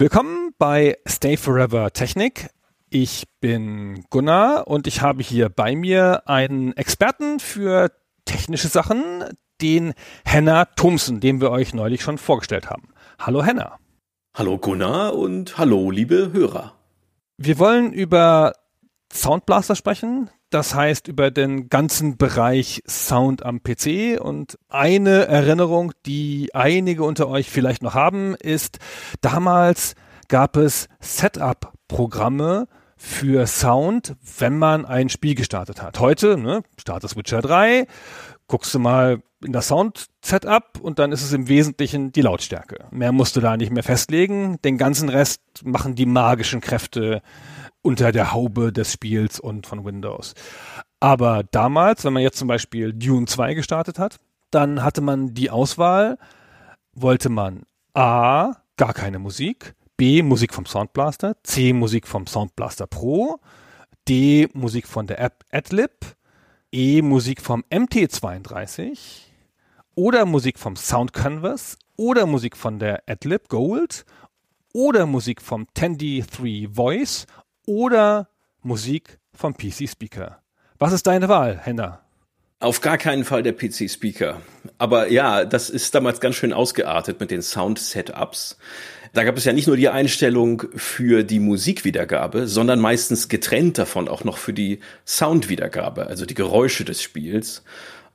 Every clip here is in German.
Willkommen bei Stay Forever Technik. Ich bin Gunnar und ich habe hier bei mir einen Experten für technische Sachen, den Henna Thomsen, den wir euch neulich schon vorgestellt haben. Hallo Henna. Hallo Gunnar und hallo liebe Hörer. Wir wollen über Soundblaster sprechen, das heißt über den ganzen Bereich Sound am PC. Und eine Erinnerung, die einige unter euch vielleicht noch haben, ist, damals gab es Setup-Programme für Sound, wenn man ein Spiel gestartet hat. Heute, ne, startest Witcher 3, guckst du mal in das Sound-Setup und dann ist es im Wesentlichen die Lautstärke. Mehr musst du da nicht mehr festlegen. Den ganzen Rest machen die magischen Kräfte unter der Haube des Spiels und von Windows. Aber damals, wenn man jetzt zum Beispiel Dune 2 gestartet hat, dann hatte man die Auswahl, wollte man A, gar keine Musik, B, Musik vom Soundblaster, C, Musik vom Soundblaster Pro, D, Musik von der App Adlib, E, Musik vom MT32 oder Musik vom Sound Canvas oder Musik von der Adlib Gold oder Musik vom Tandy 3 Voice oder Musik vom PC Speaker. Was ist deine Wahl, Henna? Auf gar keinen Fall der PC Speaker. Aber ja, das ist damals ganz schön ausgeartet mit den Sound Setups. Da gab es ja nicht nur die Einstellung für die Musikwiedergabe, sondern meistens getrennt davon auch noch für die Soundwiedergabe, also die Geräusche des Spiels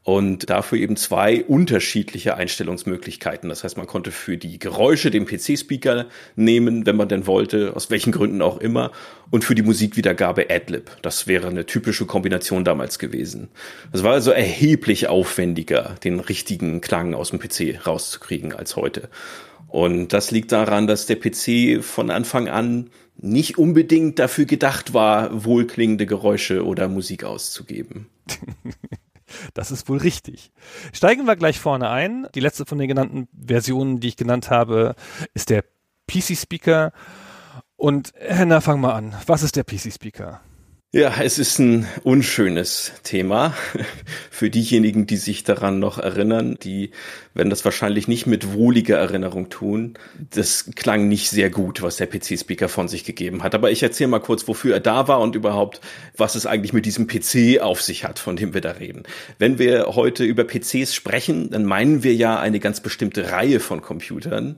und dafür eben zwei unterschiedliche Einstellungsmöglichkeiten. Das heißt, man konnte für die Geräusche den PC-Speaker nehmen, wenn man denn wollte, aus welchen Gründen auch immer, und für die Musikwiedergabe Adlib. Das wäre eine typische Kombination damals gewesen. Das war also erheblich aufwendiger, den richtigen Klang aus dem PC rauszukriegen als heute. Und das liegt daran, dass der PC von Anfang an nicht unbedingt dafür gedacht war, wohlklingende Geräusche oder Musik auszugeben. Das ist wohl richtig. Steigen wir gleich vorne ein. Die letzte von den genannten Versionen, die ich genannt habe, ist der PC Speaker. Und Henna, fang mal an. Was ist der PC Speaker? Ja, es ist ein unschönes Thema für diejenigen, die sich daran noch erinnern. Die werden das wahrscheinlich nicht mit wohliger Erinnerung tun. Das klang nicht sehr gut, was der PC-Speaker von sich gegeben hat. Aber ich erzähle mal kurz, wofür er da war und überhaupt, was es eigentlich mit diesem PC auf sich hat, von dem wir da reden. Wenn wir heute über PCs sprechen, dann meinen wir ja eine ganz bestimmte Reihe von Computern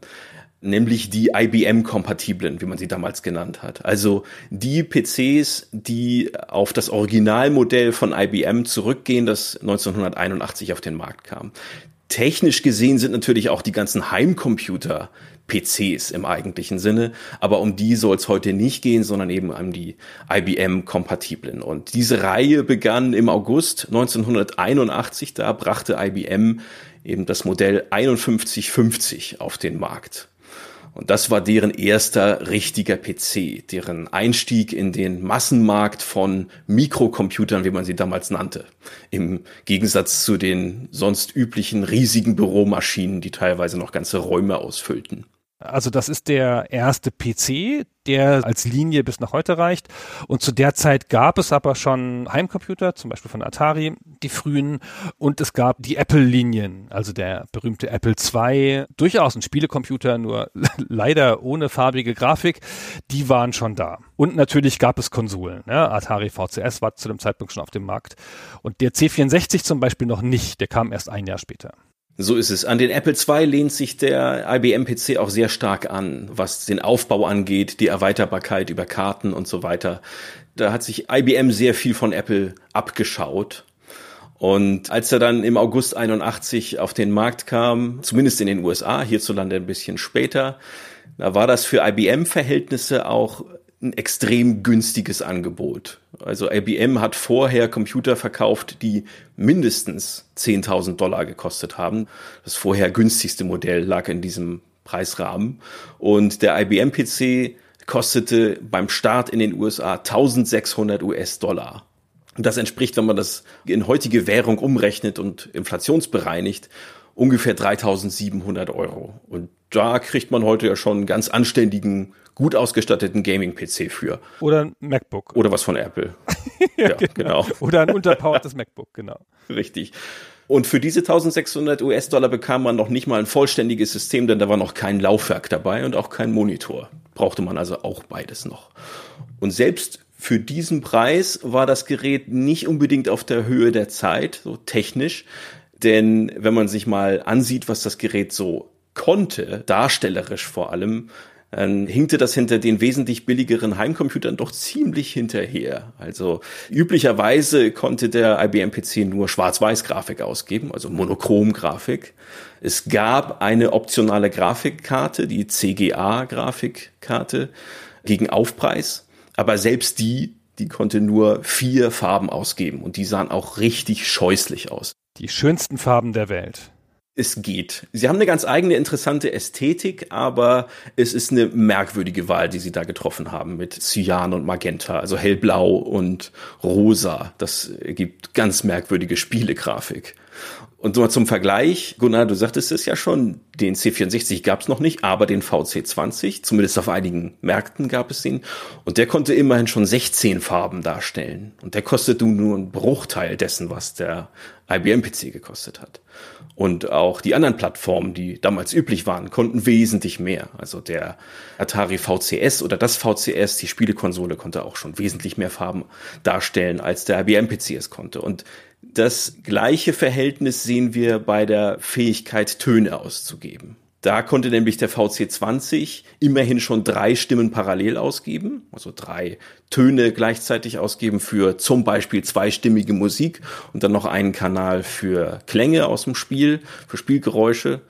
nämlich die IBM-kompatiblen, wie man sie damals genannt hat. Also die PCs, die auf das Originalmodell von IBM zurückgehen, das 1981 auf den Markt kam. Technisch gesehen sind natürlich auch die ganzen Heimcomputer PCs im eigentlichen Sinne, aber um die soll es heute nicht gehen, sondern eben um die IBM-kompatiblen. Und diese Reihe begann im August 1981, da brachte IBM eben das Modell 5150 auf den Markt. Und das war deren erster richtiger PC, deren Einstieg in den Massenmarkt von Mikrocomputern, wie man sie damals nannte. Im Gegensatz zu den sonst üblichen riesigen Büromaschinen, die teilweise noch ganze Räume ausfüllten. Also das ist der erste PC, der als Linie bis nach heute reicht. Und zu der Zeit gab es aber schon Heimcomputer, zum Beispiel von Atari, die frühen. Und es gab die Apple-Linien, also der berühmte Apple II, durchaus ein Spielecomputer, nur leider ohne farbige Grafik. Die waren schon da. Und natürlich gab es Konsolen. Ne? Atari VCS war zu dem Zeitpunkt schon auf dem Markt. Und der C64 zum Beispiel noch nicht, der kam erst ein Jahr später. So ist es. An den Apple II lehnt sich der IBM PC auch sehr stark an, was den Aufbau angeht, die Erweiterbarkeit über Karten und so weiter. Da hat sich IBM sehr viel von Apple abgeschaut. Und als er dann im August 81 auf den Markt kam, zumindest in den USA, hierzulande ein bisschen später, da war das für IBM-Verhältnisse auch ein extrem günstiges Angebot. Also IBM hat vorher Computer verkauft, die mindestens 10.000 Dollar gekostet haben. Das vorher günstigste Modell lag in diesem Preisrahmen. Und der IBM PC kostete beim Start in den USA 1600 US-Dollar. Und das entspricht, wenn man das in heutige Währung umrechnet und inflationsbereinigt, ungefähr 3700 Euro. Und da kriegt man heute ja schon einen ganz anständigen gut ausgestatteten Gaming-PC für. Oder ein MacBook. Oder was von Apple. ja, ja, genau. genau. Oder ein unterpowertes MacBook, genau. Richtig. Und für diese 1600 US-Dollar bekam man noch nicht mal ein vollständiges System, denn da war noch kein Laufwerk dabei und auch kein Monitor. Brauchte man also auch beides noch. Und selbst für diesen Preis war das Gerät nicht unbedingt auf der Höhe der Zeit, so technisch. Denn wenn man sich mal ansieht, was das Gerät so konnte, darstellerisch vor allem, dann hinkte das hinter den wesentlich billigeren Heimcomputern doch ziemlich hinterher. Also üblicherweise konnte der IBM PC nur Schwarz-Weiß-Grafik ausgeben, also Monochrom-Grafik. Es gab eine optionale Grafikkarte, die CGA-Grafikkarte, gegen Aufpreis. Aber selbst die, die konnte nur vier Farben ausgeben und die sahen auch richtig scheußlich aus. Die schönsten Farben der Welt es geht. Sie haben eine ganz eigene interessante Ästhetik, aber es ist eine merkwürdige Wahl, die sie da getroffen haben mit Cyan und Magenta, also hellblau und rosa. Das gibt ganz merkwürdige Spielegrafik. Und mal zum Vergleich, Gunnar, du sagtest es ja schon, den C64 gab es noch nicht, aber den VC20, zumindest auf einigen Märkten gab es ihn. Und der konnte immerhin schon 16 Farben darstellen. Und der kostet nur einen Bruchteil dessen, was der IBM-PC gekostet hat. Und auch die anderen Plattformen, die damals üblich waren, konnten wesentlich mehr. Also der Atari VCS oder das VCS, die Spielekonsole, konnte auch schon wesentlich mehr Farben darstellen, als der IBM-PC es konnte. Und das gleiche Verhältnis sehen wir bei der Fähigkeit, Töne auszugeben. Da konnte nämlich der VC20 immerhin schon drei Stimmen parallel ausgeben, also drei Töne gleichzeitig ausgeben für zum Beispiel zweistimmige Musik und dann noch einen Kanal für Klänge aus dem Spiel, für Spielgeräusche.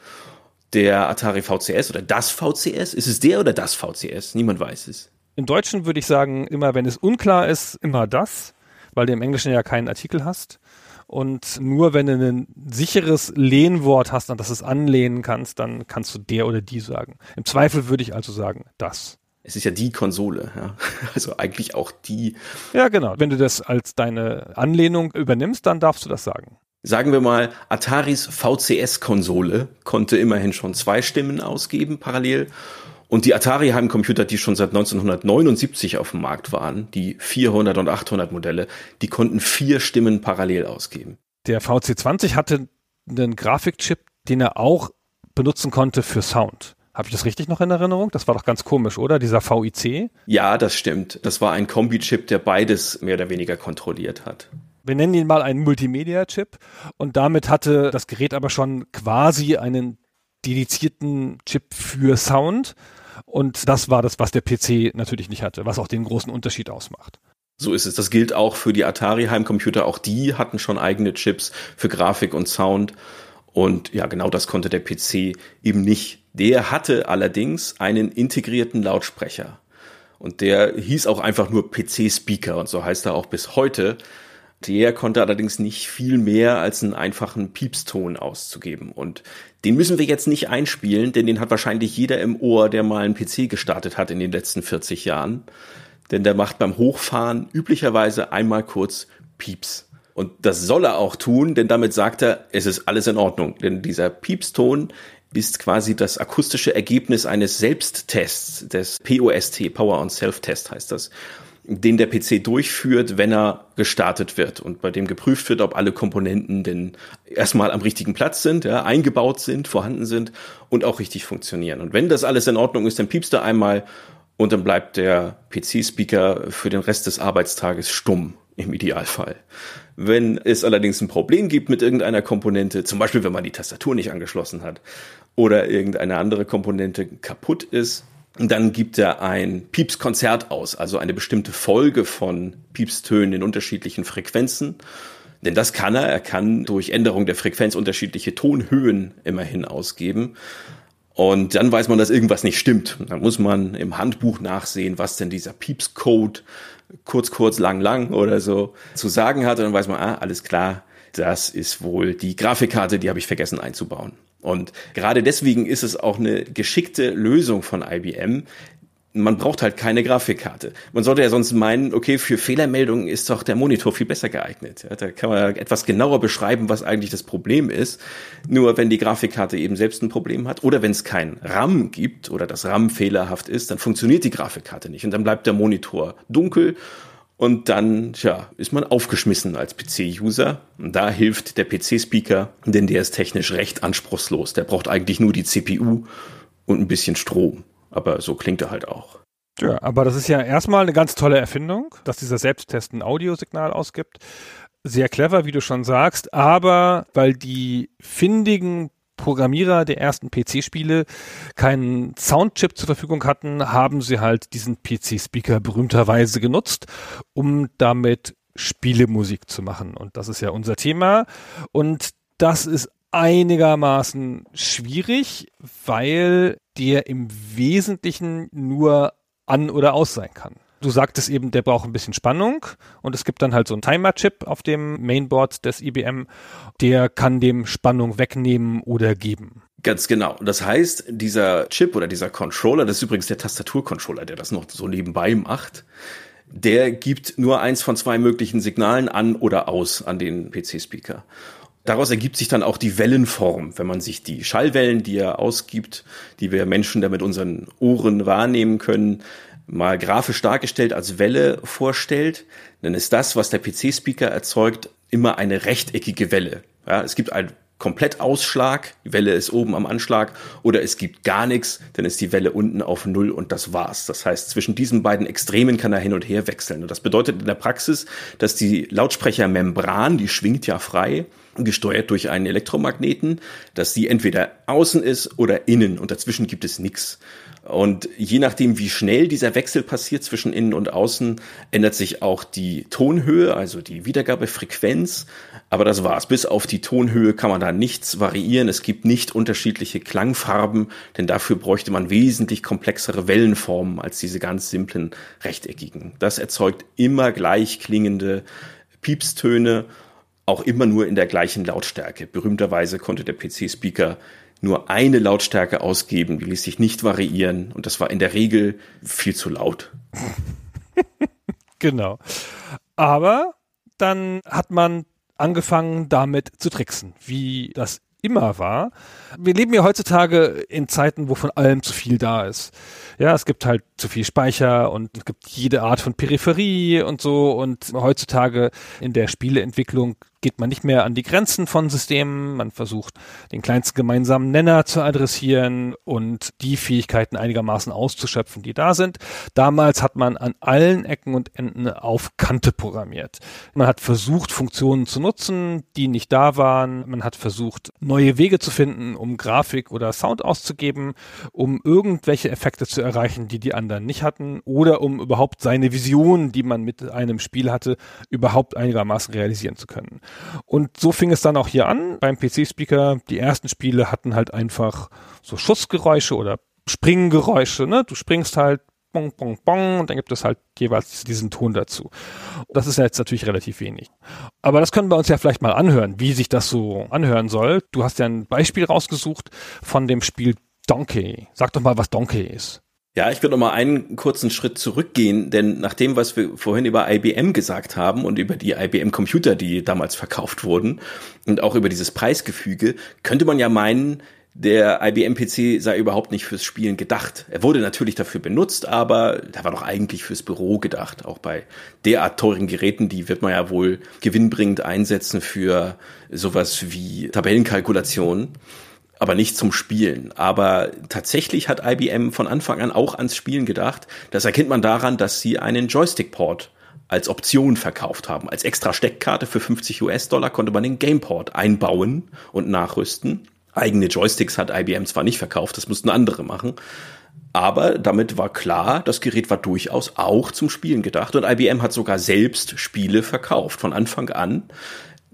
Der Atari VCS oder das VCS, ist es der oder das VCS? Niemand weiß es. Im Deutschen würde ich sagen, immer wenn es unklar ist, immer das, weil du im Englischen ja keinen Artikel hast. Und nur wenn du ein sicheres Lehnwort hast, an das es anlehnen kannst, dann kannst du der oder die sagen. Im Zweifel würde ich also sagen, das. Es ist ja die Konsole, ja. Also eigentlich auch die. Ja, genau. Wenn du das als deine Anlehnung übernimmst, dann darfst du das sagen. Sagen wir mal, Ataris VCS-Konsole konnte immerhin schon zwei Stimmen ausgeben parallel und die Atari Heimcomputer, die schon seit 1979 auf dem Markt waren, die 400 und 800 Modelle, die konnten vier Stimmen parallel ausgeben. Der VC20 hatte einen Grafikchip, den er auch benutzen konnte für Sound. Habe ich das richtig noch in Erinnerung? Das war doch ganz komisch, oder? Dieser VIC? Ja, das stimmt. Das war ein Kombi-Chip, der beides mehr oder weniger kontrolliert hat. Wir nennen ihn mal einen Multimedia-Chip und damit hatte das Gerät aber schon quasi einen dedizierten Chip für Sound. Und das war das, was der PC natürlich nicht hatte, was auch den großen Unterschied ausmacht. So ist es. Das gilt auch für die Atari Heimcomputer. Auch die hatten schon eigene Chips für Grafik und Sound. Und ja, genau das konnte der PC eben nicht. Der hatte allerdings einen integrierten Lautsprecher. Und der hieß auch einfach nur PC-Speaker und so heißt er auch bis heute. Der konnte allerdings nicht viel mehr als einen einfachen Piepston auszugeben. Und den müssen wir jetzt nicht einspielen, denn den hat wahrscheinlich jeder im Ohr, der mal einen PC gestartet hat in den letzten 40 Jahren. Denn der macht beim Hochfahren üblicherweise einmal kurz Pieps. Und das soll er auch tun, denn damit sagt er, es ist alles in Ordnung. Denn dieser Piepston ist quasi das akustische Ergebnis eines Selbsttests, des POST, Power on Self-Test heißt das den der PC durchführt, wenn er gestartet wird und bei dem geprüft wird, ob alle Komponenten denn erstmal am richtigen Platz sind, ja, eingebaut sind, vorhanden sind und auch richtig funktionieren. Und wenn das alles in Ordnung ist, dann piepst er einmal und dann bleibt der PC-Speaker für den Rest des Arbeitstages stumm im Idealfall. Wenn es allerdings ein Problem gibt mit irgendeiner Komponente, zum Beispiel wenn man die Tastatur nicht angeschlossen hat oder irgendeine andere Komponente kaputt ist, dann gibt er ein Pieps-Konzert aus, also eine bestimmte Folge von Piepstönen in unterschiedlichen Frequenzen. Denn das kann er. Er kann durch Änderung der Frequenz unterschiedliche Tonhöhen immerhin ausgeben. Und dann weiß man, dass irgendwas nicht stimmt. Dann muss man im Handbuch nachsehen, was denn dieser Pieps-Code kurz, kurz, lang, lang oder so zu sagen hat. Und dann weiß man, ah, alles klar, das ist wohl die Grafikkarte, die habe ich vergessen einzubauen. Und gerade deswegen ist es auch eine geschickte Lösung von IBM. Man braucht halt keine Grafikkarte. Man sollte ja sonst meinen, okay, für Fehlermeldungen ist doch der Monitor viel besser geeignet. Da kann man etwas genauer beschreiben, was eigentlich das Problem ist. Nur wenn die Grafikkarte eben selbst ein Problem hat oder wenn es kein RAM gibt oder das RAM fehlerhaft ist, dann funktioniert die Grafikkarte nicht und dann bleibt der Monitor dunkel und dann, tja, ist man aufgeschmissen als PC-User. Und da hilft der PC-Speaker, denn der ist technisch recht anspruchslos. Der braucht eigentlich nur die CPU und ein bisschen Strom. Aber so klingt er halt auch. Ja, aber das ist ja erstmal eine ganz tolle Erfindung, dass dieser Selbsttest ein Audiosignal ausgibt. Sehr clever, wie du schon sagst, aber weil die findigen Programmierer der ersten PC-Spiele keinen Soundchip zur Verfügung hatten, haben sie halt diesen PC-Speaker berühmterweise genutzt, um damit Spielemusik zu machen. Und das ist ja unser Thema. Und das ist einigermaßen schwierig, weil der im Wesentlichen nur an oder aus sein kann. Du sagtest eben, der braucht ein bisschen Spannung und es gibt dann halt so einen Timer-Chip auf dem Mainboard des IBM, der kann dem Spannung wegnehmen oder geben. Ganz genau. Das heißt, dieser Chip oder dieser Controller, das ist übrigens der Tastaturcontroller, der das noch so nebenbei macht, der gibt nur eins von zwei möglichen Signalen an oder aus an den PC-Speaker. Daraus ergibt sich dann auch die Wellenform, wenn man sich die Schallwellen, die er ausgibt, die wir Menschen da mit unseren Ohren wahrnehmen können, mal grafisch dargestellt als Welle vorstellt, dann ist das, was der PC-Speaker erzeugt, immer eine rechteckige Welle. Ja, es gibt einen Komplettausschlag, die Welle ist oben am Anschlag, oder es gibt gar nichts, dann ist die Welle unten auf Null und das war's. Das heißt, zwischen diesen beiden Extremen kann er hin und her wechseln. Und das bedeutet in der Praxis, dass die Lautsprechermembran, die schwingt ja frei, gesteuert durch einen Elektromagneten, dass die entweder außen ist oder innen und dazwischen gibt es nichts. Und je nachdem, wie schnell dieser Wechsel passiert zwischen innen und außen, ändert sich auch die Tonhöhe, also die Wiedergabefrequenz. Aber das war's. Bis auf die Tonhöhe kann man da nichts variieren. Es gibt nicht unterschiedliche Klangfarben, denn dafür bräuchte man wesentlich komplexere Wellenformen als diese ganz simplen rechteckigen. Das erzeugt immer gleich klingende Piepstöne, auch immer nur in der gleichen Lautstärke. Berühmterweise konnte der PC-Speaker nur eine Lautstärke ausgeben, die ließ sich nicht variieren und das war in der Regel viel zu laut. genau. Aber dann hat man angefangen damit zu tricksen, wie das immer war. Wir leben ja heutzutage in Zeiten, wo von allem zu viel da ist. Ja, es gibt halt zu viel Speicher und es gibt jede Art von Peripherie und so und heutzutage in der Spieleentwicklung geht man nicht mehr an die Grenzen von Systemen, man versucht den kleinsten gemeinsamen Nenner zu adressieren und die Fähigkeiten einigermaßen auszuschöpfen, die da sind. Damals hat man an allen Ecken und Enden auf Kante programmiert. Man hat versucht, Funktionen zu nutzen, die nicht da waren. Man hat versucht, neue Wege zu finden, um Grafik oder Sound auszugeben, um irgendwelche Effekte zu erreichen, die die anderen nicht hatten oder um überhaupt seine Vision, die man mit einem Spiel hatte, überhaupt einigermaßen realisieren zu können. Und so fing es dann auch hier an beim PC-Speaker. Die ersten Spiele hatten halt einfach so Schussgeräusche oder Springgeräusche. Ne? Du springst halt bong, bong, bong und dann gibt es halt jeweils diesen Ton dazu. Das ist jetzt natürlich relativ wenig. Aber das können wir uns ja vielleicht mal anhören, wie sich das so anhören soll. Du hast ja ein Beispiel rausgesucht von dem Spiel Donkey. Sag doch mal, was Donkey ist. Ja, ich würde noch mal einen kurzen Schritt zurückgehen, denn nach dem, was wir vorhin über IBM gesagt haben und über die IBM Computer, die damals verkauft wurden und auch über dieses Preisgefüge, könnte man ja meinen, der IBM PC sei überhaupt nicht fürs Spielen gedacht. Er wurde natürlich dafür benutzt, aber der war doch eigentlich fürs Büro gedacht. Auch bei derart teuren Geräten, die wird man ja wohl gewinnbringend einsetzen für sowas wie Tabellenkalkulation aber nicht zum Spielen. Aber tatsächlich hat IBM von Anfang an auch ans Spielen gedacht. Das erkennt man daran, dass sie einen Joystick-Port als Option verkauft haben. Als extra Steckkarte für 50 US-Dollar konnte man den Gameport einbauen und nachrüsten. Eigene Joysticks hat IBM zwar nicht verkauft, das mussten andere machen. Aber damit war klar, das Gerät war durchaus auch zum Spielen gedacht und IBM hat sogar selbst Spiele verkauft von Anfang an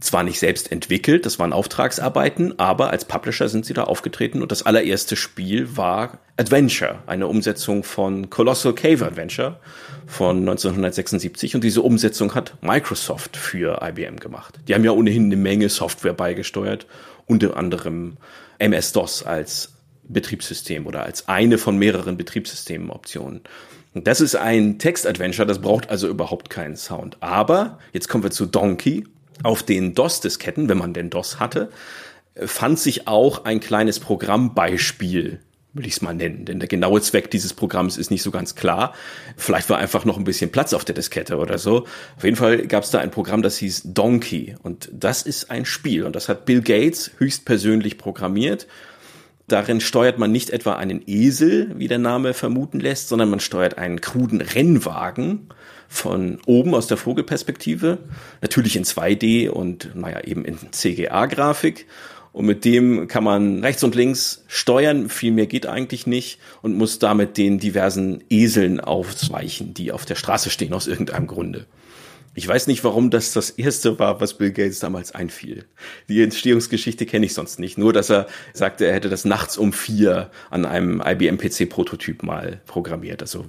zwar nicht selbst entwickelt, das waren Auftragsarbeiten, aber als Publisher sind sie da aufgetreten und das allererste Spiel war Adventure, eine Umsetzung von Colossal Cave Adventure von 1976 und diese Umsetzung hat Microsoft für IBM gemacht. Die haben ja ohnehin eine Menge Software beigesteuert, unter anderem MS-DOS als Betriebssystem oder als eine von mehreren Betriebssystemen-Optionen. Und das ist ein Text-Adventure, das braucht also überhaupt keinen Sound. Aber jetzt kommen wir zu Donkey auf den DOS-Disketten, wenn man denn DOS hatte, fand sich auch ein kleines Programmbeispiel will ich es mal nennen. Denn der genaue Zweck dieses Programms ist nicht so ganz klar. Vielleicht war einfach noch ein bisschen Platz auf der Diskette oder so. Auf jeden Fall gab es da ein Programm, das hieß Donkey. Und das ist ein Spiel. Und das hat Bill Gates höchstpersönlich programmiert. Darin steuert man nicht etwa einen Esel, wie der Name vermuten lässt, sondern man steuert einen kruden Rennwagen von oben aus der Vogelperspektive. Natürlich in 2D und, naja, eben in CGA-Grafik. Und mit dem kann man rechts und links steuern, viel mehr geht eigentlich nicht und muss damit den diversen Eseln ausweichen, die auf der Straße stehen aus irgendeinem Grunde. Ich weiß nicht, warum das das erste war, was Bill Gates damals einfiel. Die Entstehungsgeschichte kenne ich sonst nicht. Nur, dass er sagte, er hätte das nachts um vier an einem IBM PC-Prototyp mal programmiert. Also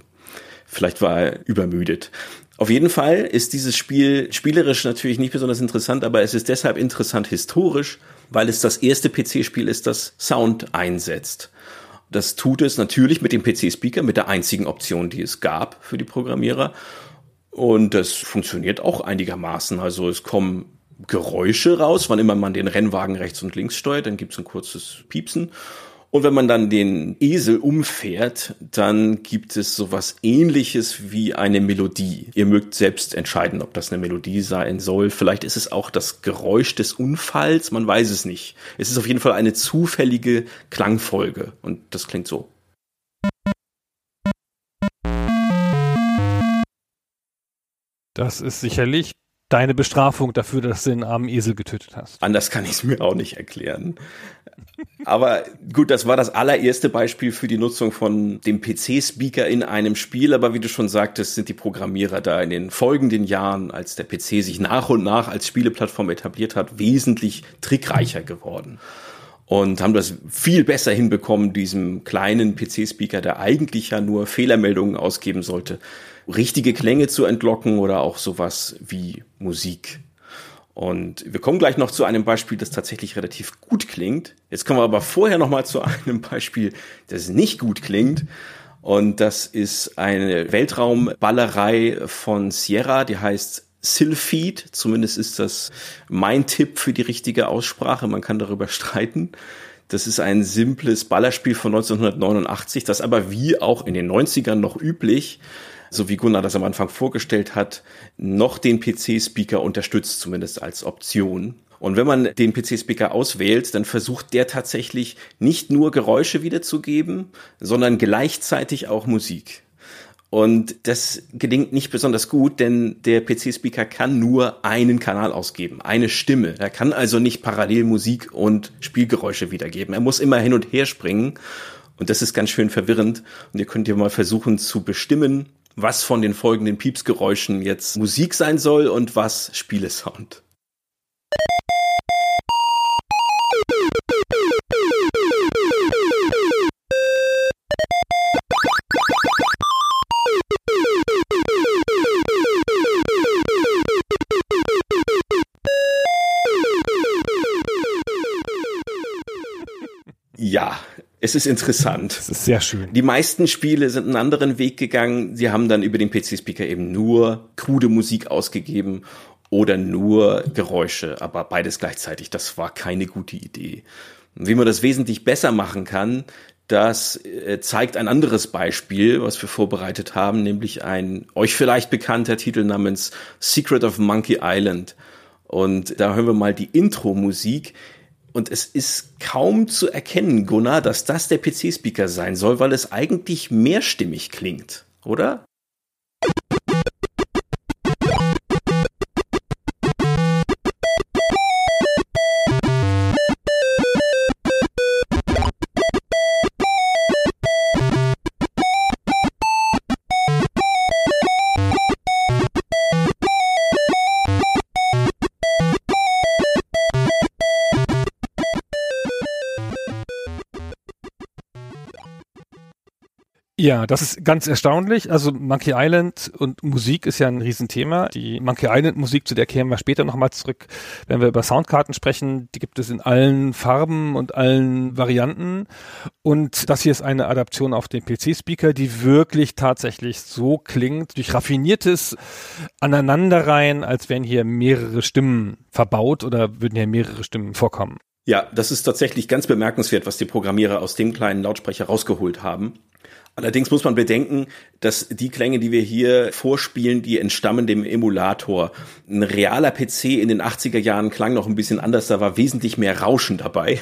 vielleicht war er übermüdet. Auf jeden Fall ist dieses Spiel spielerisch natürlich nicht besonders interessant, aber es ist deshalb interessant historisch, weil es das erste PC-Spiel ist, das Sound einsetzt. Das tut es natürlich mit dem PC-Speaker, mit der einzigen Option, die es gab für die Programmierer. Und das funktioniert auch einigermaßen. Also es kommen Geräusche raus, wann immer man den Rennwagen rechts und links steuert, dann gibt es ein kurzes Piepsen. Und wenn man dann den Esel umfährt, dann gibt es sowas ähnliches wie eine Melodie. Ihr mögt selbst entscheiden, ob das eine Melodie sein soll. Vielleicht ist es auch das Geräusch des Unfalls, man weiß es nicht. Es ist auf jeden Fall eine zufällige Klangfolge und das klingt so. Das ist sicherlich deine Bestrafung dafür, dass du den armen Esel getötet hast. Anders kann ich es mir auch nicht erklären. Aber gut, das war das allererste Beispiel für die Nutzung von dem PC-Speaker in einem Spiel. Aber wie du schon sagtest, sind die Programmierer da in den folgenden Jahren, als der PC sich nach und nach als Spieleplattform etabliert hat, wesentlich trickreicher geworden. Und haben das viel besser hinbekommen, diesem kleinen PC-Speaker, der eigentlich ja nur Fehlermeldungen ausgeben sollte, richtige Klänge zu entlocken oder auch sowas wie Musik und wir kommen gleich noch zu einem Beispiel, das tatsächlich relativ gut klingt. Jetzt kommen wir aber vorher noch mal zu einem Beispiel, das nicht gut klingt. Und das ist eine Weltraumballerei von Sierra, die heißt Sylphid. Zumindest ist das mein Tipp für die richtige Aussprache. Man kann darüber streiten. Das ist ein simples Ballerspiel von 1989, das aber wie auch in den 90ern noch üblich so wie Gunnar das am Anfang vorgestellt hat, noch den PC-Speaker unterstützt, zumindest als Option. Und wenn man den PC-Speaker auswählt, dann versucht der tatsächlich nicht nur Geräusche wiederzugeben, sondern gleichzeitig auch Musik. Und das gelingt nicht besonders gut, denn der PC-Speaker kann nur einen Kanal ausgeben, eine Stimme. Er kann also nicht parallel Musik und Spielgeräusche wiedergeben. Er muss immer hin und her springen. Und das ist ganz schön verwirrend. Und ihr könnt ja mal versuchen zu bestimmen, was von den folgenden Piepsgeräuschen jetzt Musik sein soll und was Spielesound. Es ist interessant. Es ist sehr schön. Die meisten Spiele sind einen anderen Weg gegangen. Sie haben dann über den PC-Speaker eben nur krude Musik ausgegeben oder nur Geräusche, aber beides gleichzeitig. Das war keine gute Idee. Wie man das wesentlich besser machen kann, das äh, zeigt ein anderes Beispiel, was wir vorbereitet haben, nämlich ein euch vielleicht bekannter Titel namens Secret of Monkey Island. Und da hören wir mal die Intro-Musik. Und es ist kaum zu erkennen, Gunnar, dass das der PC-Speaker sein soll, weil es eigentlich mehrstimmig klingt, oder? Ja, das ist ganz erstaunlich. Also Monkey Island und Musik ist ja ein Riesenthema. Die Monkey Island Musik, zu der kehren wir später nochmal zurück, wenn wir über Soundkarten sprechen. Die gibt es in allen Farben und allen Varianten. Und das hier ist eine Adaption auf den PC-Speaker, die wirklich tatsächlich so klingt, durch raffiniertes Aneinanderreihen, als wären hier mehrere Stimmen verbaut oder würden hier mehrere Stimmen vorkommen. Ja, das ist tatsächlich ganz bemerkenswert, was die Programmierer aus dem kleinen Lautsprecher rausgeholt haben. Allerdings muss man bedenken, dass die Klänge, die wir hier vorspielen, die entstammen dem Emulator. Ein realer PC in den 80er Jahren klang noch ein bisschen anders, da war wesentlich mehr Rauschen dabei.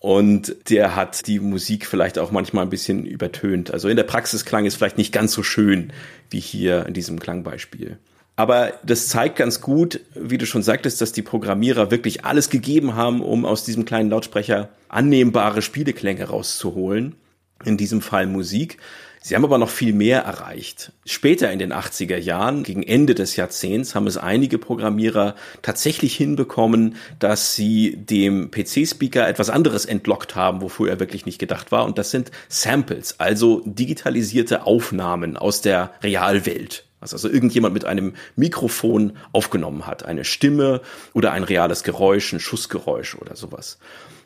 Und der hat die Musik vielleicht auch manchmal ein bisschen übertönt. Also in der Praxis klang es vielleicht nicht ganz so schön wie hier in diesem Klangbeispiel. Aber das zeigt ganz gut, wie du schon sagtest, dass die Programmierer wirklich alles gegeben haben, um aus diesem kleinen Lautsprecher annehmbare Spieleklänge rauszuholen in diesem Fall Musik. Sie haben aber noch viel mehr erreicht. Später in den 80er Jahren, gegen Ende des Jahrzehnts, haben es einige Programmierer tatsächlich hinbekommen, dass sie dem PC-Speaker etwas anderes entlockt haben, wofür er wirklich nicht gedacht war. Und das sind Samples, also digitalisierte Aufnahmen aus der Realwelt. Was also irgendjemand mit einem Mikrofon aufgenommen hat. Eine Stimme oder ein reales Geräusch, ein Schussgeräusch oder sowas.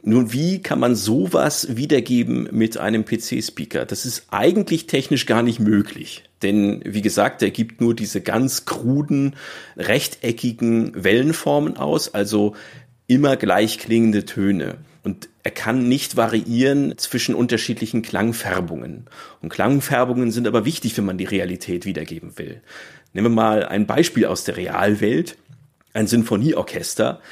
Nun, wie kann man sowas wiedergeben mit einem PC-Speaker? Das ist eigentlich technisch gar nicht möglich. Denn, wie gesagt, er gibt nur diese ganz kruden, rechteckigen Wellenformen aus, also immer gleich klingende Töne. Und er kann nicht variieren zwischen unterschiedlichen Klangfärbungen. Und Klangfärbungen sind aber wichtig, wenn man die Realität wiedergeben will. Nehmen wir mal ein Beispiel aus der Realwelt. Ein Sinfonieorchester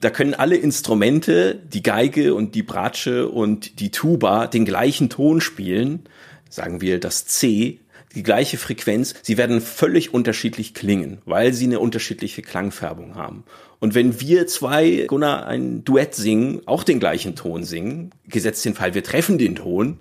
da können alle Instrumente, die Geige und die Bratsche und die Tuba, den gleichen Ton spielen, sagen wir das C, die gleiche Frequenz, sie werden völlig unterschiedlich klingen, weil sie eine unterschiedliche Klangfärbung haben. Und wenn wir zwei, Gunnar, ein Duett singen, auch den gleichen Ton singen, gesetzt den Fall, wir treffen den Ton,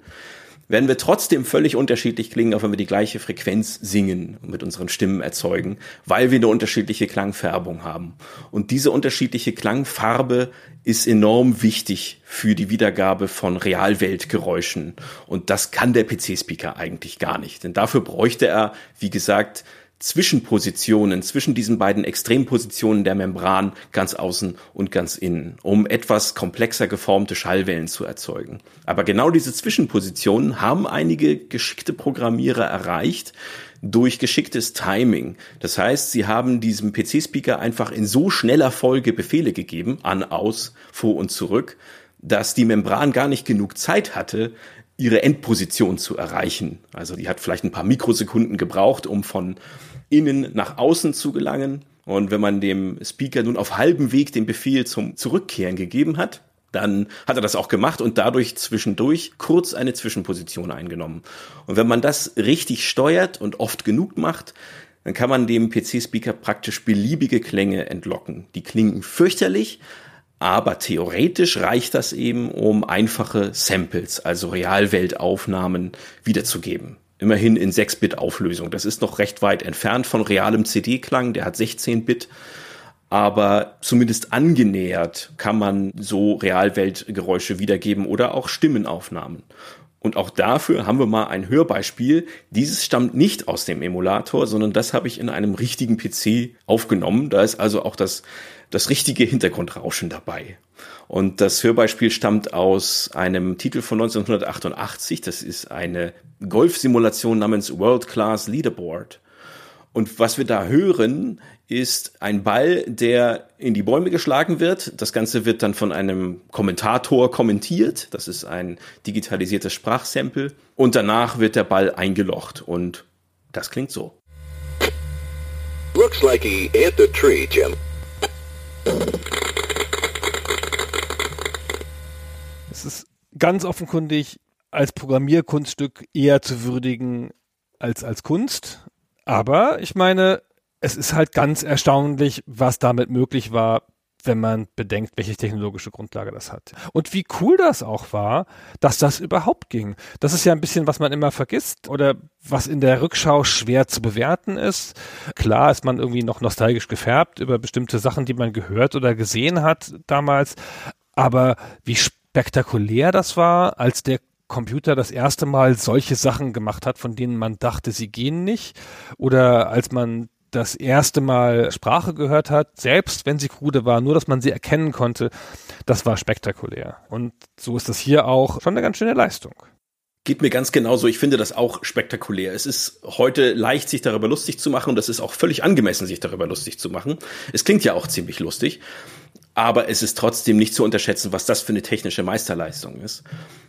werden wir trotzdem völlig unterschiedlich klingen, auch wenn wir die gleiche Frequenz singen und mit unseren Stimmen erzeugen, weil wir eine unterschiedliche Klangfärbung haben. Und diese unterschiedliche Klangfarbe ist enorm wichtig für die Wiedergabe von Realweltgeräuschen. Und das kann der PC-Speaker eigentlich gar nicht. Denn dafür bräuchte er, wie gesagt, Zwischenpositionen, zwischen diesen beiden Extrempositionen der Membran ganz außen und ganz innen, um etwas komplexer geformte Schallwellen zu erzeugen. Aber genau diese Zwischenpositionen haben einige geschickte Programmierer erreicht durch geschicktes Timing. Das heißt, sie haben diesem PC-Speaker einfach in so schneller Folge Befehle gegeben, an, aus, vor und zurück, dass die Membran gar nicht genug Zeit hatte, ihre Endposition zu erreichen. Also die hat vielleicht ein paar Mikrosekunden gebraucht, um von innen nach außen zu gelangen. Und wenn man dem Speaker nun auf halbem Weg den Befehl zum Zurückkehren gegeben hat, dann hat er das auch gemacht und dadurch zwischendurch kurz eine Zwischenposition eingenommen. Und wenn man das richtig steuert und oft genug macht, dann kann man dem PC-Speaker praktisch beliebige Klänge entlocken. Die klingen fürchterlich, aber theoretisch reicht das eben, um einfache Samples, also Realweltaufnahmen wiederzugeben immerhin in 6-Bit-Auflösung. Das ist noch recht weit entfernt von realem CD-Klang, der hat 16-Bit. Aber zumindest angenähert kann man so Realweltgeräusche wiedergeben oder auch Stimmenaufnahmen. Und auch dafür haben wir mal ein Hörbeispiel. Dieses stammt nicht aus dem Emulator, sondern das habe ich in einem richtigen PC aufgenommen. Da ist also auch das, das richtige Hintergrundrauschen dabei. Und das Hörbeispiel stammt aus einem Titel von 1988. Das ist eine Golfsimulation namens World Class Leaderboard. Und was wir da hören, ist ein Ball, der in die Bäume geschlagen wird. Das Ganze wird dann von einem Kommentator kommentiert. Das ist ein digitalisiertes Sprachsample. Und danach wird der Ball eingelocht. Und das klingt so. Looks like he hit the tree, Jim. Es ist ganz offenkundig als Programmierkunststück eher zu würdigen als als Kunst. Aber ich meine, es ist halt ganz erstaunlich, was damit möglich war, wenn man bedenkt, welche technologische Grundlage das hat. Und wie cool das auch war, dass das überhaupt ging. Das ist ja ein bisschen, was man immer vergisst oder was in der Rückschau schwer zu bewerten ist. Klar ist man irgendwie noch nostalgisch gefärbt über bestimmte Sachen, die man gehört oder gesehen hat damals. Aber wie spektakulär das war, als der Computer das erste Mal solche Sachen gemacht hat, von denen man dachte, sie gehen nicht. Oder als man das erste Mal Sprache gehört hat, selbst wenn sie krude war, nur dass man sie erkennen konnte, das war spektakulär. Und so ist das hier auch schon eine ganz schöne Leistung. Geht mir ganz genauso. Ich finde das auch spektakulär. Es ist heute leicht, sich darüber lustig zu machen und das ist auch völlig angemessen, sich darüber lustig zu machen. Es klingt ja auch ziemlich lustig. Aber es ist trotzdem nicht zu unterschätzen, was das für eine technische Meisterleistung ist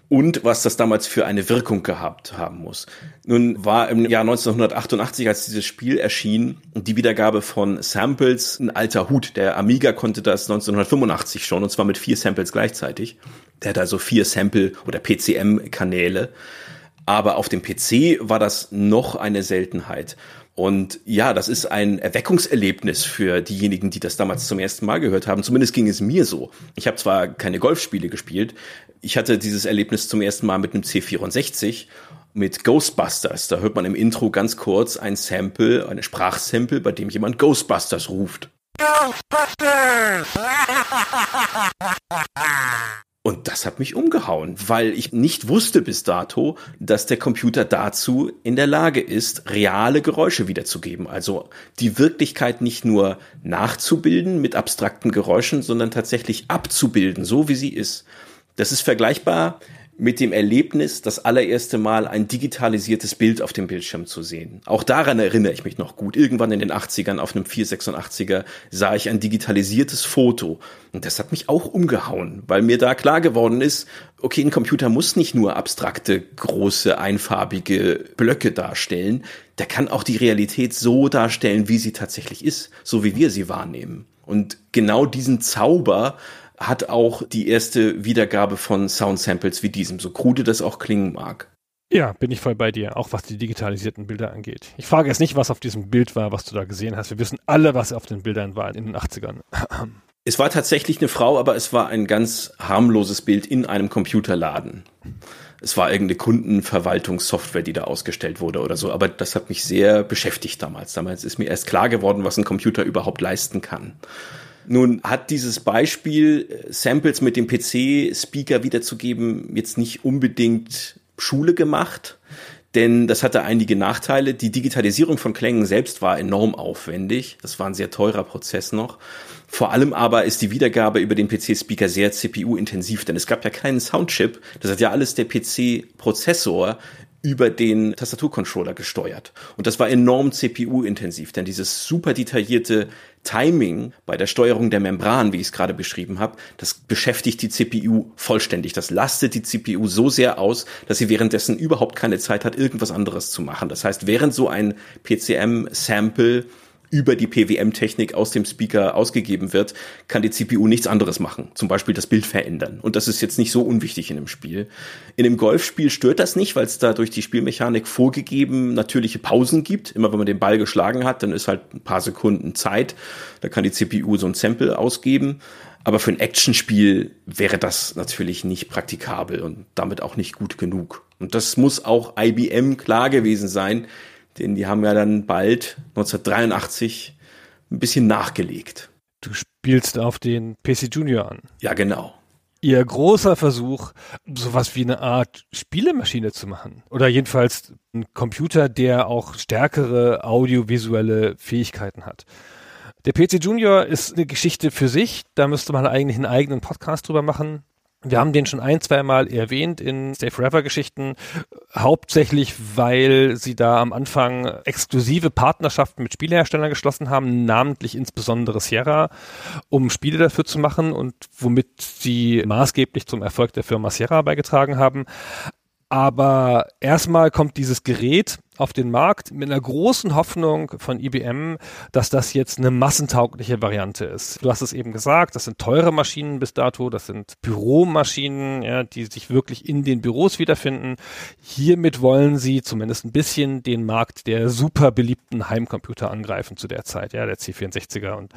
und was das damals für eine Wirkung gehabt haben muss. Nun war im Jahr 1988, als dieses Spiel erschien, die Wiedergabe von Samples ein alter Hut. Der Amiga konnte das 1985 schon, und zwar mit vier Samples gleichzeitig. Der hat also vier Sample- oder PCM-Kanäle. Aber auf dem PC war das noch eine Seltenheit. Und ja, das ist ein Erweckungserlebnis für diejenigen, die das damals zum ersten Mal gehört haben. Zumindest ging es mir so. Ich habe zwar keine Golfspiele gespielt, ich hatte dieses Erlebnis zum ersten Mal mit einem C64 mit Ghostbusters. Da hört man im Intro ganz kurz ein Sample, eine Sprachsample, bei dem jemand Ghostbusters ruft. Ghostbusters! Und das hat mich umgehauen, weil ich nicht wusste bis dato, dass der Computer dazu in der Lage ist, reale Geräusche wiederzugeben. Also die Wirklichkeit nicht nur nachzubilden mit abstrakten Geräuschen, sondern tatsächlich abzubilden, so wie sie ist. Das ist vergleichbar mit dem Erlebnis, das allererste Mal ein digitalisiertes Bild auf dem Bildschirm zu sehen. Auch daran erinnere ich mich noch gut. Irgendwann in den 80ern auf einem 486er sah ich ein digitalisiertes Foto. Und das hat mich auch umgehauen, weil mir da klar geworden ist, okay, ein Computer muss nicht nur abstrakte, große, einfarbige Blöcke darstellen. Der kann auch die Realität so darstellen, wie sie tatsächlich ist, so wie wir sie wahrnehmen. Und genau diesen Zauber hat auch die erste Wiedergabe von Sound-Samples wie diesem, so krude das auch klingen mag. Ja, bin ich voll bei dir, auch was die digitalisierten Bilder angeht. Ich frage jetzt nicht, was auf diesem Bild war, was du da gesehen hast. Wir wissen alle, was auf den Bildern war in den 80ern. Es war tatsächlich eine Frau, aber es war ein ganz harmloses Bild in einem Computerladen. Es war irgendeine Kundenverwaltungssoftware, die da ausgestellt wurde oder so. Aber das hat mich sehr beschäftigt damals. Damals ist mir erst klar geworden, was ein Computer überhaupt leisten kann. Nun hat dieses Beispiel, äh, Samples mit dem PC-Speaker wiederzugeben, jetzt nicht unbedingt Schule gemacht, denn das hatte einige Nachteile. Die Digitalisierung von Klängen selbst war enorm aufwendig. Das war ein sehr teurer Prozess noch. Vor allem aber ist die Wiedergabe über den PC-Speaker sehr CPU-intensiv, denn es gab ja keinen Soundchip. Das hat ja alles der PC-Prozessor über den Tastaturcontroller gesteuert. Und das war enorm CPU-intensiv, denn dieses super detaillierte Timing bei der Steuerung der Membran, wie ich es gerade beschrieben habe, das beschäftigt die CPU vollständig. Das lastet die CPU so sehr aus, dass sie währenddessen überhaupt keine Zeit hat, irgendwas anderes zu machen. Das heißt, während so ein PCM-Sample über die PWM-Technik aus dem Speaker ausgegeben wird, kann die CPU nichts anderes machen. Zum Beispiel das Bild verändern. Und das ist jetzt nicht so unwichtig in einem Spiel. In einem Golfspiel stört das nicht, weil es da durch die Spielmechanik vorgegeben natürliche Pausen gibt. Immer wenn man den Ball geschlagen hat, dann ist halt ein paar Sekunden Zeit. Da kann die CPU so ein Sample ausgeben. Aber für ein Actionspiel wäre das natürlich nicht praktikabel und damit auch nicht gut genug. Und das muss auch IBM klar gewesen sein, denn die haben ja dann bald 1983 ein bisschen nachgelegt. Du spielst auf den PC Junior an. Ja, genau. Ihr großer Versuch, sowas wie eine Art Spielemaschine zu machen. Oder jedenfalls ein Computer, der auch stärkere audiovisuelle Fähigkeiten hat. Der PC Junior ist eine Geschichte für sich. Da müsste man eigentlich einen eigenen Podcast drüber machen. Wir haben den schon ein, zwei Mal erwähnt in Stay Forever Geschichten, hauptsächlich weil sie da am Anfang exklusive Partnerschaften mit Spieleherstellern geschlossen haben, namentlich insbesondere Sierra, um Spiele dafür zu machen und womit sie maßgeblich zum Erfolg der Firma Sierra beigetragen haben. Aber erstmal kommt dieses Gerät auf den Markt mit einer großen Hoffnung von IBM, dass das jetzt eine massentaugliche Variante ist. Du hast es eben gesagt, das sind teure Maschinen bis dato, das sind Büromaschinen, ja, die sich wirklich in den Büros wiederfinden. Hiermit wollen sie zumindest ein bisschen den Markt der super beliebten Heimcomputer angreifen zu der Zeit, ja, der C64er und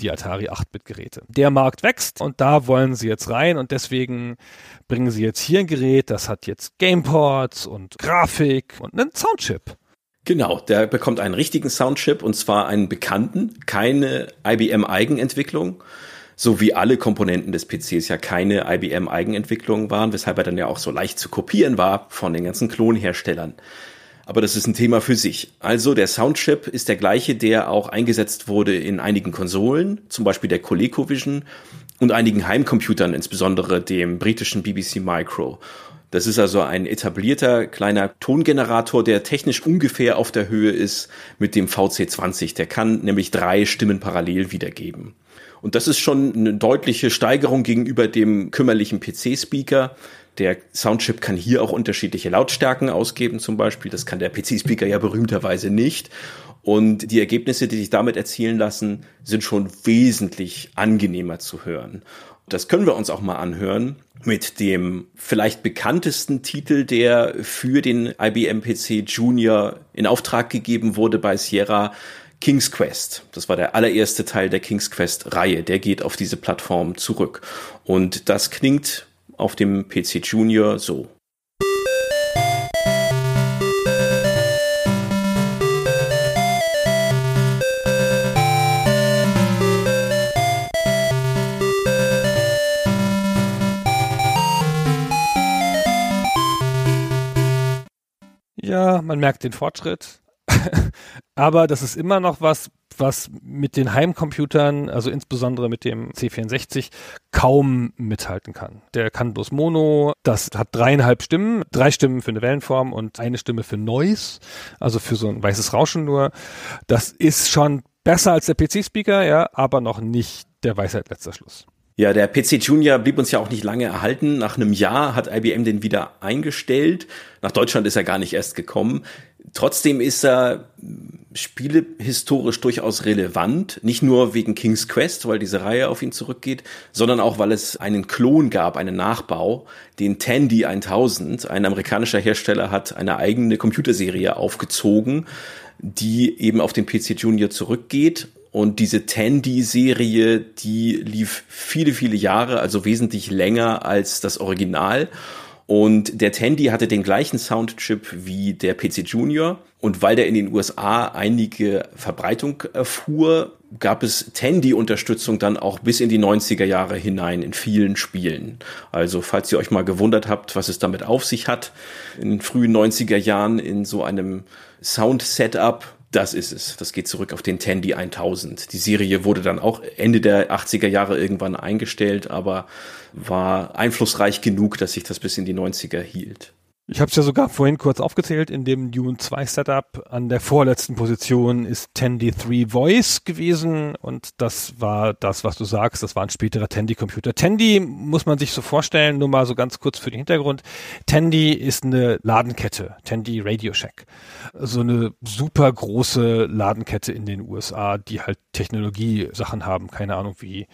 die Atari 8-Bit-Geräte. Der Markt wächst und da wollen sie jetzt rein und deswegen bringen sie jetzt hier ein Gerät, das hat jetzt Gameports und Grafik und einen Soundchip. Genau, der bekommt einen richtigen Soundchip und zwar einen bekannten, keine IBM-Eigenentwicklung, so wie alle Komponenten des PCs ja keine IBM-Eigenentwicklung waren, weshalb er dann ja auch so leicht zu kopieren war von den ganzen Klonherstellern. Aber das ist ein Thema für sich. Also der Soundchip ist der gleiche, der auch eingesetzt wurde in einigen Konsolen, zum Beispiel der ColecoVision und einigen Heimcomputern, insbesondere dem britischen BBC Micro. Das ist also ein etablierter kleiner Tongenerator, der technisch ungefähr auf der Höhe ist mit dem VC20. Der kann nämlich drei Stimmen parallel wiedergeben. Und das ist schon eine deutliche Steigerung gegenüber dem kümmerlichen PC-Speaker. Der Soundchip kann hier auch unterschiedliche Lautstärken ausgeben zum Beispiel. Das kann der PC-Speaker ja berühmterweise nicht. Und die Ergebnisse, die sich damit erzielen lassen, sind schon wesentlich angenehmer zu hören. Das können wir uns auch mal anhören mit dem vielleicht bekanntesten Titel, der für den IBM PC Junior in Auftrag gegeben wurde bei Sierra. King's Quest. Das war der allererste Teil der King's Quest Reihe. Der geht auf diese Plattform zurück. Und das klingt auf dem PC Junior so. Ja, man merkt den Fortschritt. Aber das ist immer noch was, was mit den Heimcomputern, also insbesondere mit dem C64, kaum mithalten kann. Der kann bloß Mono, das hat dreieinhalb Stimmen, drei Stimmen für eine Wellenform und eine Stimme für Noise, also für so ein weißes Rauschen nur. Das ist schon besser als der PC-Speaker, ja, aber noch nicht der Weisheit letzter Schluss. Ja, der PC Junior blieb uns ja auch nicht lange erhalten. Nach einem Jahr hat IBM den wieder eingestellt. Nach Deutschland ist er gar nicht erst gekommen. Trotzdem ist er spielehistorisch durchaus relevant, nicht nur wegen King's Quest, weil diese Reihe auf ihn zurückgeht, sondern auch, weil es einen Klon gab, einen Nachbau, den Tandy 1000. Ein amerikanischer Hersteller hat eine eigene Computerserie aufgezogen, die eben auf den PC Junior zurückgeht und diese Tandy-Serie, die lief viele, viele Jahre, also wesentlich länger als das Original. Und der Tandy hatte den gleichen Soundchip wie der PC Junior. Und weil der in den USA einige Verbreitung erfuhr, gab es Tandy-Unterstützung dann auch bis in die 90er Jahre hinein in vielen Spielen. Also falls ihr euch mal gewundert habt, was es damit auf sich hat, in den frühen 90er Jahren in so einem Sound-Setup, das ist es. Das geht zurück auf den Tandy 1000. Die Serie wurde dann auch Ende der 80er Jahre irgendwann eingestellt, aber war einflussreich genug, dass sich das bis in die 90er hielt. Ich habe es ja sogar vorhin kurz aufgezählt, in dem Dune 2 Setup an der vorletzten Position ist Tandy 3 Voice gewesen und das war das, was du sagst, das war ein späterer Tandy-Computer. Tandy muss man sich so vorstellen, nur mal so ganz kurz für den Hintergrund. Tandy ist eine Ladenkette, Tandy Radio Shack. So eine super große Ladenkette in den USA, die halt Technologie-Sachen haben, keine Ahnung wie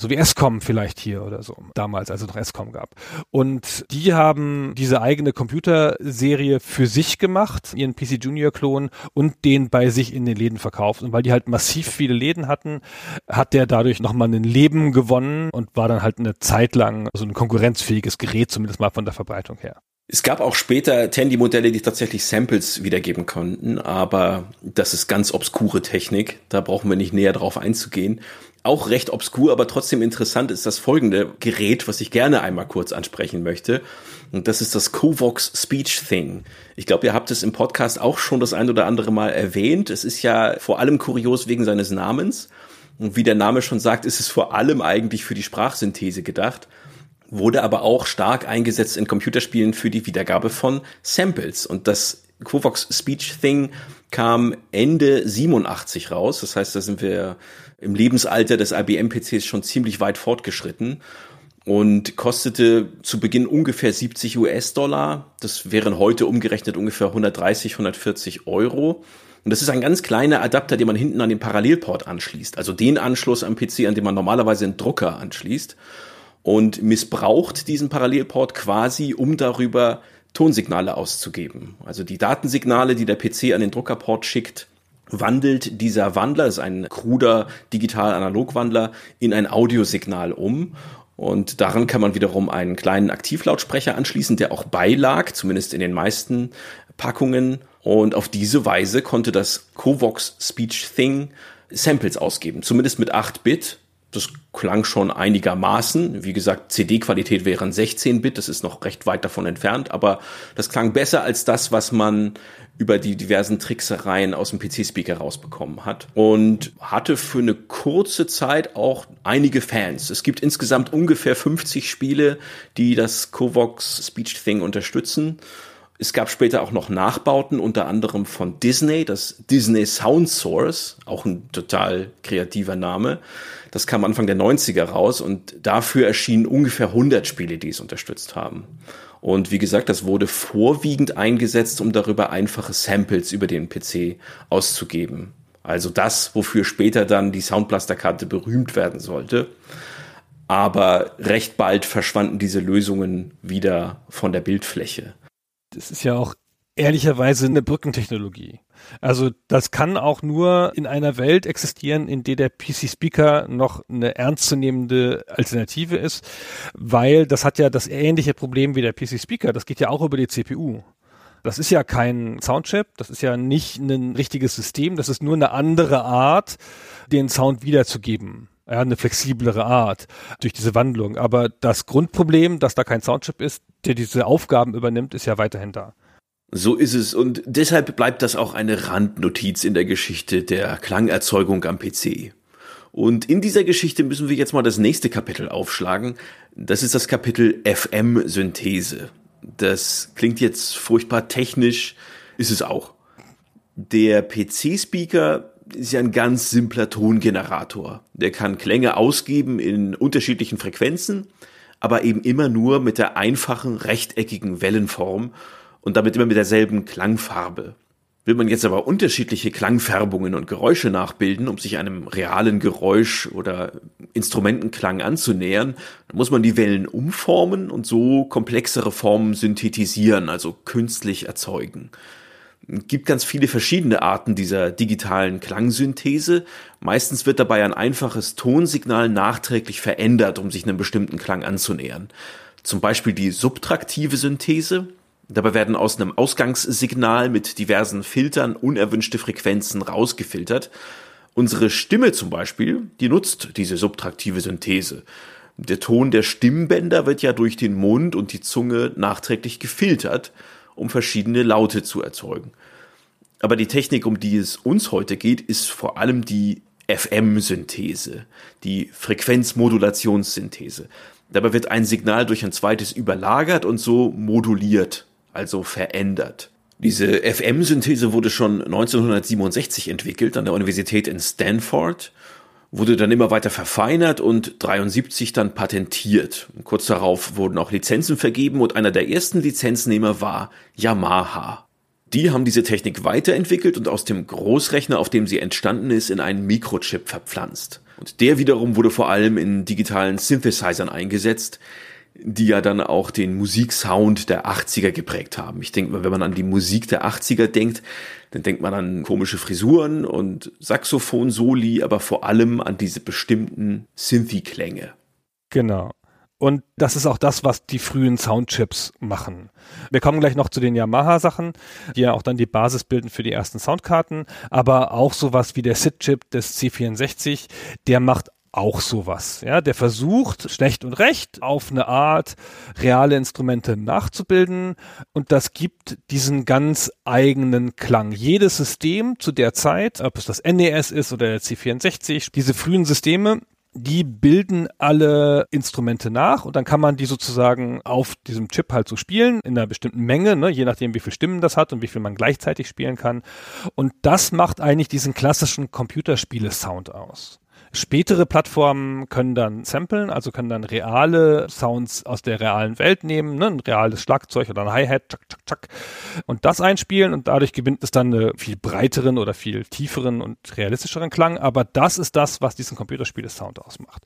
so wie Escom vielleicht hier oder so, damals, als es noch Escom gab. Und die haben diese eigene Computerserie für sich gemacht, ihren PC Junior Klon und den bei sich in den Läden verkauft. Und weil die halt massiv viele Läden hatten, hat der dadurch nochmal ein Leben gewonnen und war dann halt eine Zeit lang so ein konkurrenzfähiges Gerät, zumindest mal von der Verbreitung her. Es gab auch später Tandy-Modelle, die tatsächlich Samples wiedergeben konnten, aber das ist ganz obskure Technik. Da brauchen wir nicht näher drauf einzugehen auch recht obskur, aber trotzdem interessant ist das folgende Gerät, was ich gerne einmal kurz ansprechen möchte. Und das ist das Covox Speech Thing. Ich glaube, ihr habt es im Podcast auch schon das ein oder andere Mal erwähnt. Es ist ja vor allem kurios wegen seines Namens. Und wie der Name schon sagt, ist es vor allem eigentlich für die Sprachsynthese gedacht wurde aber auch stark eingesetzt in Computerspielen für die Wiedergabe von Samples. Und das Covox Speech Thing kam Ende 87 raus. Das heißt, da sind wir im Lebensalter des IBM-PCs schon ziemlich weit fortgeschritten und kostete zu Beginn ungefähr 70 US-Dollar. Das wären heute umgerechnet ungefähr 130, 140 Euro. Und das ist ein ganz kleiner Adapter, den man hinten an den Parallelport anschließt. Also den Anschluss am PC, an dem man normalerweise einen Drucker anschließt. Und missbraucht diesen Parallelport quasi, um darüber Tonsignale auszugeben. Also die Datensignale, die der PC an den Druckerport schickt, wandelt dieser Wandler, ist ein kruder digital-analog-Wandler, in ein Audiosignal um. Und daran kann man wiederum einen kleinen Aktivlautsprecher anschließen, der auch beilag, zumindest in den meisten Packungen. Und auf diese Weise konnte das Covox Speech Thing Samples ausgeben, zumindest mit 8 Bit. Das klang schon einigermaßen. Wie gesagt, CD-Qualität wären 16-Bit, das ist noch recht weit davon entfernt, aber das klang besser als das, was man über die diversen Tricksereien aus dem PC-Speaker rausbekommen hat und hatte für eine kurze Zeit auch einige Fans. Es gibt insgesamt ungefähr 50 Spiele, die das Covox Speech Thing unterstützen. Es gab später auch noch Nachbauten, unter anderem von Disney, das Disney Sound Source, auch ein total kreativer Name. Das kam Anfang der 90er raus und dafür erschienen ungefähr 100 Spiele, die es unterstützt haben. Und wie gesagt, das wurde vorwiegend eingesetzt, um darüber einfache Samples über den PC auszugeben. Also das, wofür später dann die Soundblaster-Karte berühmt werden sollte. Aber recht bald verschwanden diese Lösungen wieder von der Bildfläche das ist ja auch ehrlicherweise eine Brückentechnologie. Also das kann auch nur in einer Welt existieren, in der der PC-Speaker noch eine ernstzunehmende Alternative ist, weil das hat ja das ähnliche Problem wie der PC-Speaker. Das geht ja auch über die CPU. Das ist ja kein Soundchip, das ist ja nicht ein richtiges System, das ist nur eine andere Art, den Sound wiederzugeben. Ja, eine flexiblere Art durch diese Wandlung. Aber das Grundproblem, dass da kein Soundchip ist, der diese Aufgaben übernimmt, ist ja weiterhin da. So ist es und deshalb bleibt das auch eine Randnotiz in der Geschichte der Klangerzeugung am PC. Und in dieser Geschichte müssen wir jetzt mal das nächste Kapitel aufschlagen. Das ist das Kapitel FM-Synthese. Das klingt jetzt furchtbar technisch, ist es auch. Der PC-Speaker ist ja ein ganz simpler Tongenerator. Der kann Klänge ausgeben in unterschiedlichen Frequenzen aber eben immer nur mit der einfachen rechteckigen Wellenform und damit immer mit derselben Klangfarbe. Will man jetzt aber unterschiedliche Klangfärbungen und Geräusche nachbilden, um sich einem realen Geräusch oder Instrumentenklang anzunähern, dann muss man die Wellen umformen und so komplexere Formen synthetisieren, also künstlich erzeugen gibt ganz viele verschiedene Arten dieser digitalen Klangsynthese. Meistens wird dabei ein einfaches Tonsignal nachträglich verändert, um sich einem bestimmten Klang anzunähern. Zum Beispiel die subtraktive Synthese. Dabei werden aus einem Ausgangssignal mit diversen Filtern unerwünschte Frequenzen rausgefiltert. Unsere Stimme zum Beispiel, die nutzt diese subtraktive Synthese. Der Ton der Stimmbänder wird ja durch den Mund und die Zunge nachträglich gefiltert um verschiedene Laute zu erzeugen. Aber die Technik, um die es uns heute geht, ist vor allem die FM-Synthese, die Frequenzmodulationssynthese. Dabei wird ein Signal durch ein zweites überlagert und so moduliert, also verändert. Diese FM-Synthese wurde schon 1967 entwickelt an der Universität in Stanford, wurde dann immer weiter verfeinert und 73 dann patentiert. Kurz darauf wurden auch Lizenzen vergeben und einer der ersten Lizenznehmer war Yamaha. Die haben diese Technik weiterentwickelt und aus dem Großrechner, auf dem sie entstanden ist, in einen Mikrochip verpflanzt. Und der wiederum wurde vor allem in digitalen Synthesizern eingesetzt, die ja dann auch den Musiksound der 80er geprägt haben. Ich denke, wenn man an die Musik der 80er denkt, dann denkt man an komische Frisuren und Saxophon-Soli, aber vor allem an diese bestimmten Synthi-Klänge. Genau. Und das ist auch das, was die frühen Soundchips machen. Wir kommen gleich noch zu den Yamaha-Sachen, die ja auch dann die Basis bilden für die ersten Soundkarten, aber auch sowas wie der SID-Chip des C64, der macht auch sowas. Ja, der versucht schlecht und recht auf eine Art reale Instrumente nachzubilden und das gibt diesen ganz eigenen Klang. Jedes System zu der Zeit, ob es das NES ist oder der C64, diese frühen Systeme die bilden alle Instrumente nach und dann kann man die sozusagen auf diesem Chip halt so spielen in einer bestimmten Menge, ne, je nachdem wie viele Stimmen das hat und wie viel man gleichzeitig spielen kann. Und das macht eigentlich diesen klassischen Computerspiele-Sound aus. Spätere Plattformen können dann samplen, also können dann reale Sounds aus der realen Welt nehmen, ne, ein reales Schlagzeug oder ein Hi-Hat, tschak, tschak, tschak, und das einspielen und dadurch gewinnt es dann einen viel breiteren oder viel tieferen und realistischeren Klang. Aber das ist das, was diesen Computerspiele-Sound ausmacht.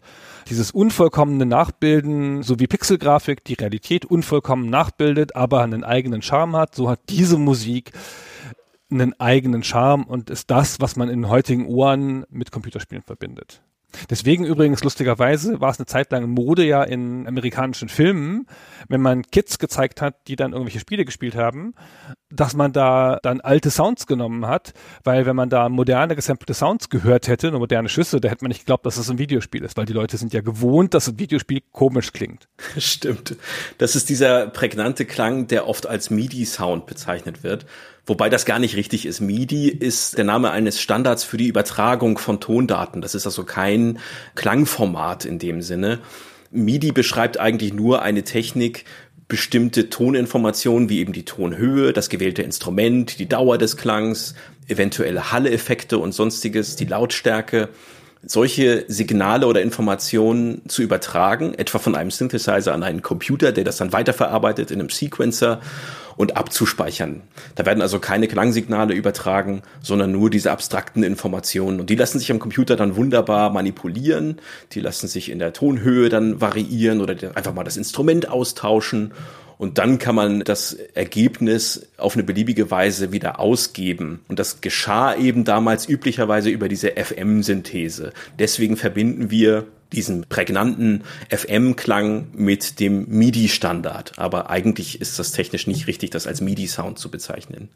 Dieses unvollkommene Nachbilden, so wie Pixelgrafik die Realität unvollkommen nachbildet, aber einen eigenen Charme hat, so hat diese Musik einen eigenen Charme und ist das, was man in heutigen Ohren mit Computerspielen verbindet. Deswegen übrigens lustigerweise war es eine Zeit lang Mode ja in amerikanischen Filmen, wenn man Kids gezeigt hat, die dann irgendwelche Spiele gespielt haben, dass man da dann alte Sounds genommen hat, weil wenn man da moderne gesampelte Sounds gehört hätte, eine moderne Schüsse, da hätte man nicht geglaubt, dass es das ein Videospiel ist, weil die Leute sind ja gewohnt, dass ein Videospiel komisch klingt. Stimmt. Das ist dieser prägnante Klang, der oft als MIDI-Sound bezeichnet wird. Wobei das gar nicht richtig ist. MIDI ist der Name eines Standards für die Übertragung von Tondaten. Das ist also kein Klangformat in dem Sinne. MIDI beschreibt eigentlich nur eine Technik, bestimmte Toninformationen wie eben die Tonhöhe, das gewählte Instrument, die Dauer des Klangs, eventuelle Halleffekte und sonstiges, die Lautstärke, solche Signale oder Informationen zu übertragen, etwa von einem Synthesizer an einen Computer, der das dann weiterverarbeitet in einem Sequencer und abzuspeichern. Da werden also keine Klangsignale übertragen, sondern nur diese abstrakten Informationen. Und die lassen sich am Computer dann wunderbar manipulieren. Die lassen sich in der Tonhöhe dann variieren oder einfach mal das Instrument austauschen. Und dann kann man das Ergebnis auf eine beliebige Weise wieder ausgeben. Und das geschah eben damals üblicherweise über diese FM-Synthese. Deswegen verbinden wir diesen prägnanten FM-Klang mit dem MIDI-Standard. Aber eigentlich ist das technisch nicht richtig, das als MIDI-Sound zu bezeichnen.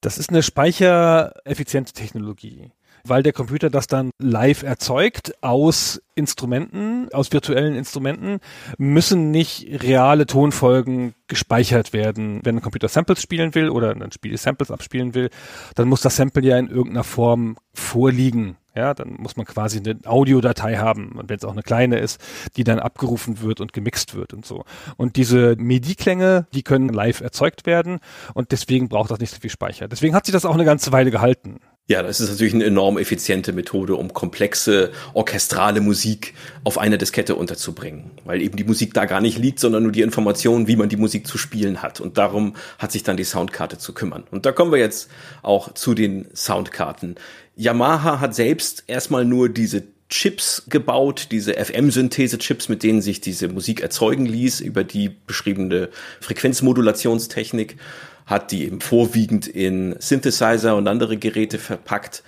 Das ist eine speichereffiziente Technologie, weil der Computer das dann live erzeugt aus Instrumenten, aus virtuellen Instrumenten, müssen nicht reale Tonfolgen gespeichert werden. Wenn ein Computer Samples spielen will oder ein Spiel Samples abspielen will, dann muss das Sample ja in irgendeiner Form vorliegen. Ja, dann muss man quasi eine Audiodatei haben, und wenn es auch eine kleine ist, die dann abgerufen wird und gemixt wird und so. Und diese MIDI-Klänge, die können live erzeugt werden und deswegen braucht das nicht so viel Speicher. Deswegen hat sich das auch eine ganze Weile gehalten. Ja, das ist natürlich eine enorm effiziente Methode, um komplexe orchestrale Musik auf einer Diskette unterzubringen, weil eben die Musik da gar nicht liegt, sondern nur die Information, wie man die Musik zu spielen hat. Und darum hat sich dann die Soundkarte zu kümmern. Und da kommen wir jetzt auch zu den Soundkarten. Yamaha hat selbst erstmal nur diese Chips gebaut, diese FM-Synthese-Chips, mit denen sich diese Musik erzeugen ließ, über die beschriebene Frequenzmodulationstechnik hat die eben vorwiegend in Synthesizer und andere Geräte verpackt.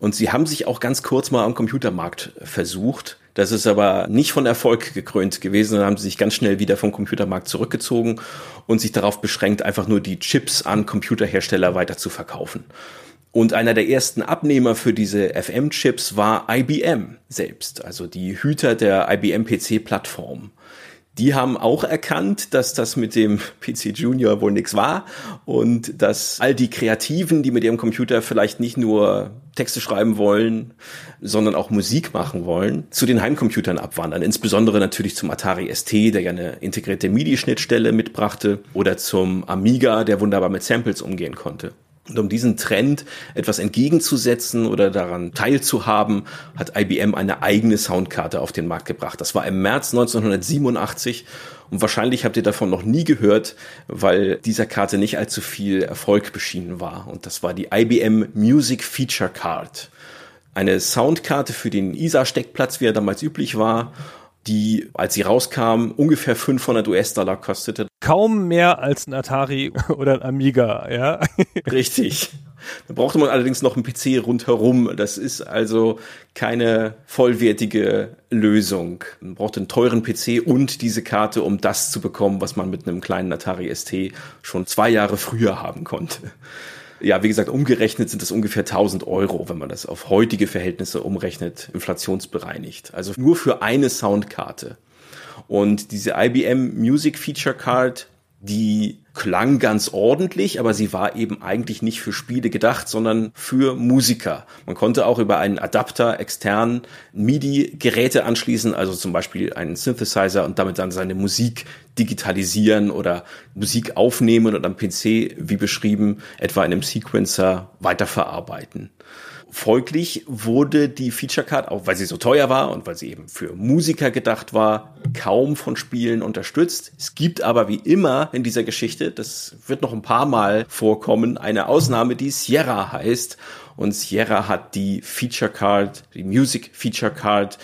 Und sie haben sich auch ganz kurz mal am Computermarkt versucht. Das ist aber nicht von Erfolg gekrönt gewesen. Dann haben sie sich ganz schnell wieder vom Computermarkt zurückgezogen und sich darauf beschränkt, einfach nur die Chips an Computerhersteller weiter zu verkaufen. Und einer der ersten Abnehmer für diese FM-Chips war IBM selbst, also die Hüter der IBM PC-Plattform. Die haben auch erkannt, dass das mit dem PC Junior wohl nichts war und dass all die Kreativen, die mit ihrem Computer vielleicht nicht nur Texte schreiben wollen, sondern auch Musik machen wollen, zu den Heimcomputern abwandern. Insbesondere natürlich zum Atari ST, der ja eine integrierte MIDI-Schnittstelle mitbrachte, oder zum Amiga, der wunderbar mit Samples umgehen konnte. Und um diesen Trend etwas entgegenzusetzen oder daran teilzuhaben, hat IBM eine eigene Soundkarte auf den Markt gebracht. Das war im März 1987 und wahrscheinlich habt ihr davon noch nie gehört, weil dieser Karte nicht allzu viel Erfolg beschienen war. Und das war die IBM Music Feature Card. Eine Soundkarte für den ISA-Steckplatz, wie er damals üblich war die, als sie rauskam, ungefähr 500 US-Dollar kostete. Kaum mehr als ein Atari oder ein Amiga, ja. Richtig. Da brauchte man allerdings noch einen PC rundherum. Das ist also keine vollwertige Lösung. Man brauchte einen teuren PC und diese Karte, um das zu bekommen, was man mit einem kleinen Atari ST schon zwei Jahre früher haben konnte ja, wie gesagt, umgerechnet sind das ungefähr 1000 Euro, wenn man das auf heutige Verhältnisse umrechnet, inflationsbereinigt. Also nur für eine Soundkarte. Und diese IBM Music Feature Card, die klang ganz ordentlich, aber sie war eben eigentlich nicht für Spiele gedacht, sondern für Musiker. Man konnte auch über einen Adapter extern MIDI-Geräte anschließen, also zum Beispiel einen Synthesizer und damit dann seine Musik digitalisieren oder Musik aufnehmen und am PC, wie beschrieben, etwa in einem Sequencer weiterverarbeiten. Folglich wurde die Feature Card, auch weil sie so teuer war und weil sie eben für Musiker gedacht war, kaum von Spielen unterstützt. Es gibt aber wie immer in dieser Geschichte, das wird noch ein paar Mal vorkommen, eine Ausnahme, die Sierra heißt. Und Sierra hat die Feature Card, die Music Feature Card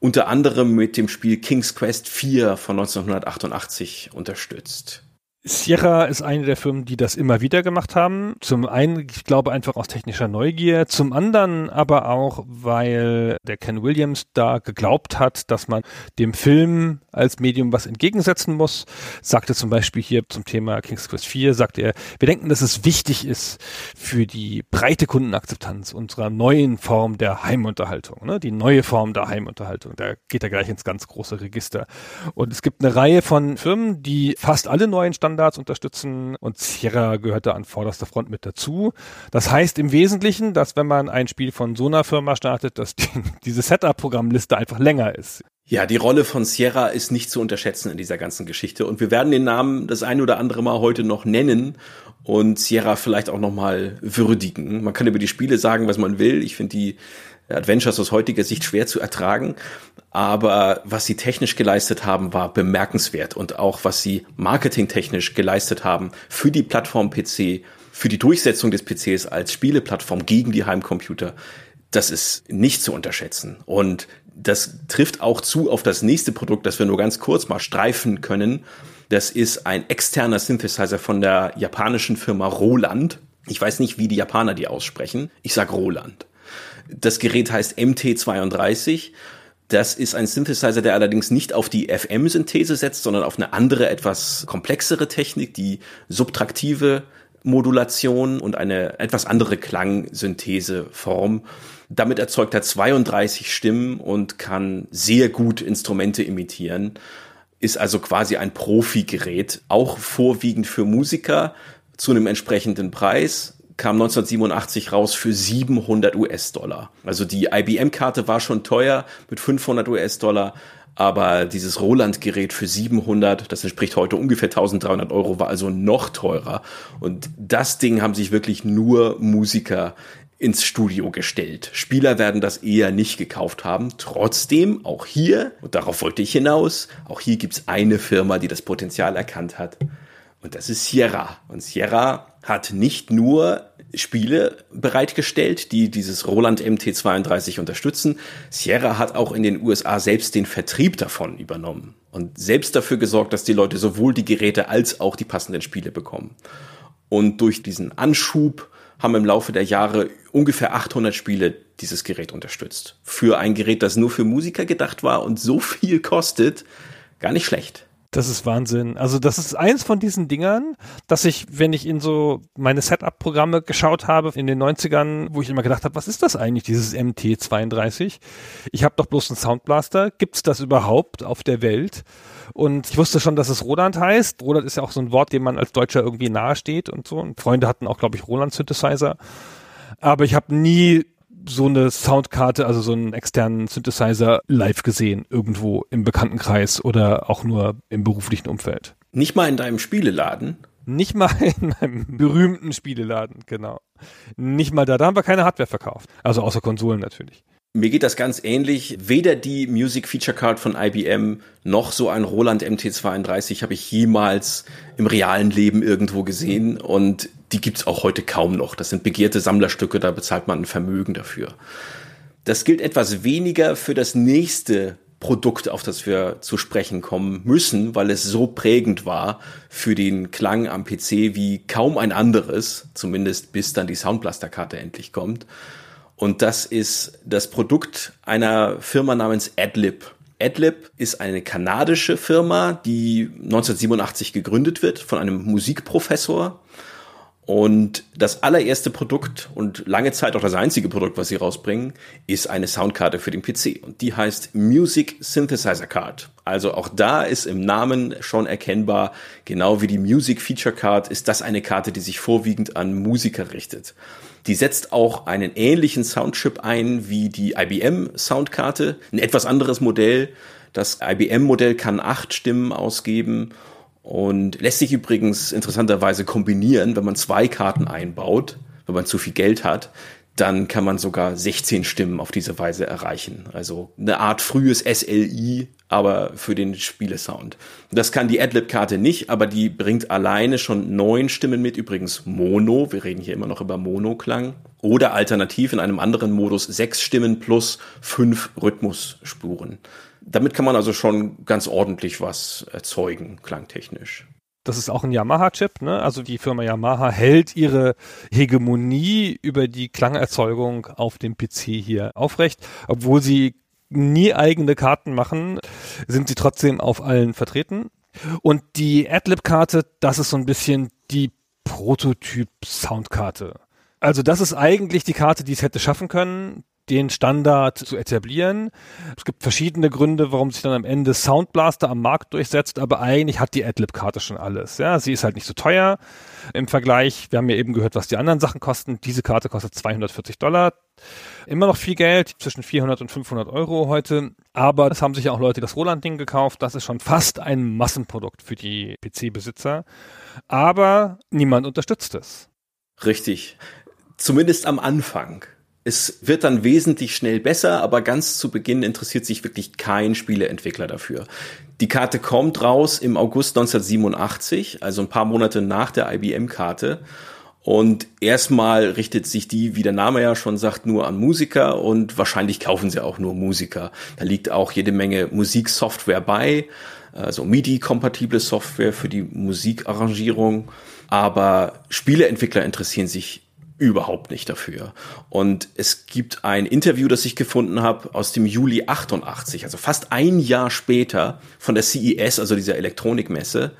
unter anderem mit dem Spiel King's Quest 4 von 1988 unterstützt. Sierra ist eine der Firmen, die das immer wieder gemacht haben. Zum einen, ich glaube, einfach aus technischer Neugier. Zum anderen aber auch, weil der Ken Williams da geglaubt hat, dass man dem Film als Medium was entgegensetzen muss. Sagte zum Beispiel hier zum Thema King's Quest 4, sagt er, wir denken, dass es wichtig ist für die breite Kundenakzeptanz unserer neuen Form der Heimunterhaltung. Ne? Die neue Form der Heimunterhaltung. Da geht er gleich ins ganz große Register. Und es gibt eine Reihe von Firmen, die fast alle neuen Standards Standards unterstützen und Sierra gehört da an vorderster Front mit dazu. Das heißt im Wesentlichen, dass wenn man ein Spiel von so einer Firma startet, dass die, diese Setup-Programmliste einfach länger ist. Ja, die Rolle von Sierra ist nicht zu unterschätzen in dieser ganzen Geschichte und wir werden den Namen das ein oder andere Mal heute noch nennen und Sierra vielleicht auch noch mal würdigen. Man kann über die Spiele sagen, was man will. Ich finde die Adventures aus heutiger Sicht schwer zu ertragen, aber was sie technisch geleistet haben, war bemerkenswert und auch was sie marketingtechnisch geleistet haben für die Plattform PC, für die Durchsetzung des PCs als Spieleplattform gegen die Heimcomputer, das ist nicht zu unterschätzen. Und das trifft auch zu auf das nächste Produkt, das wir nur ganz kurz mal streifen können. Das ist ein externer Synthesizer von der japanischen Firma Roland. Ich weiß nicht, wie die Japaner die aussprechen. Ich sag Roland. Das Gerät heißt MT32. Das ist ein Synthesizer, der allerdings nicht auf die FM-Synthese setzt, sondern auf eine andere, etwas komplexere Technik, die subtraktive Modulation und eine etwas andere Klangsyntheseform. Damit erzeugt er 32 Stimmen und kann sehr gut Instrumente imitieren. Ist also quasi ein Profi-Gerät, auch vorwiegend für Musiker zu einem entsprechenden Preis kam 1987 raus für 700 US-Dollar. Also die IBM-Karte war schon teuer mit 500 US-Dollar, aber dieses Roland-Gerät für 700, das entspricht heute ungefähr 1300 Euro, war also noch teurer. Und das Ding haben sich wirklich nur Musiker ins Studio gestellt. Spieler werden das eher nicht gekauft haben. Trotzdem, auch hier, und darauf wollte ich hinaus, auch hier gibt's eine Firma, die das Potenzial erkannt hat. Und das ist Sierra. Und Sierra hat nicht nur Spiele bereitgestellt, die dieses Roland MT32 unterstützen. Sierra hat auch in den USA selbst den Vertrieb davon übernommen und selbst dafür gesorgt, dass die Leute sowohl die Geräte als auch die passenden Spiele bekommen. Und durch diesen Anschub haben im Laufe der Jahre ungefähr 800 Spiele dieses Gerät unterstützt. Für ein Gerät, das nur für Musiker gedacht war und so viel kostet, gar nicht schlecht. Das ist Wahnsinn. Also das ist eins von diesen Dingern, dass ich, wenn ich in so meine Setup-Programme geschaut habe in den 90ern, wo ich immer gedacht habe, was ist das eigentlich, dieses MT32? Ich habe doch bloß einen Soundblaster. Gibt's das überhaupt auf der Welt? Und ich wusste schon, dass es Roland heißt. Roland ist ja auch so ein Wort, dem man als Deutscher irgendwie nahesteht und so. Und Freunde hatten auch, glaube ich, Roland Synthesizer. Aber ich habe nie so eine Soundkarte, also so einen externen Synthesizer live gesehen, irgendwo im Bekanntenkreis oder auch nur im beruflichen Umfeld. Nicht mal in deinem Spieleladen? Nicht mal in meinem berühmten Spieleladen, genau. Nicht mal da, da haben wir keine Hardware verkauft. Also außer Konsolen natürlich. Mir geht das ganz ähnlich. Weder die Music Feature Card von IBM noch so ein Roland MT32 habe ich jemals im realen Leben irgendwo gesehen und die gibt's auch heute kaum noch. Das sind begehrte Sammlerstücke, da bezahlt man ein Vermögen dafür. Das gilt etwas weniger für das nächste Produkt, auf das wir zu sprechen kommen müssen, weil es so prägend war für den Klang am PC wie kaum ein anderes, zumindest bis dann die Soundblaster-Karte endlich kommt. Und das ist das Produkt einer Firma namens Adlib. Adlib ist eine kanadische Firma, die 1987 gegründet wird von einem Musikprofessor. Und das allererste Produkt und lange Zeit auch das einzige Produkt, was sie rausbringen, ist eine Soundkarte für den PC. Und die heißt Music Synthesizer Card. Also auch da ist im Namen schon erkennbar, genau wie die Music Feature Card, ist das eine Karte, die sich vorwiegend an Musiker richtet. Die setzt auch einen ähnlichen Soundchip ein wie die IBM Soundkarte, ein etwas anderes Modell. Das IBM-Modell kann acht Stimmen ausgeben und lässt sich übrigens interessanterweise kombinieren, wenn man zwei Karten einbaut, wenn man zu viel Geld hat, dann kann man sogar 16 Stimmen auf diese Weise erreichen. Also eine Art frühes SLI, aber für den Spielesound. Das kann die Adlib-Karte nicht, aber die bringt alleine schon neun Stimmen mit, übrigens Mono, wir reden hier immer noch über Monoklang. Oder alternativ in einem anderen Modus sechs Stimmen plus fünf Rhythmusspuren. Damit kann man also schon ganz ordentlich was erzeugen, klangtechnisch. Das ist auch ein Yamaha-Chip, ne? Also die Firma Yamaha hält ihre Hegemonie über die Klangerzeugung auf dem PC hier aufrecht, obwohl sie nie eigene Karten machen, sind sie trotzdem auf allen vertreten. Und die Adlib-Karte, das ist so ein bisschen die Prototyp-Soundkarte. Also das ist eigentlich die Karte, die es hätte schaffen können. Den Standard zu etablieren. Es gibt verschiedene Gründe, warum sich dann am Ende Sound Blaster am Markt durchsetzt, aber eigentlich hat die Adlib-Karte schon alles. Ja, sie ist halt nicht so teuer im Vergleich. Wir haben ja eben gehört, was die anderen Sachen kosten. Diese Karte kostet 240 Dollar. Immer noch viel Geld, zwischen 400 und 500 Euro heute. Aber es haben sich ja auch Leute das Roland-Ding gekauft. Das ist schon fast ein Massenprodukt für die PC-Besitzer. Aber niemand unterstützt es. Richtig. Zumindest am Anfang. Es wird dann wesentlich schnell besser, aber ganz zu Beginn interessiert sich wirklich kein Spieleentwickler dafür. Die Karte kommt raus im August 1987, also ein paar Monate nach der IBM-Karte. Und erstmal richtet sich die, wie der Name ja schon sagt, nur an Musiker und wahrscheinlich kaufen sie auch nur Musiker. Da liegt auch jede Menge Musiksoftware bei, also MIDI-kompatible Software für die Musikarrangierung. Aber Spieleentwickler interessieren sich überhaupt nicht dafür. Und es gibt ein Interview, das ich gefunden habe aus dem Juli 88, also fast ein Jahr später von der CES, also dieser Elektronikmesse.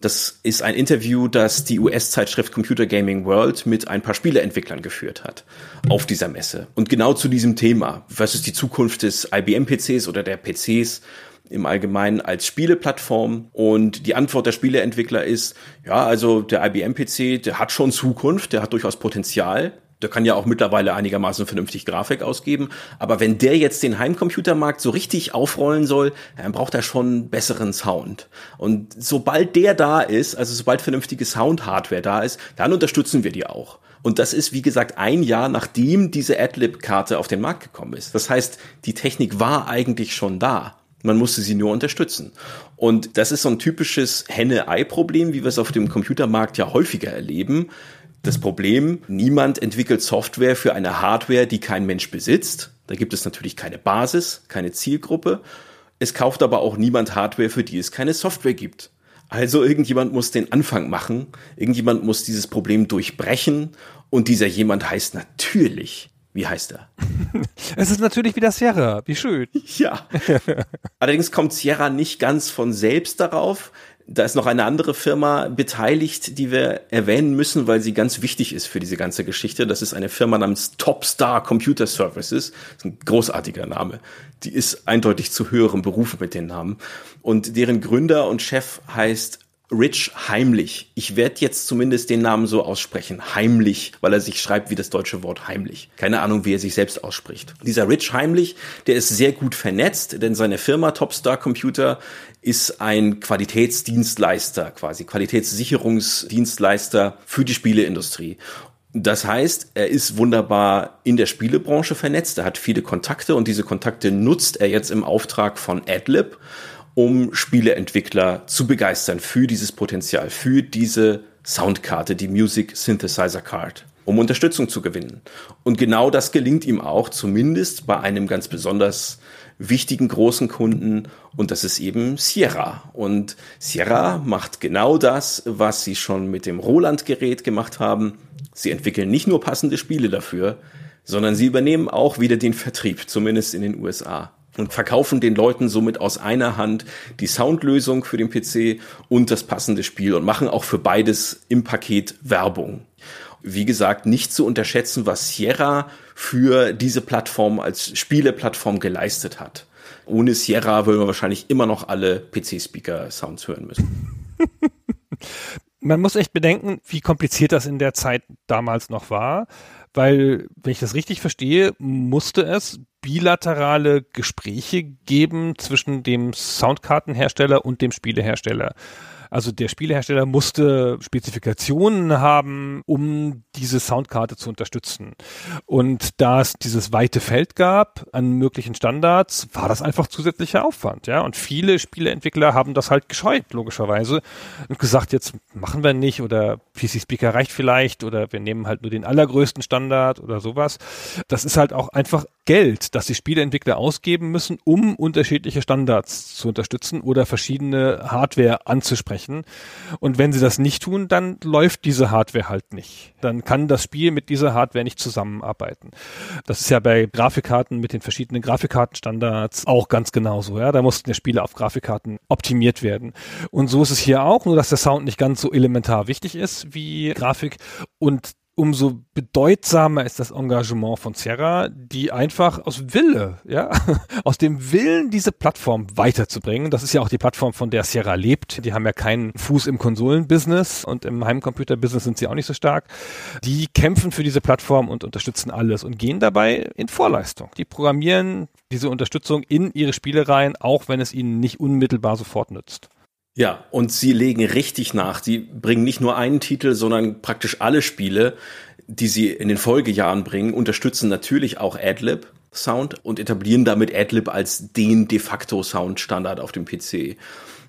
Das ist ein Interview, das die US-Zeitschrift Computer Gaming World mit ein paar Spieleentwicklern geführt hat auf dieser Messe. Und genau zu diesem Thema, was ist die Zukunft des IBM-PCs oder der PCs im Allgemeinen als Spieleplattform. Und die Antwort der Spieleentwickler ist, ja, also der IBM-PC, der hat schon Zukunft, der hat durchaus Potenzial. Der kann ja auch mittlerweile einigermaßen vernünftig Grafik ausgeben. Aber wenn der jetzt den Heimcomputermarkt so richtig aufrollen soll, dann braucht er schon besseren Sound. Und sobald der da ist, also sobald vernünftige Sound-Hardware da ist, dann unterstützen wir die auch. Und das ist, wie gesagt, ein Jahr nachdem diese Adlib-Karte auf den Markt gekommen ist. Das heißt, die Technik war eigentlich schon da. Man musste sie nur unterstützen. Und das ist so ein typisches Henne-Ei-Problem, wie wir es auf dem Computermarkt ja häufiger erleben. Das Problem, niemand entwickelt Software für eine Hardware, die kein Mensch besitzt. Da gibt es natürlich keine Basis, keine Zielgruppe. Es kauft aber auch niemand Hardware, für die es keine Software gibt. Also irgendjemand muss den Anfang machen, irgendjemand muss dieses Problem durchbrechen und dieser jemand heißt natürlich wie heißt er? es ist natürlich wieder Sierra. Wie schön. Ja. Allerdings kommt Sierra nicht ganz von selbst darauf. Da ist noch eine andere Firma beteiligt, die wir erwähnen müssen, weil sie ganz wichtig ist für diese ganze Geschichte. Das ist eine Firma namens Topstar Computer Services. Das ist ein großartiger Name. Die ist eindeutig zu höheren Berufen mit den Namen. Und deren Gründer und Chef heißt Rich Heimlich. Ich werde jetzt zumindest den Namen so aussprechen. Heimlich, weil er sich schreibt wie das deutsche Wort heimlich. Keine Ahnung, wie er sich selbst ausspricht. Dieser Rich Heimlich, der ist sehr gut vernetzt, denn seine Firma Topstar Computer ist ein Qualitätsdienstleister, quasi Qualitätssicherungsdienstleister für die Spieleindustrie. Das heißt, er ist wunderbar in der Spielebranche vernetzt, er hat viele Kontakte und diese Kontakte nutzt er jetzt im Auftrag von AdLib um Spieleentwickler zu begeistern für dieses Potenzial, für diese Soundkarte, die Music Synthesizer Card, um Unterstützung zu gewinnen. Und genau das gelingt ihm auch, zumindest bei einem ganz besonders wichtigen großen Kunden und das ist eben Sierra. Und Sierra macht genau das, was sie schon mit dem Roland-Gerät gemacht haben. Sie entwickeln nicht nur passende Spiele dafür, sondern sie übernehmen auch wieder den Vertrieb, zumindest in den USA und verkaufen den Leuten somit aus einer Hand die Soundlösung für den PC und das passende Spiel und machen auch für beides im Paket Werbung. Wie gesagt, nicht zu unterschätzen, was Sierra für diese Plattform als Spieleplattform geleistet hat. Ohne Sierra würden wir wahrscheinlich immer noch alle PC-Speaker-Sounds hören müssen. Man muss echt bedenken, wie kompliziert das in der Zeit damals noch war weil, wenn ich das richtig verstehe, musste es bilaterale Gespräche geben zwischen dem Soundkartenhersteller und dem Spielehersteller. Also der Spielehersteller musste Spezifikationen haben, um diese Soundkarte zu unterstützen. Und da es dieses weite Feld gab an möglichen Standards, war das einfach zusätzlicher Aufwand, ja. Und viele Spieleentwickler haben das halt gescheut, logischerweise, und gesagt, jetzt machen wir nicht oder PC Speaker reicht vielleicht oder wir nehmen halt nur den allergrößten Standard oder sowas. Das ist halt auch einfach Geld, das die Spieleentwickler ausgeben müssen, um unterschiedliche Standards zu unterstützen oder verschiedene Hardware anzusprechen. Und wenn sie das nicht tun, dann läuft diese Hardware halt nicht. Dann kann das Spiel mit dieser Hardware nicht zusammenarbeiten. Das ist ja bei Grafikkarten mit den verschiedenen Grafikkartenstandards auch ganz genauso. Ja, da mussten ja Spiele auf Grafikkarten optimiert werden. Und so ist es hier auch, nur dass der Sound nicht ganz so elementar wichtig ist wie Grafik und umso bedeutsamer ist das Engagement von Sierra, die einfach aus Wille, ja, aus dem Willen, diese Plattform weiterzubringen. Das ist ja auch die Plattform, von der Sierra lebt. Die haben ja keinen Fuß im Konsolenbusiness und im Heimcomputerbusiness sind sie auch nicht so stark. Die kämpfen für diese Plattform und unterstützen alles und gehen dabei in Vorleistung. Die programmieren diese Unterstützung in ihre Spiele rein, auch wenn es ihnen nicht unmittelbar sofort nützt. Ja, und sie legen richtig nach. Sie bringen nicht nur einen Titel, sondern praktisch alle Spiele, die sie in den Folgejahren bringen, unterstützen natürlich auch AdLib Sound und etablieren damit AdLib als den de facto Soundstandard auf dem PC.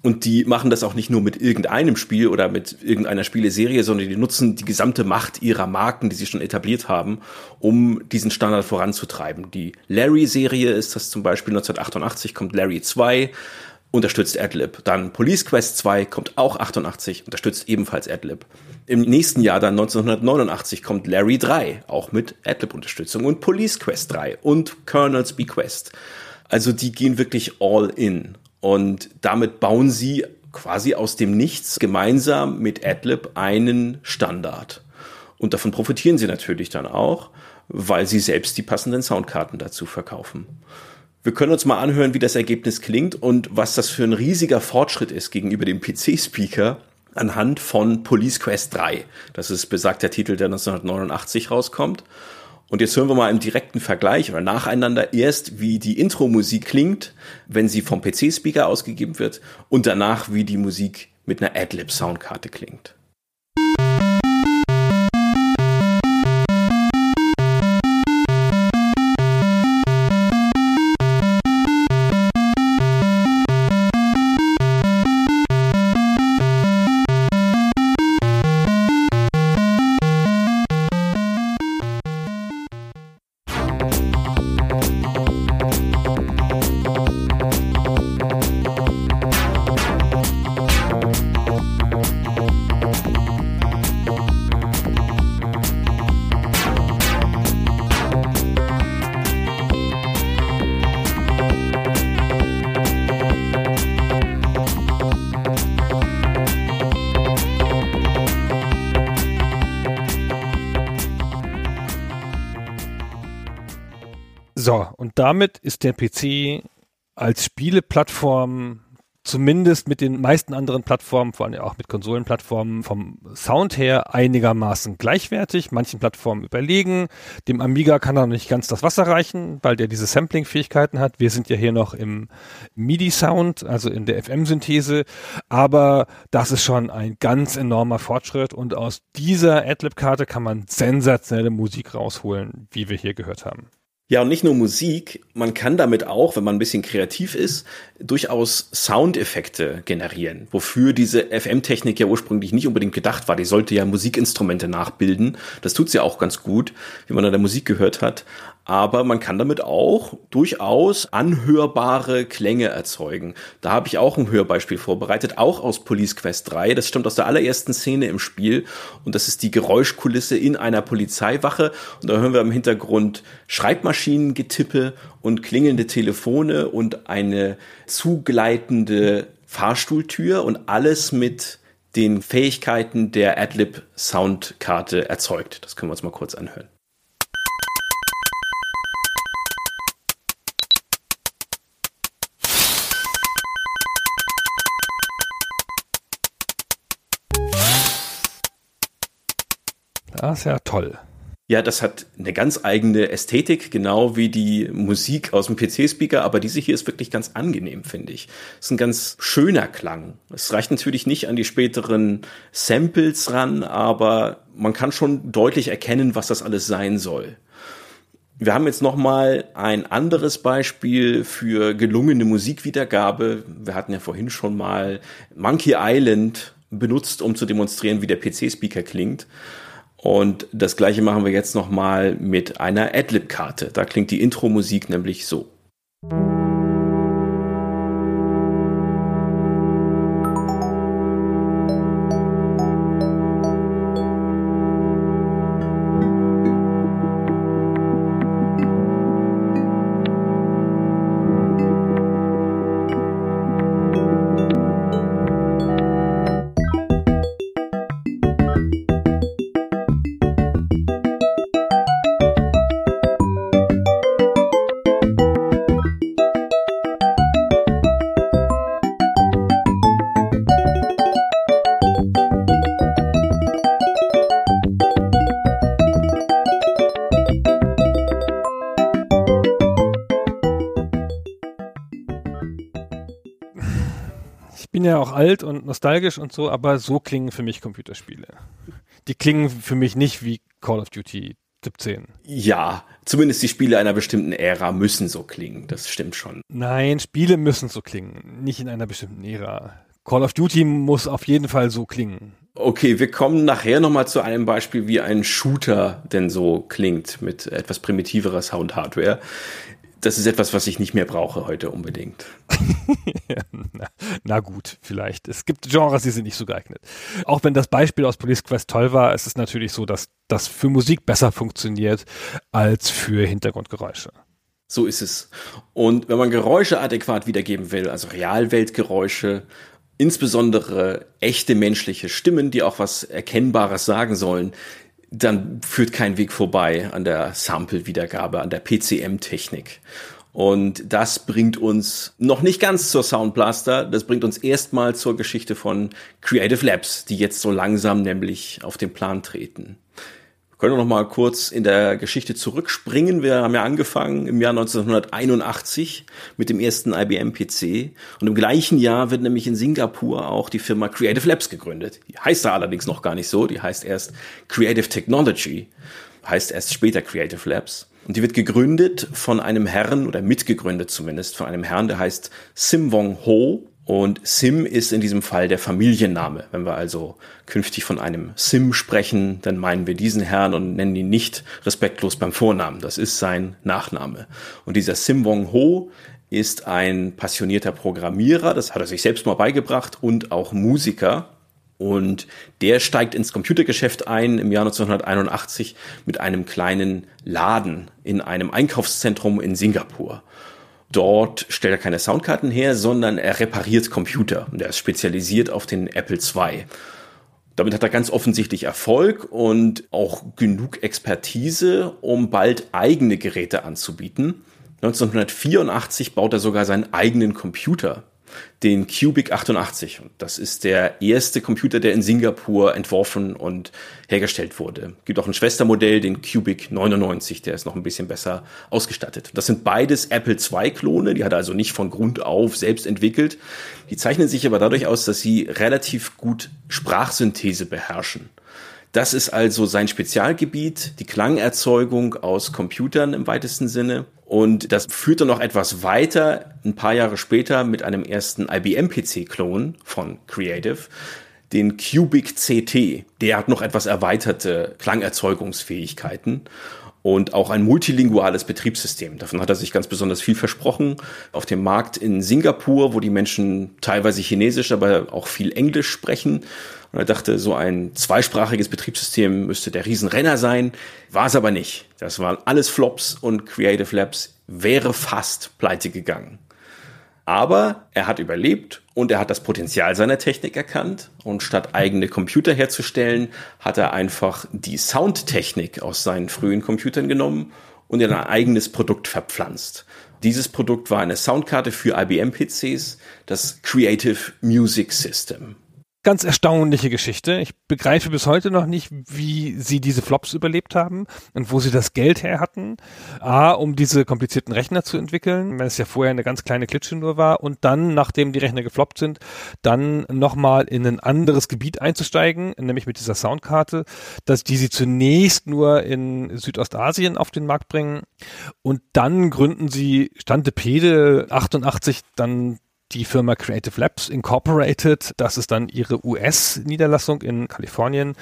Und die machen das auch nicht nur mit irgendeinem Spiel oder mit irgendeiner Spieleserie, sondern die nutzen die gesamte Macht ihrer Marken, die sie schon etabliert haben, um diesen Standard voranzutreiben. Die Larry-Serie ist das zum Beispiel 1988 kommt Larry 2, unterstützt AdLib. Dann Police Quest 2 kommt auch 88, unterstützt ebenfalls AdLib. Im nächsten Jahr dann 1989 kommt Larry 3, auch mit AdLib-Unterstützung und Police Quest 3 und Colonel's Bequest. Also die gehen wirklich all in und damit bauen sie quasi aus dem Nichts gemeinsam mit AdLib einen Standard. Und davon profitieren sie natürlich dann auch, weil sie selbst die passenden Soundkarten dazu verkaufen. Wir können uns mal anhören, wie das Ergebnis klingt und was das für ein riesiger Fortschritt ist gegenüber dem PC-Speaker anhand von Police Quest 3. Das ist besagter Titel, der 1989 rauskommt. Und jetzt hören wir mal im direkten Vergleich oder nacheinander erst, wie die Intro-Musik klingt, wenn sie vom PC-Speaker ausgegeben wird und danach, wie die Musik mit einer Adlib-Soundkarte klingt. So, und damit ist der PC als Spieleplattform zumindest mit den meisten anderen Plattformen, vor allem auch mit Konsolenplattformen vom Sound her einigermaßen gleichwertig, manchen Plattformen überlegen. Dem Amiga kann er noch nicht ganz das Wasser reichen, weil der diese Sampling-Fähigkeiten hat. Wir sind ja hier noch im MIDI-Sound, also in der FM-Synthese, aber das ist schon ein ganz enormer Fortschritt und aus dieser Adlib-Karte kann man sensationelle Musik rausholen, wie wir hier gehört haben. Ja, und nicht nur Musik, man kann damit auch, wenn man ein bisschen kreativ ist, durchaus Soundeffekte generieren, wofür diese FM-Technik ja ursprünglich nicht unbedingt gedacht war. Die sollte ja Musikinstrumente nachbilden. Das tut sie ja auch ganz gut, wie man an der Musik gehört hat aber man kann damit auch durchaus anhörbare Klänge erzeugen. Da habe ich auch ein Hörbeispiel vorbereitet, auch aus Police Quest 3. Das stammt aus der allerersten Szene im Spiel und das ist die Geräuschkulisse in einer Polizeiwache und da hören wir im Hintergrund Schreibmaschinengetippe und klingelnde Telefone und eine zugleitende Fahrstuhltür und alles mit den Fähigkeiten der Adlib Soundkarte erzeugt. Das können wir uns mal kurz anhören. Das ist ja toll. Ja, das hat eine ganz eigene Ästhetik, genau wie die Musik aus dem PC-Speaker, aber diese hier ist wirklich ganz angenehm, finde ich. Es ist ein ganz schöner Klang. Es reicht natürlich nicht an die späteren Samples ran, aber man kann schon deutlich erkennen, was das alles sein soll. Wir haben jetzt noch mal ein anderes Beispiel für gelungene Musikwiedergabe. Wir hatten ja vorhin schon mal Monkey Island benutzt, um zu demonstrieren, wie der PC-Speaker klingt. Und das gleiche machen wir jetzt nochmal mit einer Adlib-Karte. Da klingt die Intro-Musik nämlich so. Alt und nostalgisch und so, aber so klingen für mich Computerspiele. Die klingen für mich nicht wie Call of Duty 17. Ja, zumindest die Spiele einer bestimmten Ära müssen so klingen, das stimmt schon. Nein, Spiele müssen so klingen, nicht in einer bestimmten Ära. Call of Duty muss auf jeden Fall so klingen. Okay, wir kommen nachher nochmal zu einem Beispiel, wie ein Shooter denn so klingt mit etwas primitiverer Sound-Hardware das ist etwas, was ich nicht mehr brauche heute unbedingt. na, na, gut, vielleicht. Es gibt Genres, die sind nicht so geeignet. Auch wenn das Beispiel aus Police Quest toll war, ist es natürlich so, dass das für Musik besser funktioniert als für Hintergrundgeräusche. So ist es. Und wenn man Geräusche adäquat wiedergeben will, also Realweltgeräusche, insbesondere echte menschliche Stimmen, die auch was Erkennbares sagen sollen, dann führt kein Weg vorbei an der Sample-Wiedergabe, an der PCM-Technik. Und das bringt uns noch nicht ganz zur Sound Blaster, das bringt uns erstmal zur Geschichte von Creative Labs, die jetzt so langsam nämlich auf den Plan treten können wir noch mal kurz in der Geschichte zurückspringen. Wir haben ja angefangen im Jahr 1981 mit dem ersten IBM PC und im gleichen Jahr wird nämlich in Singapur auch die Firma Creative Labs gegründet. Die heißt da allerdings noch gar nicht so, die heißt erst Creative Technology, heißt erst später Creative Labs. Und die wird gegründet von einem Herrn oder mitgegründet zumindest von einem Herrn, der heißt Sim Wong Ho und Sim ist in diesem Fall der Familienname. Wenn wir also künftig von einem Sim sprechen, dann meinen wir diesen Herrn und nennen ihn nicht respektlos beim Vornamen. Das ist sein Nachname. Und dieser Sim Wong Ho ist ein passionierter Programmierer, das hat er sich selbst mal beigebracht, und auch Musiker. Und der steigt ins Computergeschäft ein im Jahr 1981 mit einem kleinen Laden in einem Einkaufszentrum in Singapur. Dort stellt er keine Soundkarten her, sondern er repariert Computer und er ist spezialisiert auf den Apple II. Damit hat er ganz offensichtlich Erfolg und auch genug Expertise, um bald eigene Geräte anzubieten. 1984 baut er sogar seinen eigenen Computer den Cubic 88. Das ist der erste Computer, der in Singapur entworfen und hergestellt wurde. Gibt auch ein Schwestermodell, den Cubic 99, der ist noch ein bisschen besser ausgestattet. Das sind beides Apple II-Klone, die hat er also nicht von Grund auf selbst entwickelt. Die zeichnen sich aber dadurch aus, dass sie relativ gut Sprachsynthese beherrschen. Das ist also sein Spezialgebiet, die Klangerzeugung aus Computern im weitesten Sinne. Und das führt dann noch etwas weiter, ein paar Jahre später mit einem ersten IBM-PC-Klon von Creative, den Cubic CT. Der hat noch etwas erweiterte Klangerzeugungsfähigkeiten und auch ein multilinguales Betriebssystem. Davon hat er sich ganz besonders viel versprochen. Auf dem Markt in Singapur, wo die Menschen teilweise Chinesisch, aber auch viel Englisch sprechen. Und er dachte, so ein zweisprachiges Betriebssystem müsste der Riesenrenner sein. War es aber nicht. Das waren alles Flops und Creative Labs wäre fast pleite gegangen. Aber er hat überlebt und er hat das Potenzial seiner Technik erkannt. Und statt eigene Computer herzustellen, hat er einfach die Soundtechnik aus seinen frühen Computern genommen und in ein eigenes Produkt verpflanzt. Dieses Produkt war eine Soundkarte für IBM-PCs, das Creative Music System ganz erstaunliche Geschichte. Ich begreife bis heute noch nicht, wie sie diese Flops überlebt haben und wo sie das Geld her hatten. A, um diese komplizierten Rechner zu entwickeln, wenn es ja vorher eine ganz kleine Klitsche nur war und dann, nachdem die Rechner gefloppt sind, dann nochmal in ein anderes Gebiet einzusteigen, nämlich mit dieser Soundkarte, dass die sie zunächst nur in Südostasien auf den Markt bringen und dann gründen sie Standepede 88 dann die Firma Creative Labs Incorporated. Das ist dann ihre US-Niederlassung in Kalifornien.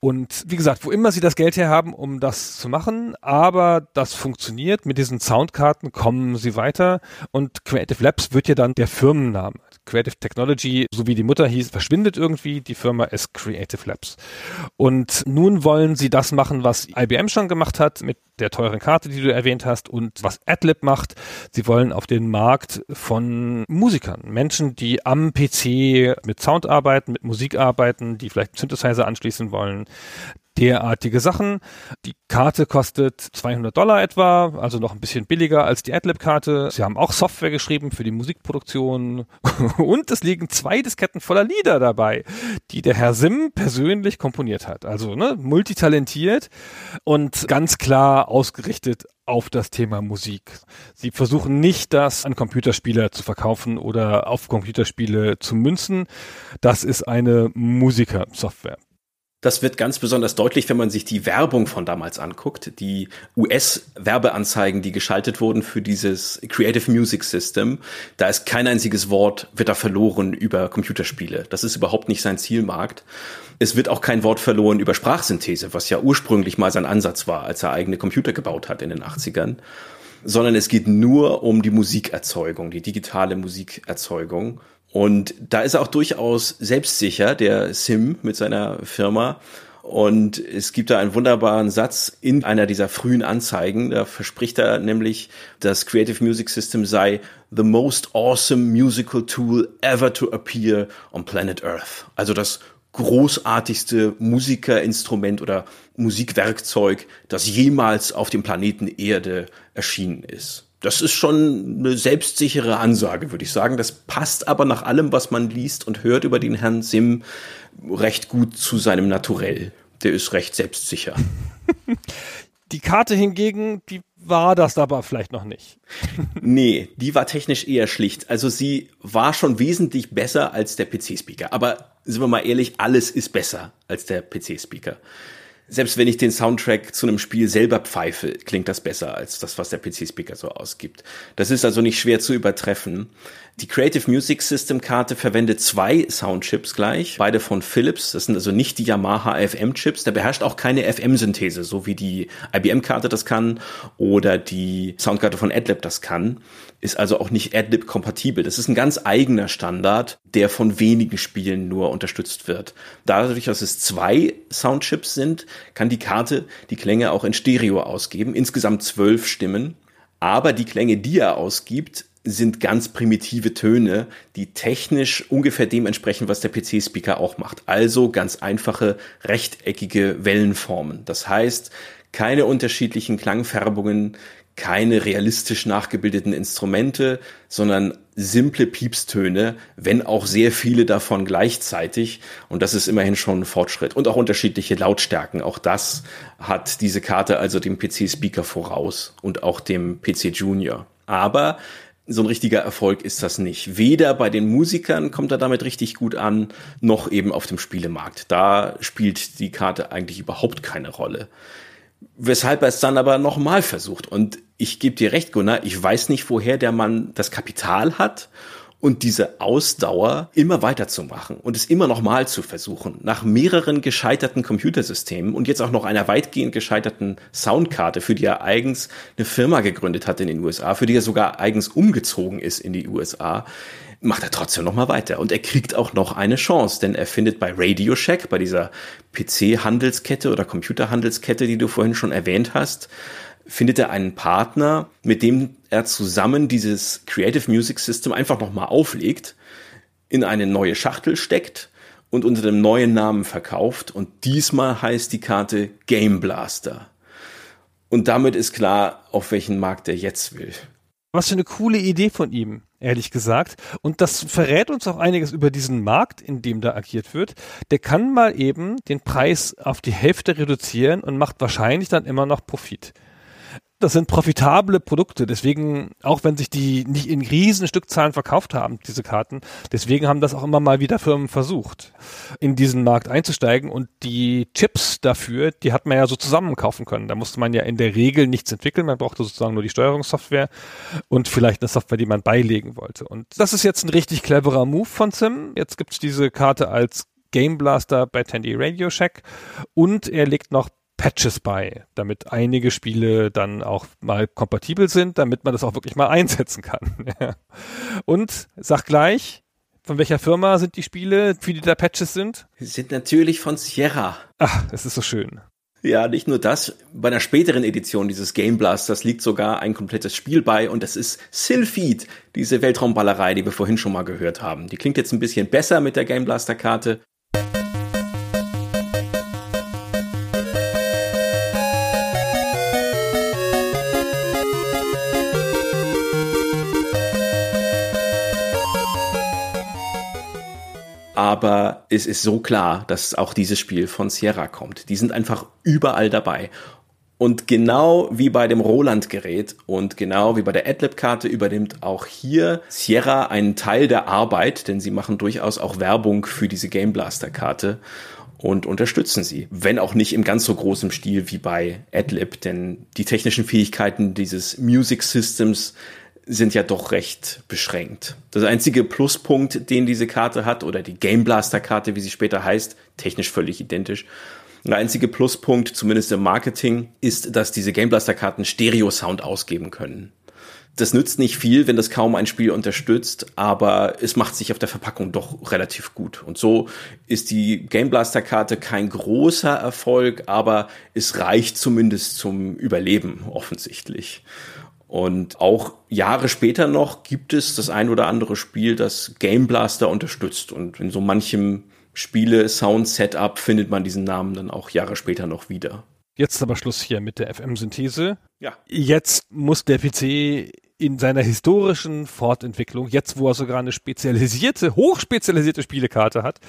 Und wie gesagt, wo immer sie das Geld her haben, um das zu machen, aber das funktioniert. Mit diesen Soundkarten kommen sie weiter und Creative Labs wird ja dann der Firmenname. Creative Technology, so wie die Mutter hieß, verschwindet irgendwie. Die Firma ist Creative Labs. Und nun wollen sie das machen, was IBM schon gemacht hat mit der teuren Karte, die du erwähnt hast und was AdLib macht. Sie wollen auf den Markt von Musikern, Menschen, die am PC mit Sound arbeiten, mit Musik arbeiten, die vielleicht Synthesizer anschließen wollen, derartige Sachen. Die Karte kostet 200 Dollar etwa, also noch ein bisschen billiger als die AdLib-Karte. Sie haben auch Software geschrieben für die Musikproduktion und es liegen zwei Disketten voller Lieder dabei, die der Herr Sim persönlich komponiert hat. Also ne, multitalentiert und ganz klar ausgerichtet auf das Thema Musik. Sie versuchen nicht, das an Computerspiele zu verkaufen oder auf Computerspiele zu münzen. Das ist eine Musikersoftware. Das wird ganz besonders deutlich, wenn man sich die Werbung von damals anguckt. Die US-Werbeanzeigen, die geschaltet wurden für dieses Creative Music System. Da ist kein einziges Wort, wird da verloren über Computerspiele. Das ist überhaupt nicht sein Zielmarkt. Es wird auch kein Wort verloren über Sprachsynthese, was ja ursprünglich mal sein Ansatz war, als er eigene Computer gebaut hat in den 80ern. Sondern es geht nur um die Musikerzeugung, die digitale Musikerzeugung. Und da ist er auch durchaus selbstsicher, der Sim mit seiner Firma. Und es gibt da einen wunderbaren Satz in einer dieser frühen Anzeigen. Da verspricht er nämlich, das Creative Music System sei the most awesome musical tool ever to appear on planet Earth. Also das großartigste Musikerinstrument oder Musikwerkzeug, das jemals auf dem Planeten Erde erschienen ist. Das ist schon eine selbstsichere Ansage, würde ich sagen. Das passt aber nach allem, was man liest und hört über den Herrn Sim, recht gut zu seinem Naturell. Der ist recht selbstsicher. Die Karte hingegen, die war das aber vielleicht noch nicht. nee, die war technisch eher schlicht. Also sie war schon wesentlich besser als der PC-Speaker. Aber sind wir mal ehrlich, alles ist besser als der PC-Speaker selbst wenn ich den Soundtrack zu einem Spiel selber pfeife, klingt das besser als das, was der PC-Speaker so ausgibt. Das ist also nicht schwer zu übertreffen. Die Creative Music System Karte verwendet zwei Soundchips gleich, beide von Philips. Das sind also nicht die Yamaha FM Chips. Der beherrscht auch keine FM-Synthese, so wie die IBM Karte das kann oder die Soundkarte von AdLib das kann. Ist also auch nicht AdLib kompatibel. Das ist ein ganz eigener Standard, der von wenigen Spielen nur unterstützt wird. Dadurch, dass es zwei Soundchips sind, kann die Karte die Klänge auch in Stereo ausgeben. Insgesamt zwölf Stimmen. Aber die Klänge, die er ausgibt, sind ganz primitive Töne, die technisch ungefähr dem entsprechen, was der PC-Speaker auch macht. Also ganz einfache rechteckige Wellenformen. Das heißt, keine unterschiedlichen Klangfärbungen, keine realistisch nachgebildeten Instrumente, sondern simple Piepstöne, wenn auch sehr viele davon gleichzeitig. Und das ist immerhin schon ein Fortschritt. Und auch unterschiedliche Lautstärken. Auch das hat diese Karte also dem PC-Speaker voraus und auch dem PC Junior. Aber so ein richtiger Erfolg ist das nicht. Weder bei den Musikern kommt er damit richtig gut an, noch eben auf dem Spielemarkt. Da spielt die Karte eigentlich überhaupt keine Rolle. Weshalb er es dann aber nochmal versucht. Und ich gebe dir recht, Gunnar, ich weiß nicht, woher der Mann das Kapital hat und diese Ausdauer immer weiterzumachen und es immer nochmal zu versuchen, nach mehreren gescheiterten Computersystemen und jetzt auch noch einer weitgehend gescheiterten Soundkarte, für die er eigens eine Firma gegründet hat in den USA, für die er sogar eigens umgezogen ist in die USA, macht er trotzdem noch mal weiter. Und er kriegt auch noch eine Chance, denn er findet bei Radio Shack, bei dieser PC-Handelskette oder Computerhandelskette, die du vorhin schon erwähnt hast, findet er einen Partner, mit dem er zusammen dieses Creative Music System einfach nochmal auflegt, in eine neue Schachtel steckt und unter dem neuen Namen verkauft. Und diesmal heißt die Karte Game Blaster. Und damit ist klar, auf welchen Markt er jetzt will. Was für eine coole Idee von ihm, ehrlich gesagt. Und das verrät uns auch einiges über diesen Markt, in dem da agiert wird. Der kann mal eben den Preis auf die Hälfte reduzieren und macht wahrscheinlich dann immer noch Profit das sind profitable Produkte. Deswegen, auch wenn sich die nicht in riesen Stückzahlen verkauft haben, diese Karten, deswegen haben das auch immer mal wieder Firmen versucht, in diesen Markt einzusteigen. Und die Chips dafür, die hat man ja so zusammen kaufen können. Da musste man ja in der Regel nichts entwickeln. Man brauchte sozusagen nur die Steuerungssoftware und vielleicht eine Software, die man beilegen wollte. Und das ist jetzt ein richtig cleverer Move von Sim. Jetzt gibt's diese Karte als Game Blaster bei Tandy Radio Shack und er legt noch Patches bei, damit einige Spiele dann auch mal kompatibel sind, damit man das auch wirklich mal einsetzen kann. Und sag gleich, von welcher Firma sind die Spiele, für die da Patches sind? Sind natürlich von Sierra. Ach, es ist so schön. Ja, nicht nur das. Bei einer späteren Edition dieses Game Blasters liegt sogar ein komplettes Spiel bei und das ist Sylphid, diese Weltraumballerei, die wir vorhin schon mal gehört haben. Die klingt jetzt ein bisschen besser mit der Game Blaster Karte, aber es ist so klar, dass auch dieses Spiel von Sierra kommt. Die sind einfach überall dabei. Und genau wie bei dem Roland-Gerät und genau wie bei der Adlib-Karte übernimmt auch hier Sierra einen Teil der Arbeit, denn sie machen durchaus auch Werbung für diese Game Blaster-Karte und unterstützen sie. Wenn auch nicht im ganz so großen Stil wie bei Adlib, denn die technischen Fähigkeiten dieses Music Systems sind ja doch recht beschränkt. Das einzige Pluspunkt, den diese Karte hat, oder die Game Blaster Karte, wie sie später heißt, technisch völlig identisch, der einzige Pluspunkt, zumindest im Marketing, ist, dass diese Game Blaster Karten Stereo-Sound ausgeben können. Das nützt nicht viel, wenn das kaum ein Spiel unterstützt, aber es macht sich auf der Verpackung doch relativ gut. Und so ist die Game Blaster Karte kein großer Erfolg, aber es reicht zumindest zum Überleben offensichtlich. Und auch Jahre später noch gibt es das ein oder andere Spiel, das Game Blaster unterstützt. Und in so manchem Spiele-Sound-Setup findet man diesen Namen dann auch Jahre später noch wieder. Jetzt aber Schluss hier mit der FM-Synthese. Ja. Jetzt muss der PC in seiner historischen Fortentwicklung, jetzt wo er sogar eine spezialisierte, hochspezialisierte Spielekarte hat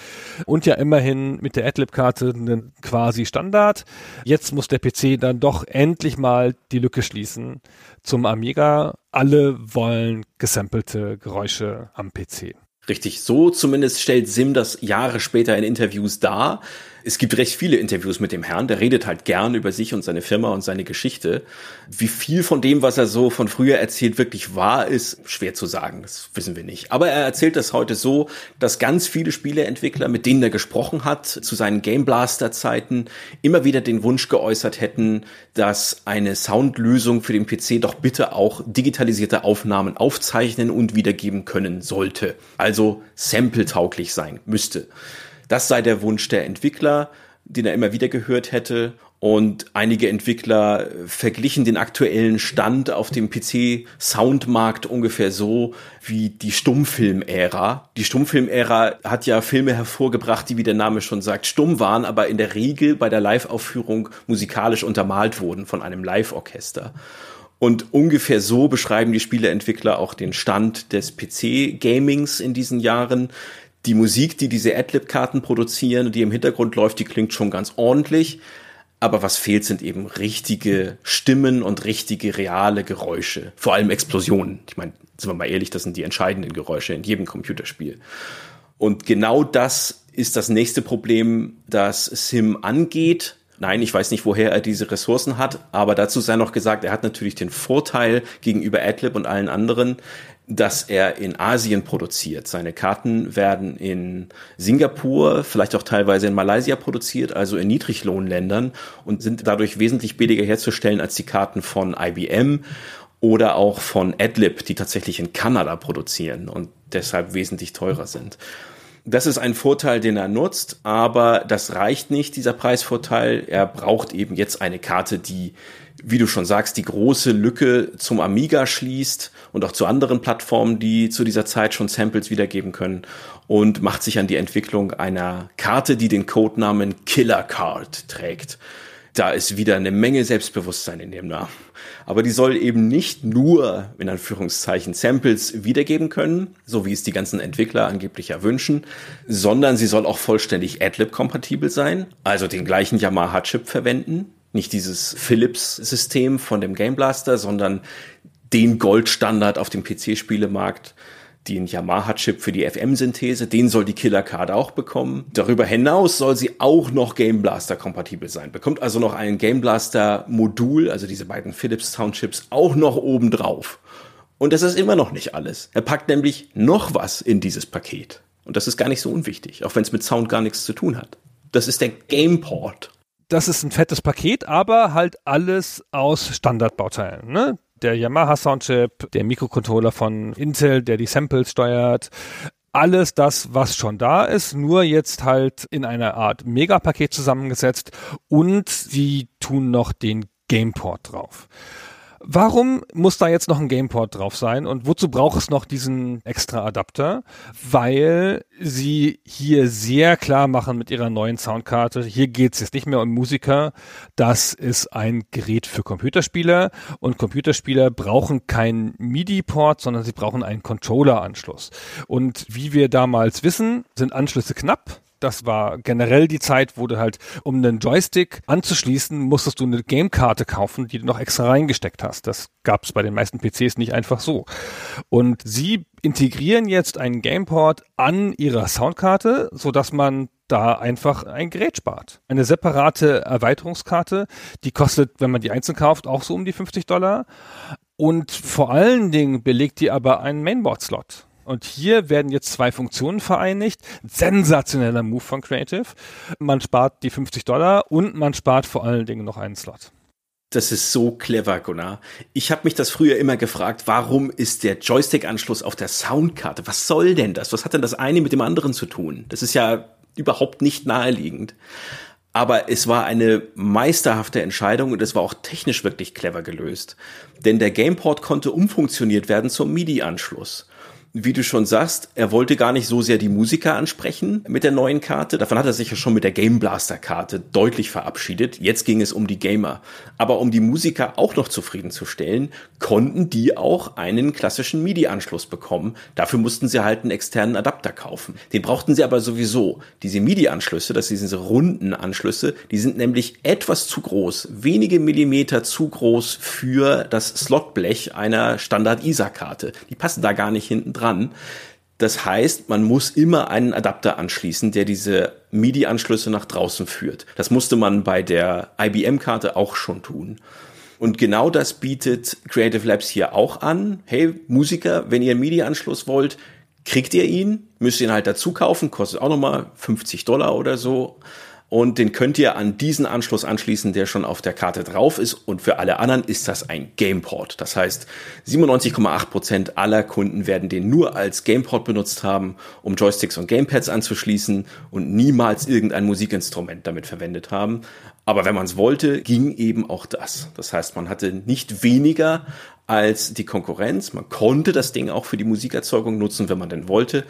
und ja immerhin mit der Adlib-Karte einen quasi Standard, jetzt muss der PC dann doch endlich mal die Lücke schließen zum Amiga. Alle wollen gesampelte Geräusche am PC. Richtig, so zumindest stellt Sim das Jahre später in Interviews dar es gibt recht viele Interviews mit dem Herrn, der redet halt gern über sich und seine Firma und seine Geschichte. Wie viel von dem, was er so von früher erzählt, wirklich wahr ist, schwer zu sagen, das wissen wir nicht. Aber er erzählt das heute so, dass ganz viele Spieleentwickler, mit denen er gesprochen hat, zu seinen Game Blaster Zeiten, immer wieder den Wunsch geäußert hätten, dass eine Soundlösung für den PC doch bitte auch digitalisierte Aufnahmen aufzeichnen und wiedergeben können sollte. Also sample-tauglich sein müsste. Das sei der Wunsch der Entwickler, den er immer wieder gehört hätte. Und einige Entwickler verglichen den aktuellen Stand auf dem PC-Soundmarkt ungefähr so wie die Stummfilm-Ära. Die Stummfilm-Ära hat ja Filme hervorgebracht, die, wie der Name schon sagt, stumm waren, aber in der Regel bei der Live-Aufführung musikalisch untermalt wurden von einem Live-Orchester. Und ungefähr so beschreiben die Spieleentwickler auch den Stand des PC-Gamings in diesen Jahren die Musik, die diese Adlib-Karten produzieren, die im Hintergrund läuft, die klingt schon ganz ordentlich. Aber was fehlt, sind eben richtige Stimmen und richtige reale Geräusche. Vor allem Explosionen. Ich meine, sind wir mal ehrlich, das sind die entscheidenden Geräusche in jedem Computerspiel. Und genau das ist das nächste Problem, das Sim angeht. Nein, ich weiß nicht, woher er diese Ressourcen hat, aber dazu sei noch gesagt, er hat natürlich den Vorteil gegenüber Adlib und allen anderen, dass er in Asien produziert. Seine Karten werden in Singapur, vielleicht auch teilweise in Malaysia produziert, also in Niedriglohnländern und sind dadurch wesentlich billiger herzustellen als die Karten von IBM oder auch von Adlib, die tatsächlich in Kanada produzieren und deshalb wesentlich teurer sind. Das ist ein Vorteil, den er nutzt, aber das reicht nicht, dieser Preisvorteil. Er braucht eben jetzt eine Karte, die wie du schon sagst, die große Lücke zum Amiga schließt und auch zu anderen Plattformen, die zu dieser Zeit schon Samples wiedergeben können und macht sich an die Entwicklung einer Karte, die den Codenamen Killer Card trägt. Da ist wieder eine Menge Selbstbewusstsein in dem Namen. Aber die soll eben nicht nur, in Anführungszeichen, Samples wiedergeben können, so wie es die ganzen Entwickler angeblich ja wünschen, sondern sie soll auch vollständig Adlib-kompatibel sein, also den gleichen Yamaha-Chip verwenden, nicht dieses Philips-System von dem Game Blaster, sondern den Goldstandard auf dem PC-Spielemarkt, den Yamaha-Chip für die FM-Synthese, den soll die Killer-Card auch bekommen. Darüber hinaus soll sie auch noch Game Blaster-kompatibel sein. Bekommt also noch ein Game Blaster-Modul, also diese beiden Philips Soundchips, auch noch oben drauf. Und das ist immer noch nicht alles. Er packt nämlich noch was in dieses Paket. Und das ist gar nicht so unwichtig, auch wenn es mit Sound gar nichts zu tun hat. Das ist der Gameport das ist ein fettes Paket, aber halt alles aus Standardbauteilen. Ne? Der Yamaha Soundchip, der Mikrocontroller von Intel, der die Samples steuert, alles das, was schon da ist, nur jetzt halt in einer Art Megapaket zusammengesetzt und sie tun noch den Gameport drauf. Warum muss da jetzt noch ein Gameport drauf sein und wozu braucht es noch diesen extra Adapter? Weil sie hier sehr klar machen mit ihrer neuen Soundkarte, hier geht es jetzt nicht mehr um Musiker, das ist ein Gerät für Computerspieler und Computerspieler brauchen keinen MIDI-Port, sondern sie brauchen einen Controller-Anschluss. Und wie wir damals wissen, sind Anschlüsse knapp Das war generell die Zeit, wo du halt, um einen Joystick anzuschließen, musstest du eine Gamekarte kaufen, die du noch extra reingesteckt hast. Das gab es bei den meisten PCs nicht einfach so. Und sie integrieren jetzt einen Gameport an ihrer Soundkarte, so dass man da einfach ein Gerät spart. Eine separate Erweiterungskarte, die kostet, wenn man die einzeln kauft, auch so um die 50 Dollar. Und vor allen Dingen belegt die aber einen Mainboard-Slot. Und hier werden jetzt zwei Funktionen vereinigt. Sensationeller Move von Creative. Man spart die 50 Dollar und man spart vor allen Dingen noch einen Slot. Das ist so clever, Gunnar. Ich habe mich das früher immer gefragt, warum ist der Joystick-Anschluss auf der Soundkarte? Was soll denn das? Was hat denn das eine mit dem anderen zu tun? Das ist ja überhaupt nicht naheliegend. Aber es war eine meisterhafte Entscheidung und es war auch technisch wirklich clever gelöst. Denn der Gameport konnte umfunktioniert werden zum MIDI-Anschluss wie du schon sagst, er wollte gar nicht so sehr die Musiker ansprechen mit der neuen Karte. Davon hat er sich ja schon mit der Game Blaster Karte deutlich verabschiedet. Jetzt ging es um die Gamer. Aber um die Musiker auch noch zufriedenzustellen, konnten die auch einen klassischen MIDI-Anschluss bekommen. Dafür mussten sie halt einen externen Adapter kaufen. Den brauchten sie aber sowieso. Diese MIDI-Anschlüsse, das sind diese runden Anschlüsse, die sind nämlich etwas zu groß, wenige Millimeter zu groß für das Slotblech einer Standard-ISA-Karte. Die passen da gar nicht hinten dran dran. Das heißt, man muss immer einen Adapter anschließen, der diese MIDI-Anschlüsse nach draußen führt. Das musste man bei der IBM-Karte auch schon tun. Und genau das bietet Creative Labs hier auch an. Hey, Musiker, wenn ihr einen MIDI-Anschluss wollt, kriegt ihr ihn, müsst ihr ihn halt dazu kaufen, kostet auch nochmal 50 Dollar oder so und den könnt ihr an diesen Anschluss anschließen, der schon auf der Karte drauf ist und für alle anderen ist das ein Gameport. Das heißt, 97,8 Prozent aller Kunden werden den nur als Gameport benutzt haben, um Joysticks und Gamepads anzuschließen und niemals irgendein Musikinstrument damit verwendet haben. Aber wenn man es wollte, ging eben auch das. Das heißt, man hatte nicht weniger als die Konkurrenz. Man konnte das Ding auch für die Musikerzeugung nutzen, wenn man denn wollte.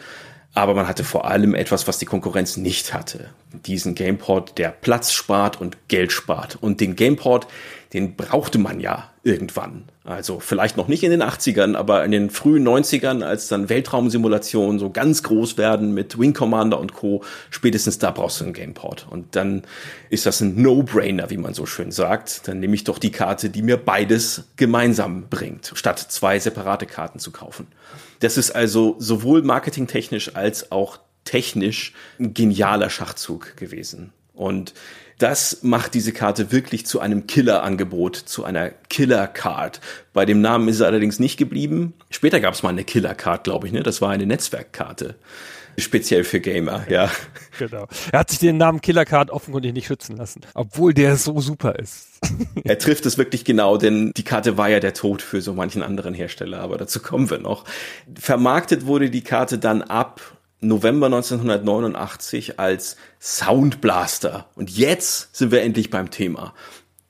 Aber man hatte vor allem etwas, was die Konkurrenz nicht hatte. Diesen Gameport, der Platz spart und Geld spart. Und den Gameport, den brauchte man ja irgendwann. Also vielleicht noch nicht in den 80ern, aber in den frühen 90ern, als dann Weltraumsimulationen so ganz groß werden mit Wing Commander und Co., spätestens da brauchst du einen Gameport. Und dann ist das ein No-Brainer, wie man so schön sagt. Dann nehme ich doch die Karte, die mir beides gemeinsam bringt, statt zwei separate Karten zu kaufen. Das ist also sowohl marketingtechnisch als auch technisch ein genialer Schachzug gewesen. Und das macht diese Karte wirklich zu einem Killer-Angebot, zu einer Killer-Card. Bei dem Namen ist es allerdings nicht geblieben. Später gab es mal eine Killer-Card, glaube ich, ne? Das war eine Netzwerkkarte. Speziell für Gamer, ja. Genau. Er hat sich den Namen Killer Card offenkundig nicht schützen lassen, obwohl der so super ist. er trifft es wirklich genau, denn die Karte war ja der Tod für so manchen anderen Hersteller, aber dazu kommen wir noch. Vermarktet wurde die Karte dann ab November 1989 als Sound Blaster. Und jetzt sind wir endlich beim Thema.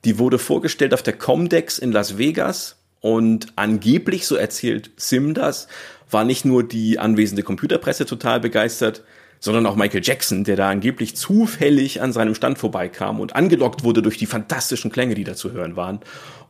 Die wurde vorgestellt auf der Comdex in Las Vegas und angeblich, so erzählt Sim das, war nicht nur die anwesende Computerpresse total begeistert, sondern auch Michael Jackson, der da angeblich zufällig an seinem Stand vorbeikam und angelockt wurde durch die fantastischen Klänge, die da zu hören waren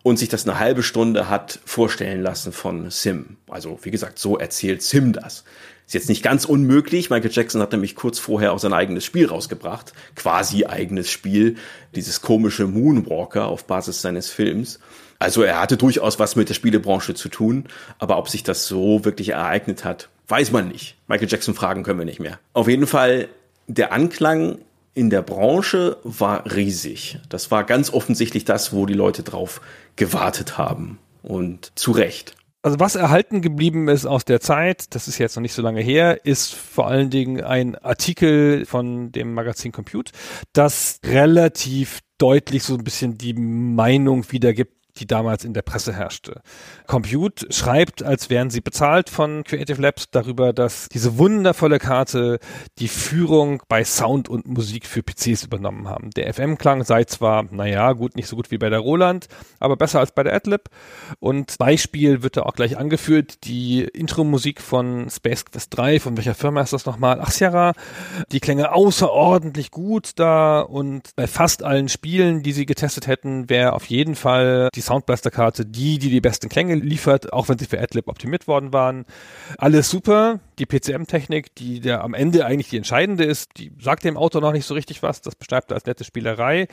und sich das eine halbe Stunde hat vorstellen lassen von Sim. Also wie gesagt, so erzählt Sim das. Ist jetzt nicht ganz unmöglich. Michael Jackson hat nämlich kurz vorher auch sein eigenes Spiel rausgebracht. Quasi eigenes Spiel. Dieses komische Moonwalker auf Basis seines Films. Also er hatte durchaus was mit der Spielebranche zu tun, aber ob sich das so wirklich ereignet hat, weiß man nicht. Michael Jackson fragen können wir nicht mehr. Auf jeden Fall, der Anklang in der Branche war riesig. Das war ganz offensichtlich das, wo die Leute drauf gewartet haben. Und zu Recht. Also was erhalten geblieben ist aus der Zeit, das ist jetzt noch nicht so lange her, ist vor allen Dingen ein Artikel von dem Magazin Compute, das relativ deutlich so ein bisschen die Meinung wiedergibt, die damals in der Presse herrschte. Compute schreibt, als wären sie bezahlt von Creative Labs darüber, dass diese wundervolle Karte die Führung bei Sound und Musik für PCs übernommen haben. Der FM-Klang sei zwar, naja, gut, nicht so gut wie bei der Roland, aber besser als bei der Adlib. Und Beispiel wird da auch gleich angeführt, die Intro-Musik von Space Quest 3, von welcher Firma ist das nochmal? Ach, Sierra. Die Klänge außerordentlich gut da und bei fast allen Spielen, die sie getestet hätten, wäre auf jeden Fall die Soundblaster-Karte die, die die besten Klänge liefert, auch wenn sie für AdLib optimiert worden waren. Alles super. Die PCM-Technik, die der am Ende eigentlich die entscheidende ist, die sagt dem Autor noch nicht so richtig was. Das beschreibt er als nette Spielerei.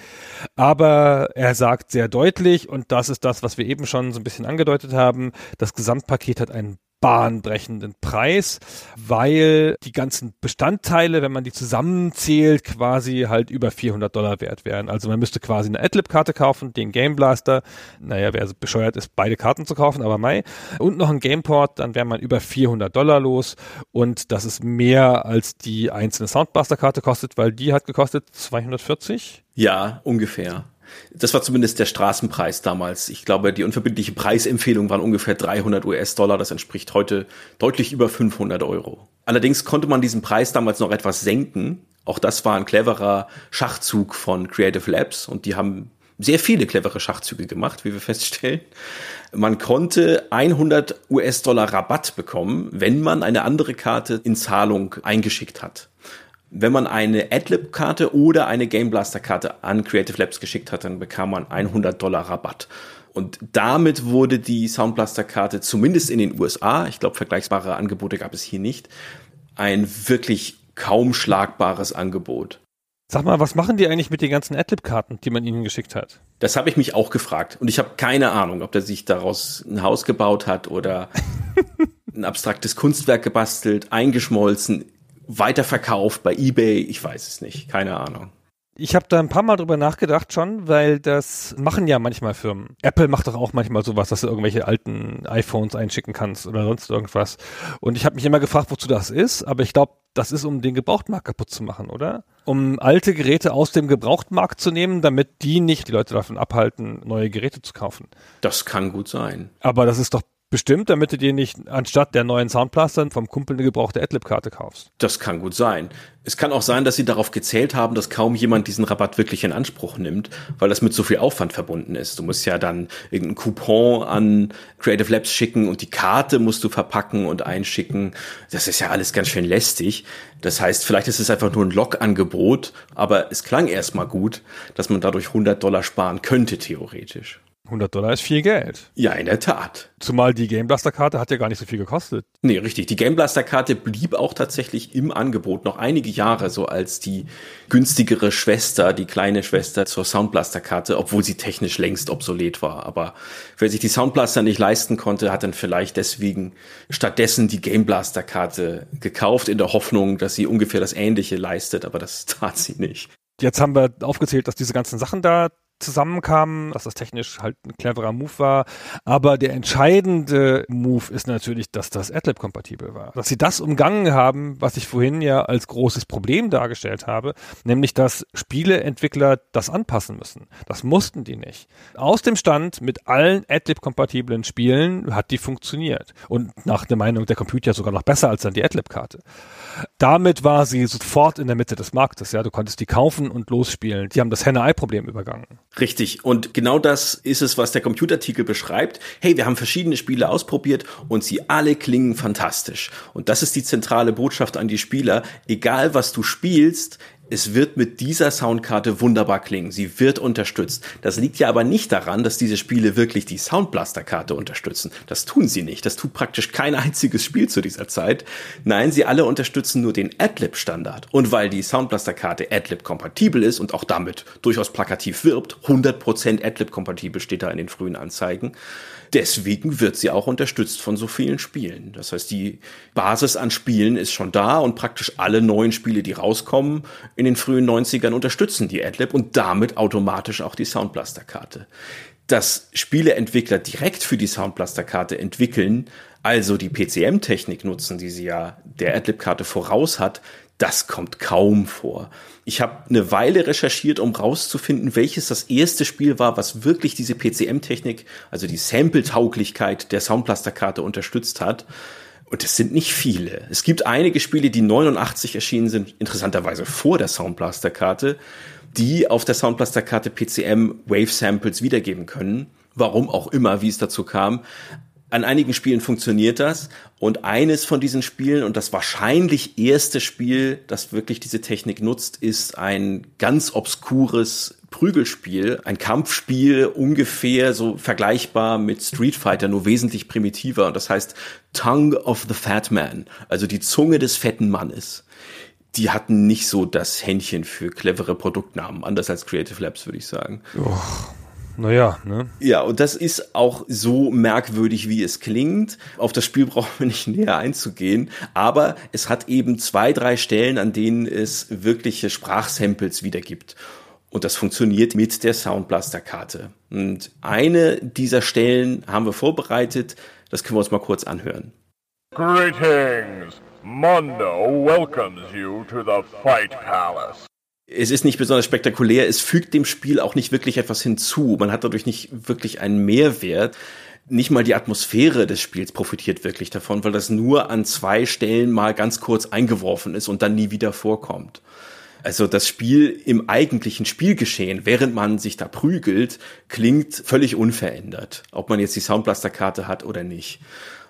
Aber er sagt sehr deutlich, und das ist das, was wir eben schon so ein bisschen angedeutet haben, das Gesamtpaket hat einen bahnbrechenden Preis, weil die ganzen Bestandteile, wenn man die zusammenzählt, quasi halt über 400 Dollar wert wären. Also man müsste quasi eine Adlib-Karte kaufen, den Game Blaster, naja, wer bescheuert ist, beide Karten zu kaufen, aber Mai, und noch ein Gameport, dann wäre man über 400 Dollar los und das ist mehr als die einzelne Soundbuster-Karte kostet, weil die hat gekostet 240. Ja, ungefähr. Das war zumindest der Straßenpreis damals. Ich glaube, die unverbindliche Preisempfehlung waren ungefähr 300 US-Dollar. Das entspricht heute deutlich über 500 Euro. Allerdings konnte man diesen Preis damals noch etwas senken. Auch das war ein cleverer Schachzug von Creative Labs und die haben sehr viele clevere Schachzüge gemacht, wie wir feststellen. Man konnte 100 US-Dollar Rabatt bekommen, wenn man eine andere Karte in Zahlung eingeschickt hat wenn man eine Adlib-Karte oder eine Game Blaster-Karte an Creative Labs geschickt hat, dann bekam man 100 Dollar Rabatt. Und damit wurde die Sound Blaster-Karte zumindest in den USA, ich glaube vergleichbare Angebote gab es hier nicht, ein wirklich kaum schlagbares Angebot. Sag mal, was machen die eigentlich mit den ganzen Adlib-Karten, die man ihnen geschickt hat? Das habe ich mich auch gefragt. Und ich habe keine Ahnung, ob der sich daraus ein Haus gebaut hat oder ein abstraktes Kunstwerk gebastelt, eingeschmolzen weiterverkauft bei eBay, ich weiß es nicht, keine Ahnung. Ich habe da ein paar Mal drüber nachgedacht schon, weil das machen ja manchmal Firmen. Apple macht doch auch manchmal sowas, dass du irgendwelche alten iPhones einschicken kannst oder sonst irgendwas. Und ich habe mich immer gefragt, wozu das ist, aber ich glaube, das ist, um den Gebrauchtmarkt kaputt zu machen, oder? Um alte Geräte aus dem Gebrauchtmarkt zu nehmen, damit die nicht die Leute davon abhalten, neue Geräte zu kaufen. Das kann gut sein. Aber das ist doch bestimmt, damit du dir nicht anstatt der neuen Soundblaster vom Kumpel eine gebrauchte Adlib-Karte kaufst. Das kann gut sein. Es kann auch sein, dass sie darauf gezählt haben, dass kaum jemand diesen Rabatt wirklich in Anspruch nimmt, weil das mit so viel Aufwand verbunden ist. Du musst ja dann irgendeinen Coupon an Creative Labs schicken und die Karte musst du verpacken und einschicken. Das ist ja alles ganz schön lästig. Das heißt, vielleicht ist es einfach nur ein Log-Angebot, aber es klang erstmal gut, dass man dadurch 100 Dollar sparen könnte, theoretisch. 100 Dollar ist viel Geld. Ja, in der Tat. Zumal die Game Blaster Karte hat ja gar nicht so viel gekostet. Nee, richtig. Die Game Blaster Karte blieb auch tatsächlich im Angebot noch einige Jahre so als die günstigere Schwester, die kleine Schwester zur Sound Blaster Karte, obwohl sie technisch längst obsolet war. Aber wer sich die Sound Blaster nicht leisten konnte, hat dann vielleicht deswegen stattdessen die Game Blaster Karte gekauft in der Hoffnung, dass sie ungefähr das Ähnliche leistet, aber das tat sie nicht. Jetzt haben wir aufgezählt, dass diese ganzen Sachen da zusammenkamen, dass das technisch halt ein cleverer Move war. Aber der entscheidende Move ist natürlich, dass das AdLib kompatibel war. Dass sie das umgangen haben, was ich vorhin ja als großes Problem dargestellt habe, nämlich dass Spieleentwickler das anpassen müssen. Das mussten die nicht. Aus dem Stand mit allen AdLib-kompatiblen Spielen hat die funktioniert. Und nach der Meinung der Computer sogar noch besser als dann die AdLib-Karte. Damit war sie sofort in der Mitte des Marktes. Ja, du konntest die kaufen und losspielen. Die haben das Henne-Ei-Problem übergangen. Richtig. Und genau das ist es, was der Computerartikel beschreibt. Hey, wir haben verschiedene Spiele ausprobiert und sie alle klingen fantastisch. Und das ist die zentrale Botschaft an die Spieler. Egal was du spielst, es wird mit dieser Soundkarte wunderbar klingen. Sie wird unterstützt. Das liegt ja aber nicht daran, dass diese Spiele wirklich die Soundblaster-Karte unterstützen. Das tun sie nicht. Das tut praktisch kein einziges Spiel zu dieser Zeit. Nein, sie alle unterstützen nur den Adlib-Standard. Und weil die Soundblaster-Karte Adlib-kompatibel ist und auch damit durchaus plakativ wirbt, 100% Adlib-kompatibel steht da in den frühen Anzeigen, deswegen wird sie auch unterstützt von so vielen Spielen. Das heißt, die Basis an Spielen ist schon da und praktisch alle neuen Spiele, die rauskommen in den frühen 90ern, unterstützen die AdLib und damit automatisch auch die Soundblaster-Karte. Dass Spieleentwickler direkt für die Soundblaster-Karte entwickeln, also die PCM-Technik nutzen, die sie ja der AdLib-Karte voraus hat, das kommt kaum vor. Ich habe eine Weile recherchiert, um rauszufinden, welches das erste Spiel war, was wirklich diese PCM-Technik, also die Sample-Tauglichkeit der Soundblaster-Karte unterstützt hat. Und es sind nicht viele. Es gibt einige Spiele, die 89 erschienen sind, interessanterweise vor der Soundblaster-Karte, die auf der Soundblaster-Karte PCM Wave Samples wiedergeben können. Warum auch immer, wie es dazu kam an einigen Spielen funktioniert das. Und eines von diesen Spielen und das wahrscheinlich erste Spiel, das wirklich diese Technik nutzt, ist ein ganz obskures Prügelspiel, ein Kampfspiel ungefähr so vergleichbar mit Street Fighter, nur wesentlich primitiver. Und das heißt Tongue of the Fat Man, also die Zunge des fetten Mannes. Die hatten nicht so das Händchen für clevere Produktnamen, anders als Creative Labs, würde ich sagen. Oh. Naja, ne? Ja, und das ist auch so merkwürdig, wie es klingt. Auf das Spiel brauchen wir nicht näher einzugehen. Aber es hat eben zwei, drei Stellen, an denen es wirkliche Sprachsamples wiedergibt. Und das funktioniert mit der Soundblaster-Karte. Und eine dieser Stellen haben wir vorbereitet. Das können wir uns mal kurz anhören. Greetings! Mondo welcomes you to the Fight Palace. Es ist nicht besonders spektakulär, es fügt dem Spiel auch nicht wirklich etwas hinzu. Man hat dadurch nicht wirklich einen Mehrwert. Nicht mal die Atmosphäre des Spiels profitiert wirklich davon, weil das nur an zwei Stellen mal ganz kurz eingeworfen ist und dann nie wieder vorkommt. Also das Spiel im eigentlichen Spielgeschehen, während man sich da prügelt, klingt völlig unverändert, ob man jetzt die Soundblaster-Karte hat oder nicht.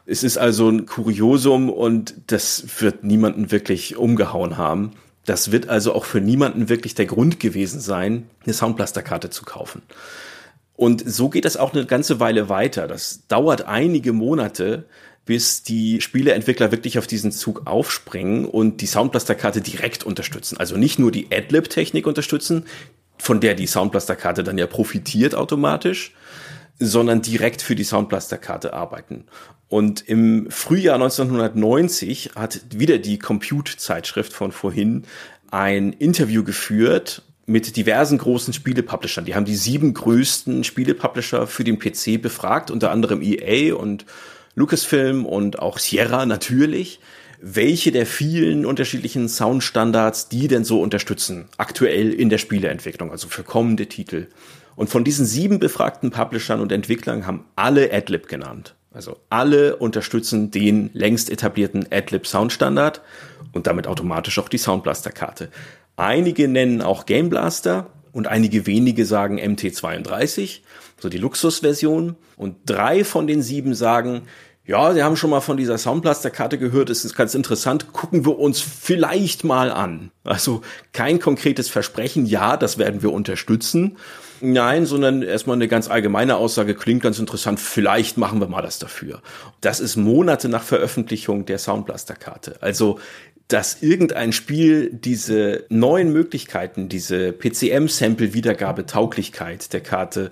Es ist also ein Kuriosum und das wird niemanden wirklich umgehauen haben. Das wird also auch für niemanden wirklich der Grund gewesen sein, eine Soundblaster-Karte zu kaufen. Und so geht das auch eine ganze Weile weiter. Das dauert einige Monate, bis die Spieleentwickler wirklich auf diesen Zug aufspringen und die Soundblaster-Karte direkt unterstützen. Also nicht nur die Adlib-Technik unterstützen, von der die Soundblaster-Karte dann ja profitiert automatisch, sondern direkt für die Soundblaster-Karte arbeiten. Und im Frühjahr 1990 hat wieder die Compute-Zeitschrift von vorhin ein Interview geführt mit diversen großen Spielepublishern. Die haben die sieben größten Spielepublisher für den PC befragt, unter anderem EA und Lucasfilm und auch Sierra natürlich, welche der vielen unterschiedlichen Soundstandards die denn so unterstützen, aktuell in der Spieleentwicklung, also für kommende Titel. Und von diesen sieben befragten Publishern und Entwicklern haben alle Adlib genannt. Also alle unterstützen den längst etablierten Adlib Soundstandard und damit automatisch auch die Soundblaster-Karte. Einige nennen auch Game Blaster und einige wenige sagen MT32 so die Luxusversion. Und drei von den sieben sagen, ja, sie haben schon mal von dieser Soundblaster-Karte gehört, es ist ganz interessant, gucken wir uns vielleicht mal an. Also kein konkretes Versprechen, ja, das werden wir unterstützen. Nein, sondern erstmal eine ganz allgemeine Aussage, klingt ganz interessant, vielleicht machen wir mal das dafür. Das ist Monate nach Veröffentlichung der Soundblaster-Karte. Also dass irgendein Spiel diese neuen Möglichkeiten, diese PCM-Sample-Wiedergabe-Tauglichkeit der Karte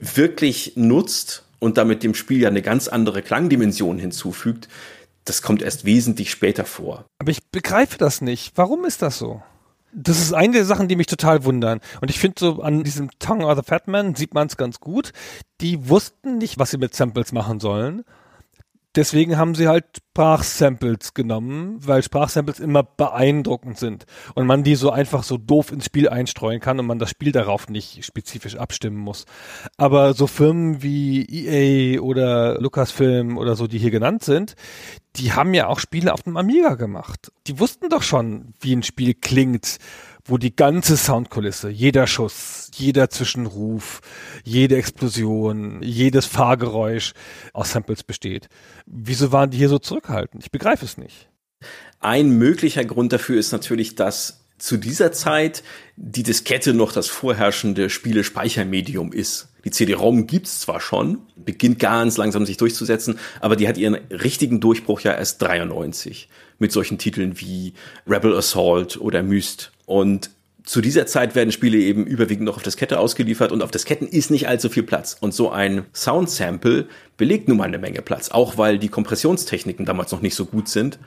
wirklich nutzt und damit dem Spiel ja eine ganz andere Klangdimension hinzufügt, das kommt erst wesentlich später vor. Aber ich begreife das nicht. Warum ist das so? Das ist eine der Sachen, die mich total wundern. Und ich finde so an diesem Tongue of the Fat Man sieht man es ganz gut. Die wussten nicht, was sie mit Samples machen sollen deswegen haben sie halt Sprachsamples genommen, weil Sprachsamples immer beeindruckend sind und man die so einfach so doof ins Spiel einstreuen kann und man das Spiel darauf nicht spezifisch abstimmen muss. Aber so Firmen wie EA oder Lucasfilm oder so, die hier genannt sind, die haben ja auch Spiele auf dem Amiga gemacht. Die wussten doch schon, wie ein Spiel klingt wo die ganze Soundkulisse, jeder Schuss, jeder Zwischenruf, jede Explosion, jedes Fahrgeräusch aus Samples besteht. Wieso waren die hier so zurückhaltend? Ich begreife es nicht. Ein möglicher Grund dafür ist natürlich, dass zu dieser Zeit die Diskette noch das vorherrschende Spielespeichermedium ist. Die CD-ROM gibt's zwar schon, beginnt ganz langsam sich durchzusetzen, aber die hat ihren richtigen Durchbruch ja erst 93 mit solchen Titeln wie Rebel Assault oder Myst. Und zu dieser Zeit werden Spiele eben überwiegend noch auf Diskette ausgeliefert und auf Disketten ist nicht allzu viel Platz. Und so ein Sound-Sample belegt nun mal eine Menge Platz, auch weil die Kompressionstechniken damals noch nicht so gut sind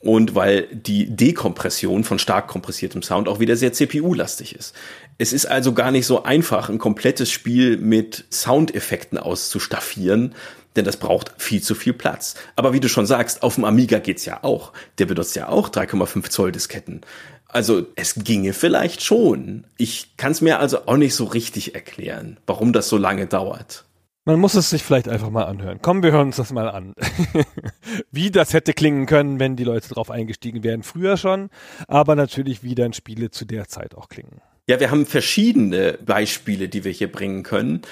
und weil die Dekompression von stark kompressiertem Sound auch wieder sehr CPU-lastig ist. Es ist also gar nicht so einfach, ein komplettes Spiel mit Soundeffekten auszustaffieren, denn das braucht viel zu viel Platz. Aber wie du schon sagst, auf dem Amiga geht's ja auch. Der benutzt ja auch 3,5 Zoll Disketten. Also es ginge vielleicht schon. Ich kann es mir also auch nicht so richtig erklären, warum das so lange dauert. Man muss es sich vielleicht einfach mal anhören. Komm, wir hören uns das mal an. wie das hätte klingen können, wenn die Leute drauf eingestiegen wären. Früher schon, aber natürlich wie dann Spiele zu der Zeit auch klingen. Ja, wir haben verschiedene Beispiele, die wir hier bringen können.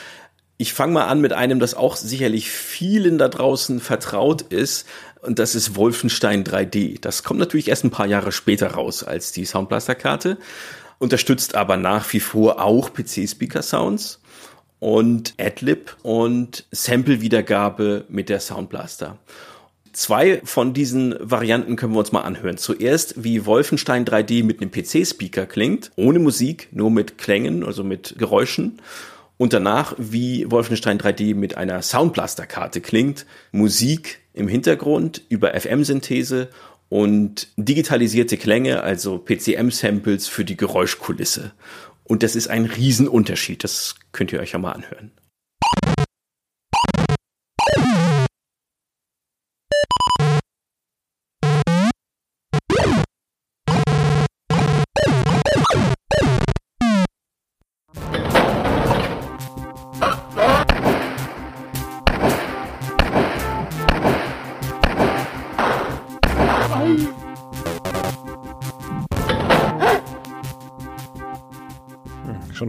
Ich fange mal an mit einem, das auch sicherlich vielen da draußen vertraut ist. Und das ist Wolfenstein 3D. Das kommt natürlich erst ein paar Jahre später raus als die Soundblaster-Karte. unterstützt aber nach wie vor auch PC-Speaker-Sounds und Adlib und Sample-Wiedergabe mit der Soundblaster. Zwei von diesen Varianten können wir uns mal anhören. Zuerst, wie Wolfenstein 3D mit einem PC-Speaker klingt, ohne Musik, nur mit Klängen, also mit Geräuschen. Und danach, wie Wolfenstein 3D mit einer Soundblaster-Karte klingt, Musik im Hintergrund über FM-Synthese und digitalisierte Klänge, also PCM-Samples für die Geräuschkulisse. Und das ist ein Riesenunterschied. Das könnt ihr euch ja mal anhören.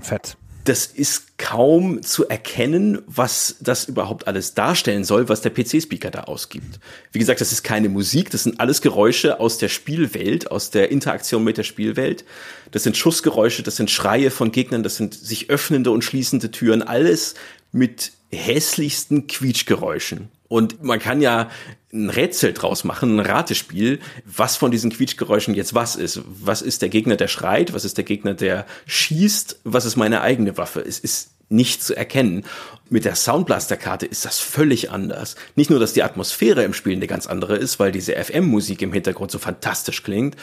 Fett. Das ist kaum zu erkennen, was das überhaupt alles darstellen soll, was der PC-Speaker da ausgibt. Wie gesagt, das ist keine Musik, das sind alles Geräusche aus der Spielwelt, aus der Interaktion mit der Spielwelt. Das sind Schussgeräusche, das sind Schreie von Gegnern, das sind sich öffnende und schließende Türen, alles mit hässlichsten Quietschgeräuschen. Und man kann ja ein Rätsel draus machen, ein Ratespiel, was von diesen Quietschgeräuschen jetzt was ist. Was ist der Gegner, der schreit? Was ist der Gegner, der schießt? Was ist meine eigene Waffe? Es ist nicht zu erkennen. Mit der Soundblaster-Karte ist das völlig anders. Nicht nur, dass die Atmosphäre im Spiel eine ganz andere ist, weil diese FM-Musik im Hintergrund so fantastisch klingt,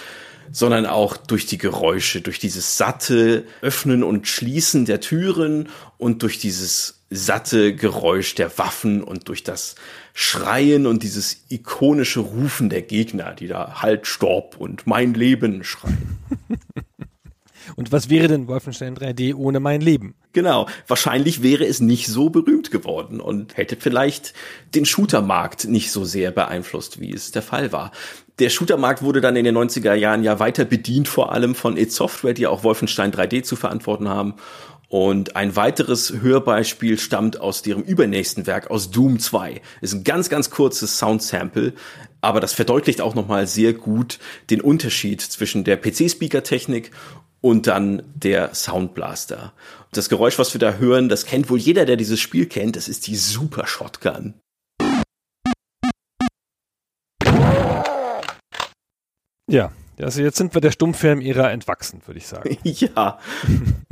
sondern auch durch die Geräusche, durch dieses satte Öffnen und Schließen der Türen und durch dieses satte Geräusch der Waffen und durch das Schreien und dieses ikonische Rufen der Gegner, die da halt Stopp und mein Leben schreien. Und was wäre denn Wolfenstein 3D ohne mein Leben? Genau. Wahrscheinlich wäre es nicht so berühmt geworden und hätte vielleicht den Shootermarkt nicht so sehr beeinflusst, wie es der Fall war. Der Shootermarkt wurde dann in den 90er Jahren ja weiter bedient, vor allem von id Software, die auch Wolfenstein 3D zu verantworten haben. Und ein weiteres Hörbeispiel stammt aus deren übernächsten Werk, aus Doom 2. Ist ein ganz, ganz kurzes Soundsample, aber das verdeutlicht auch nochmal sehr gut den Unterschied zwischen der PC-Speaker-Technik und dann der Soundblaster. Das Geräusch, was wir da hören, das kennt wohl jeder, der dieses Spiel kennt. Das ist die Super Shotgun. Ja, also jetzt sind wir der Stummfilm-Ära entwachsen, würde ich sagen. ja.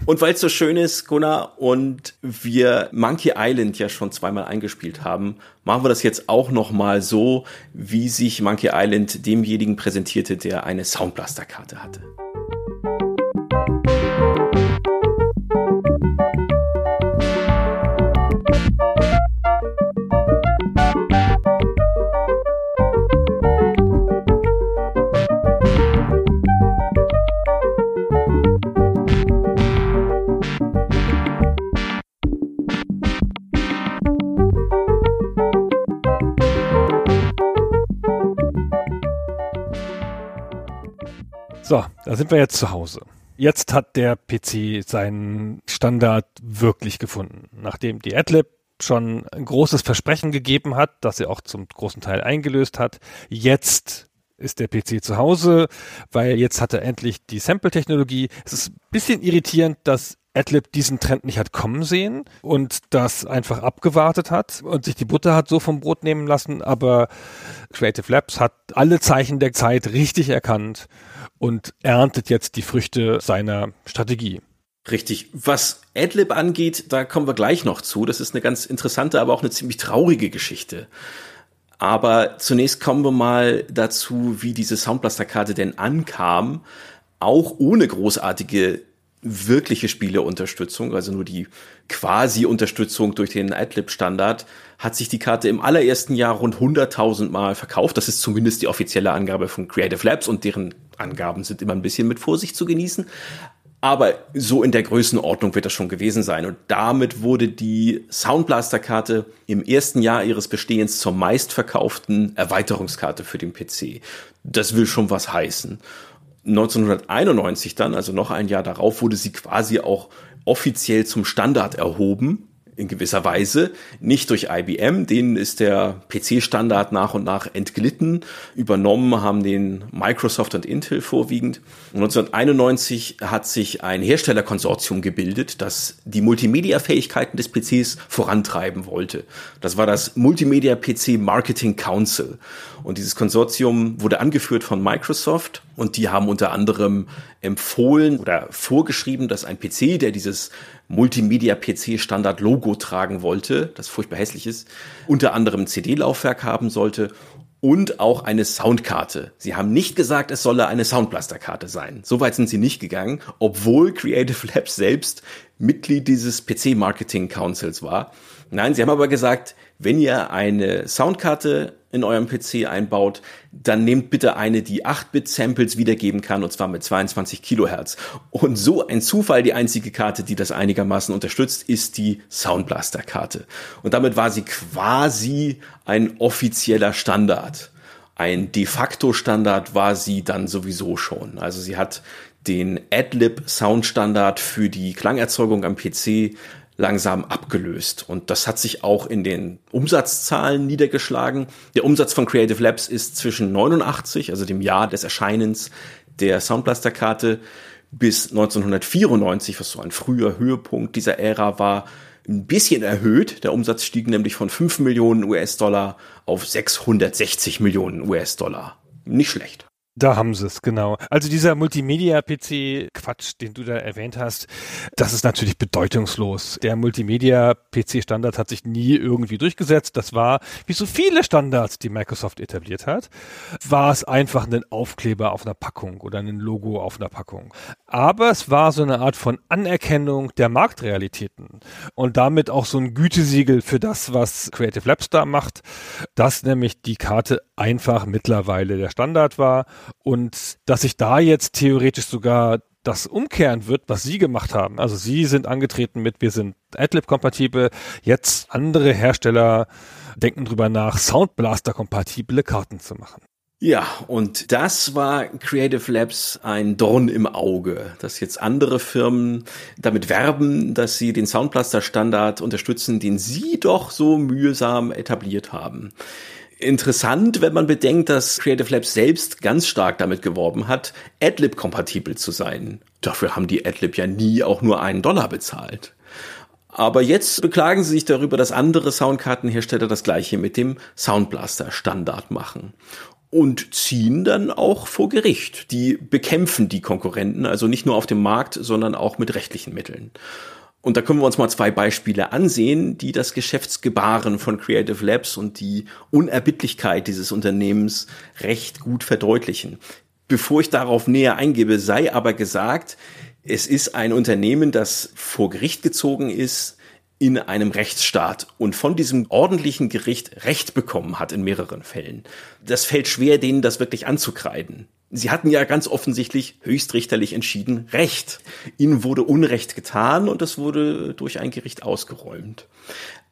Und weil es so schön ist, Gunnar, und wir Monkey Island ja schon zweimal eingespielt haben, machen wir das jetzt auch noch mal so, wie sich Monkey Island demjenigen präsentierte, der eine Soundblaster-Karte hatte. So, da sind wir jetzt zu Hause. Jetzt hat der PC seinen Standard wirklich gefunden. Nachdem die AdLib schon ein großes Versprechen gegeben hat, das er auch zum großen Teil eingelöst hat, jetzt ist der PC zu Hause, weil jetzt hat er endlich die Sample-Technologie. Es ist ein bisschen irritierend, dass Adlib diesen Trend nicht hat kommen sehen und das einfach abgewartet hat und sich die Butter hat so vom Brot nehmen lassen, aber Creative Labs hat alle Zeichen der Zeit richtig erkannt und erntet jetzt die Früchte seiner Strategie. Richtig. Was Adlib angeht, da kommen wir gleich noch zu. Das ist eine ganz interessante, aber auch eine ziemlich traurige Geschichte. Aber zunächst kommen wir mal dazu, wie diese Soundblaster-Karte denn ankam. Auch ohne großartige wirkliche Spieleunterstützung, also nur die quasi Unterstützung durch den Adlib-Standard, hat sich die Karte im allerersten Jahr rund 100.000 Mal verkauft. Das ist zumindest die offizielle Angabe von Creative Labs und deren Angaben sind immer ein bisschen mit Vorsicht zu genießen. Aber so in der Größenordnung wird das schon gewesen sein. Und damit wurde die Soundblaster-Karte im ersten Jahr ihres Bestehens zur meistverkauften Erweiterungskarte für den PC. Das will schon was heißen. 1991 dann, also noch ein Jahr darauf, wurde sie quasi auch offiziell zum Standard erhoben in gewisser Weise, nicht durch IBM, denen ist der PC-Standard nach und nach entglitten, übernommen haben den Microsoft und Intel vorwiegend. 1991 hat sich ein Herstellerkonsortium gebildet, das die Multimedia-Fähigkeiten des PCs vorantreiben wollte. Das war das Multimedia PC Marketing Council. Und dieses Konsortium wurde angeführt von Microsoft und die haben unter anderem empfohlen oder vorgeschrieben, dass ein PC, der dieses Multimedia-PC-Standard-Logo tragen wollte, das furchtbar hässlich ist, unter anderem CD-Laufwerk haben sollte und auch eine Soundkarte. Sie haben nicht gesagt, es solle eine Soundblaster-Karte sein. Soweit sind sie nicht gegangen, obwohl Creative Labs selbst Mitglied dieses PC-Marketing Councils war. Nein, sie haben aber gesagt, wenn ihr eine Soundkarte in eurem PC einbaut, dann nehmt bitte eine, die 8-Bit-Samples wiedergeben kann, und zwar mit 22 Kilohertz. Und so ein Zufall, die einzige Karte, die das einigermaßen unterstützt, ist die Soundblaster-Karte. Und damit war sie quasi ein offizieller Standard. Ein de facto Standard war sie dann sowieso schon. Also sie hat den Adlib Soundstandard für die Klangerzeugung am PC langsam abgelöst. Und das hat sich auch in den Umsatzzahlen niedergeschlagen. Der Umsatz von Creative Labs ist zwischen 89, also dem Jahr des Erscheinens der Soundblaster-Karte, bis 1994, was so ein früher Höhepunkt dieser Ära war, ein bisschen erhöht. Der Umsatz stieg nämlich von 5 Millionen US-Dollar auf 660 Millionen US-Dollar. Nicht schlecht. Da haben sie es, genau. Also dieser Multimedia-PC-Quatsch, den du da erwähnt hast, das ist natürlich bedeutungslos. Der Multimedia-PC-Standard hat sich nie irgendwie durchgesetzt. Das war, wie so viele Standards, die Microsoft etabliert hat, war es einfach ein Aufkleber auf einer Packung oder ein Logo auf einer Packung. Aber es war so eine Art von Anerkennung der Marktrealitäten und damit auch so ein Gütesiegel für das, was Creative Labs da macht, dass nämlich die Karte einfach mittlerweile der Standard war und dass sich da jetzt theoretisch sogar das umkehren wird, was Sie gemacht haben. Also Sie sind angetreten mit, wir sind AdLib-kompatibel. Jetzt andere Hersteller denken drüber nach, Soundblaster-kompatible Karten zu machen. Ja, und das war Creative Labs ein Dorn im Auge, dass jetzt andere Firmen damit werben, dass sie den Soundblaster Standard unterstützen, den sie doch so mühsam etabliert haben. Interessant, wenn man bedenkt, dass Creative Labs selbst ganz stark damit geworben hat, AdLib-kompatibel zu sein. Dafür haben die AdLib ja nie auch nur einen Dollar bezahlt. Aber jetzt beklagen sie sich darüber, dass andere Soundkartenhersteller das gleiche mit dem Soundblaster Standard machen und ziehen dann auch vor Gericht. Die bekämpfen die Konkurrenten, also nicht nur auf dem Markt, sondern auch mit rechtlichen Mitteln. Und da können wir uns mal zwei Beispiele ansehen, die das Geschäftsgebaren von Creative Labs und die Unerbittlichkeit dieses Unternehmens recht gut verdeutlichen. Bevor ich darauf näher eingebe, sei aber gesagt, es ist ein Unternehmen, das vor Gericht gezogen ist in einem Rechtsstaat und von diesem ordentlichen Gericht Recht bekommen hat in mehreren Fällen. Das fällt schwer, denen das wirklich anzukreiden. Sie hatten ja ganz offensichtlich höchstrichterlich entschieden Recht. Ihnen wurde Unrecht getan und es wurde durch ein Gericht ausgeräumt.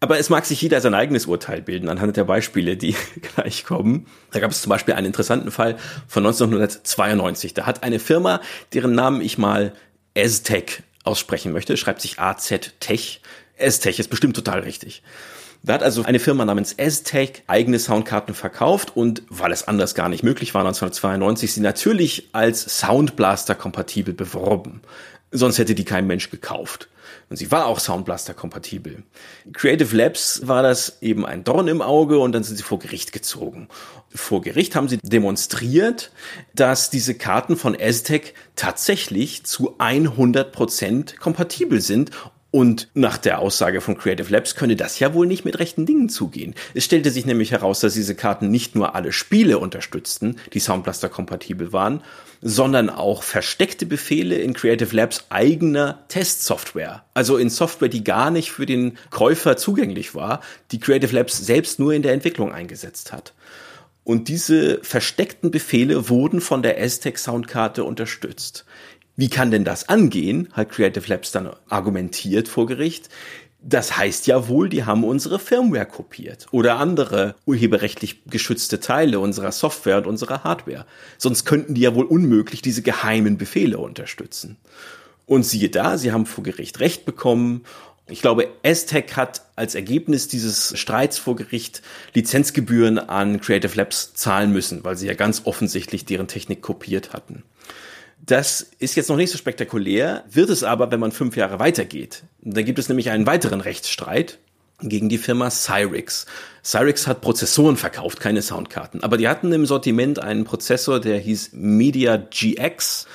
Aber es mag sich jeder sein eigenes Urteil bilden anhand der Beispiele, die gleich kommen. Da gab es zum Beispiel einen interessanten Fall von 1992. Da hat eine Firma, deren Namen ich mal Aztec aussprechen möchte, schreibt sich AZ-Tech. Aztec ist bestimmt total richtig. Da hat also eine Firma namens Aztec eigene Soundkarten verkauft und weil es anders gar nicht möglich war 1992, sie natürlich als Soundblaster kompatibel beworben. Sonst hätte die kein Mensch gekauft. Und sie war auch Soundblaster kompatibel. Creative Labs war das eben ein Dorn im Auge und dann sind sie vor Gericht gezogen. Vor Gericht haben sie demonstriert, dass diese Karten von Aztec tatsächlich zu 100% kompatibel sind und nach der Aussage von Creative Labs könne das ja wohl nicht mit rechten Dingen zugehen. Es stellte sich nämlich heraus, dass diese Karten nicht nur alle Spiele unterstützten, die Soundblaster kompatibel waren, sondern auch versteckte Befehle in Creative Labs eigener Testsoftware. Also in Software, die gar nicht für den Käufer zugänglich war, die Creative Labs selbst nur in der Entwicklung eingesetzt hat. Und diese versteckten Befehle wurden von der Aztec Soundkarte unterstützt. Wie kann denn das angehen? Hat Creative Labs dann argumentiert vor Gericht. Das heißt ja wohl, die haben unsere Firmware kopiert oder andere urheberrechtlich geschützte Teile unserer Software und unserer Hardware. Sonst könnten die ja wohl unmöglich diese geheimen Befehle unterstützen. Und siehe da, sie haben vor Gericht Recht bekommen Ich glaube, Aztec hat als Ergebnis dieses Streits vor Gericht Lizenzgebühren an Creative Labs zahlen müssen, weil sie ja ganz offensichtlich deren Technik kopiert hatten. Das ist jetzt noch nicht so spektakulär, wird es aber, wenn man fünf Jahre weitergeht. Da gibt es nämlich einen weiteren Rechtsstreit gegen die Firma Cyrix. Cyrix hat Prozessoren verkauft, keine Soundkarten. Aber die hatten im Sortiment einen Prozessor, der hieß Media GX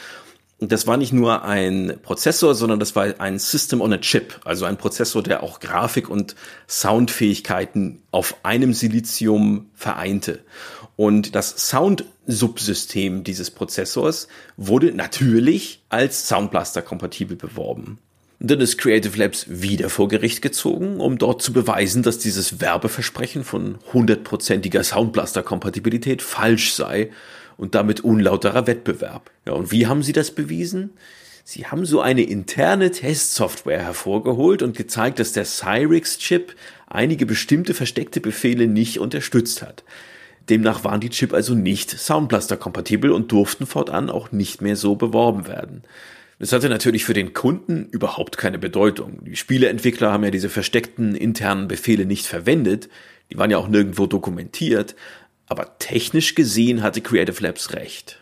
das war nicht nur ein Prozessor, sondern das war ein System on a Chip, also ein Prozessor, der auch Grafik- und Soundfähigkeiten auf einem Silizium vereinte. Und das Sound-Subsystem dieses Prozessors wurde natürlich als Soundblaster-kompatibel beworben. Dann ist Creative Labs wieder vor Gericht gezogen, um dort zu beweisen, dass dieses Werbeversprechen von hundertprozentiger Soundblaster-Kompatibilität falsch sei und damit unlauterer Wettbewerb. Ja, und wie haben sie das bewiesen? Sie haben so eine interne Testsoftware hervorgeholt und gezeigt, dass der Cyrix-Chip einige bestimmte versteckte Befehle nicht unterstützt hat. Demnach waren die Chip also nicht Soundblaster-kompatibel und durften fortan auch nicht mehr so beworben werden. Das hatte natürlich für den Kunden überhaupt keine Bedeutung. Die Spieleentwickler haben ja diese versteckten internen Befehle nicht verwendet, die waren ja auch nirgendwo dokumentiert, aber technisch gesehen hatte Creative Labs recht.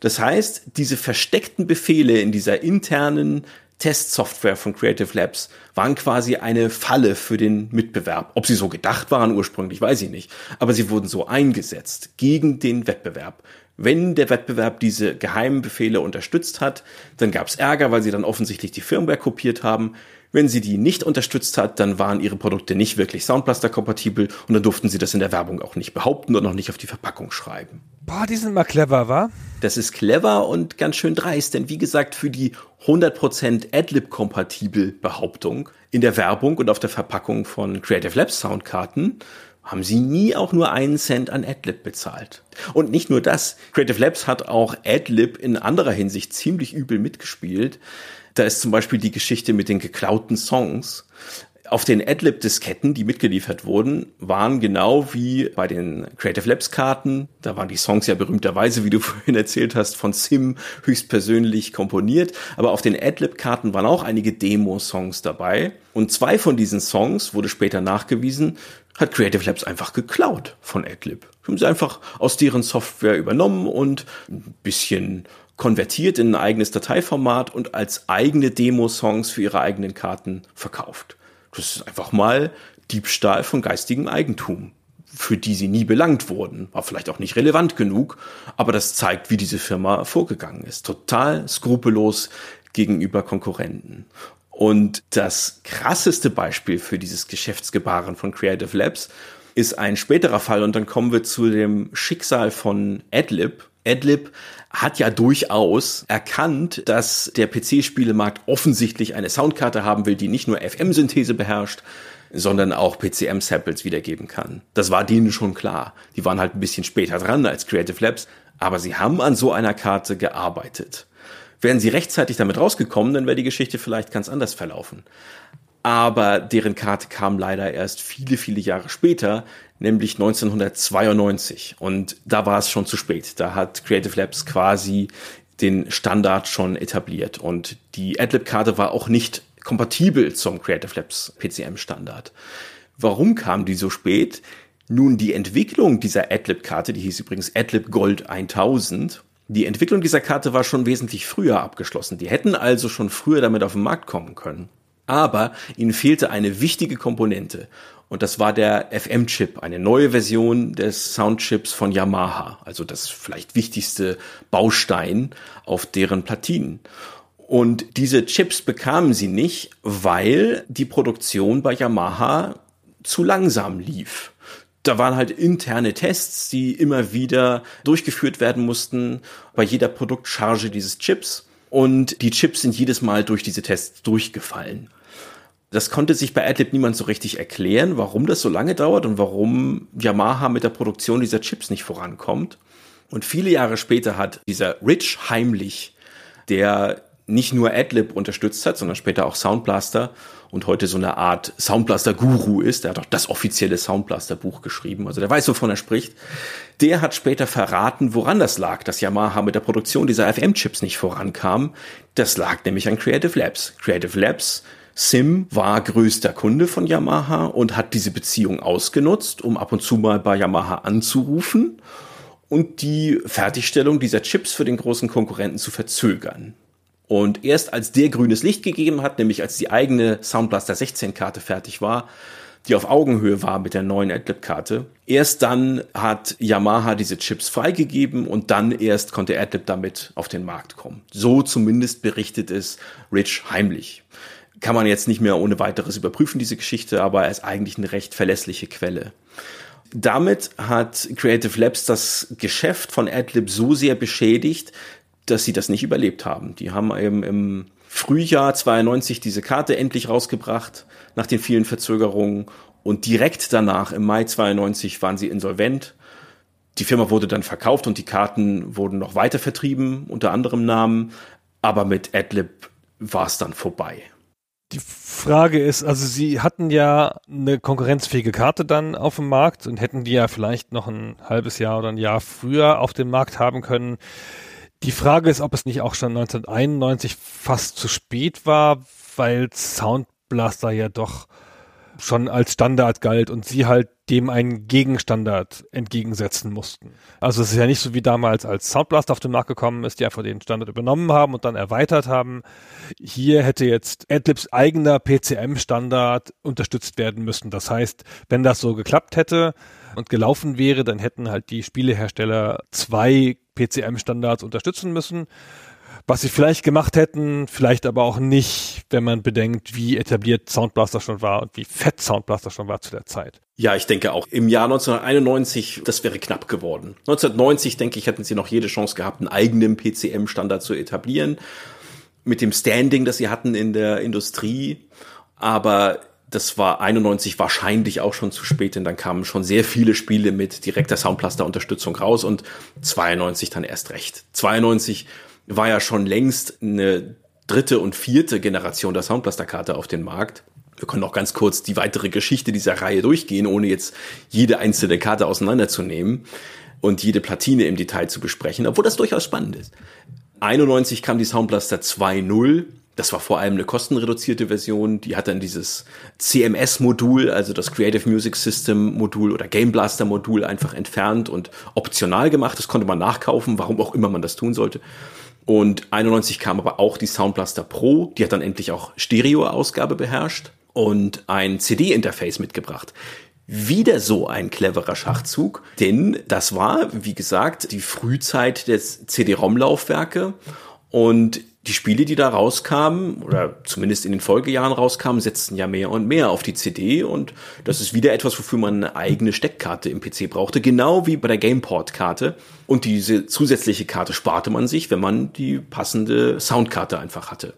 Das heißt, diese versteckten Befehle in dieser internen Testsoftware von Creative Labs waren quasi eine Falle für den Mitbewerb. Ob sie so gedacht waren ursprünglich, weiß ich nicht. Aber sie wurden so eingesetzt gegen den Wettbewerb. Wenn der Wettbewerb diese geheimen Befehle unterstützt hat, dann gab es Ärger, weil sie dann offensichtlich die Firmware kopiert haben. Wenn sie die nicht unterstützt hat, dann waren ihre Produkte nicht wirklich Soundblaster-kompatibel und dann durften sie das in der Werbung auch nicht behaupten und noch nicht auf die Verpackung schreiben. Boah, die sind mal clever, wa? Das ist clever und ganz schön dreist, denn wie gesagt, für die 100% Adlib-kompatibel Behauptung in der Werbung und auf der Verpackung von Creative Labs Soundkarten haben sie nie auch nur einen Cent an Adlib bezahlt. Und nicht nur das, Creative Labs hat auch Adlib in anderer Hinsicht ziemlich übel mitgespielt. Da ist zum Beispiel die Geschichte mit den geklauten Songs. Auf den Adlib-Disketten, die mitgeliefert wurden, waren genau wie bei den Creative Labs Karten, da waren die Songs ja berühmterweise, wie du vorhin erzählt hast, von Sim höchstpersönlich komponiert, aber auf den Adlib-Karten waren auch einige Demo-Songs dabei. Und zwei von diesen Songs, wurde später nachgewiesen, hat Creative Labs einfach geklaut von Adlib. Haben sie einfach aus deren Software übernommen und ein bisschen konvertiert in ein eigenes Dateiformat und als eigene Demo-Songs für ihre eigenen Karten verkauft. Das ist einfach mal Diebstahl von geistigem Eigentum, für die sie nie belangt wurden. War vielleicht auch nicht relevant genug, aber das zeigt, wie diese Firma vorgegangen ist. Total skrupellos gegenüber Konkurrenten. Und das krasseste Beispiel für dieses Geschäftsgebaren von Creative Labs ist ein späterer Fall und dann kommen wir zu dem Schicksal von Adlib. Adlib hat ja durchaus erkannt, dass der PC-Spielemarkt offensichtlich eine Soundkarte haben will, die nicht nur FM-Synthese beherrscht, sondern auch PCM-Samples wiedergeben kann. Das war denen schon klar. Die waren halt ein bisschen später dran als Creative Labs, aber sie haben an so einer Karte gearbeitet. Wären sie rechtzeitig damit rausgekommen, dann wäre die Geschichte vielleicht ganz anders verlaufen. Aber deren Karte kam leider erst viele, viele Jahre später, nämlich 1992. Und da war es schon zu spät. Da hat Creative Labs quasi den Standard schon etabliert. Und die Adlib-Karte war auch nicht kompatibel zum Creative Labs PCM-Standard. Warum kam die so spät? Nun, die Entwicklung dieser Adlib-Karte, die hieß übrigens Adlib Gold 1000, die Entwicklung dieser Karte war schon wesentlich früher abgeschlossen. Die hätten also schon früher damit auf den Markt kommen können. Aber ihnen fehlte eine wichtige Komponente. Und das war der FM-Chip, eine neue Version des Soundchips von Yamaha, also das vielleicht wichtigste Baustein auf deren Platinen. Und diese Chips bekamen sie nicht, weil die Produktion bei Yamaha zu langsam lief. Da waren halt interne Tests, die immer wieder durchgeführt werden mussten bei jeder Produktcharge dieses Chips. Und die Chips sind jedes Mal durch diese Tests durchgefallen. Das konnte sich bei Adlib niemand so richtig erklären, warum das so lange dauert und warum Yamaha mit der Produktion dieser Chips nicht vorankommt. Und viele Jahre später hat dieser Rich Heimlich, der nicht nur Adlib unterstützt hat, sondern später auch Soundblaster und heute so eine Art Soundblaster-Guru ist, der hat auch das offizielle Soundblaster-Buch geschrieben, also der weiß, wovon er spricht, der hat später verraten, woran das lag, dass Yamaha mit der Produktion dieser FM-Chips nicht vorankam. Das lag nämlich an Creative Labs. Creative Labs Sim war größter Kunde von Yamaha und hat diese Beziehung ausgenutzt, um ab und zu mal bei Yamaha anzurufen und die Fertigstellung dieser Chips für den großen Konkurrenten zu verzögern. Und erst als der grünes Licht gegeben hat, nämlich als die eigene Soundblaster 16 Karte fertig war, die auf Augenhöhe war mit der neuen Adlib-Karte. Erst dann hat Yamaha diese Chips freigegeben und dann erst konnte Adlib damit auf den Markt kommen. So zumindest berichtet es Rich heimlich. Kann man jetzt nicht mehr ohne weiteres überprüfen, diese Geschichte, aber er ist eigentlich eine recht verlässliche Quelle. Damit hat Creative Labs das Geschäft von Adlib so sehr beschädigt, dass sie das nicht überlebt haben. Die haben eben im Frühjahr 92 diese Karte endlich rausgebracht, nach den vielen Verzögerungen. Und direkt danach, im Mai 92, waren sie insolvent. Die Firma wurde dann verkauft und die Karten wurden noch weiter vertrieben, unter anderem Namen. Aber mit Adlib war es dann vorbei. Die Frage ist, also sie hatten ja eine konkurrenzfähige Karte dann auf dem Markt und hätten die ja vielleicht noch ein halbes Jahr oder ein Jahr früher auf dem Markt haben können. Die Frage ist, ob es nicht auch schon 1991 fast zu spät war, weil Sound Blaster ja doch schon als Standard galt und sie halt dem einen Gegenstandard entgegensetzen mussten. Also es ist ja nicht so wie damals, als Soundblaster auf den Markt gekommen ist, die einfach den Standard übernommen haben und dann erweitert haben. Hier hätte jetzt Adlibs eigener PCM-Standard unterstützt werden müssen. Das heißt, wenn das so geklappt hätte und gelaufen wäre, dann hätten halt die Spielehersteller zwei PCM-Standards unterstützen müssen was sie vielleicht gemacht hätten, vielleicht aber auch nicht, wenn man bedenkt, wie etabliert Soundblaster schon war und wie fett Soundblaster schon war zu der Zeit. Ja, ich denke auch. Im Jahr 1991, das wäre knapp geworden. 1990, denke ich, hätten sie noch jede Chance gehabt, einen eigenen PCM-Standard zu etablieren. Mit dem Standing, das sie hatten in der Industrie. Aber das war 91 wahrscheinlich auch schon zu spät, denn dann kamen schon sehr viele Spiele mit direkter Soundblaster-Unterstützung raus und 92 dann erst recht. 92 war ja schon längst eine dritte und vierte Generation der Soundblaster-Karte auf den Markt. Wir können auch ganz kurz die weitere Geschichte dieser Reihe durchgehen, ohne jetzt jede einzelne Karte auseinanderzunehmen und jede Platine im Detail zu besprechen, obwohl das durchaus spannend ist. 91 kam die Soundblaster 2.0. Das war vor allem eine kostenreduzierte Version. Die hat dann dieses CMS-Modul, also das Creative Music System-Modul oder Game Blaster-Modul einfach entfernt und optional gemacht. Das konnte man nachkaufen, warum auch immer man das tun sollte. Und 91 kam aber auch die Soundblaster Pro, die hat dann endlich auch Stereo-Ausgabe beherrscht und ein CD-Interface mitgebracht. Wieder so ein cleverer Schachzug, denn das war, wie gesagt, die Frühzeit des CD-ROM-Laufwerke und die Spiele, die da rauskamen, oder zumindest in den Folgejahren rauskamen, setzten ja mehr und mehr auf die CD und das ist wieder etwas, wofür man eine eigene Steckkarte im PC brauchte, genau wie bei der Gameport-Karte. Und diese zusätzliche Karte sparte man sich, wenn man die passende Soundkarte einfach hatte.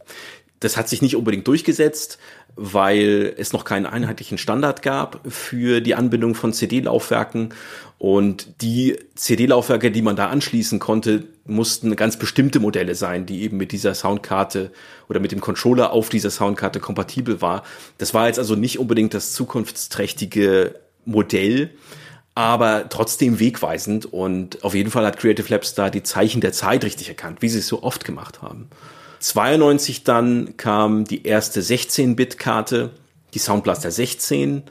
Das hat sich nicht unbedingt durchgesetzt, weil es noch keinen einheitlichen Standard gab für die Anbindung von CD-Laufwerken. Und die CD-Laufwerke, die man da anschließen konnte, mussten ganz bestimmte Modelle sein, die eben mit dieser Soundkarte oder mit dem Controller auf dieser Soundkarte kompatibel war. Das war jetzt also nicht unbedingt das zukunftsträchtige Modell, aber trotzdem wegweisend. Und auf jeden Fall hat Creative Labs da die Zeichen der Zeit richtig erkannt, wie sie es so oft gemacht haben. 92 dann kam die erste 16-Bit-Karte, die Soundblaster 16.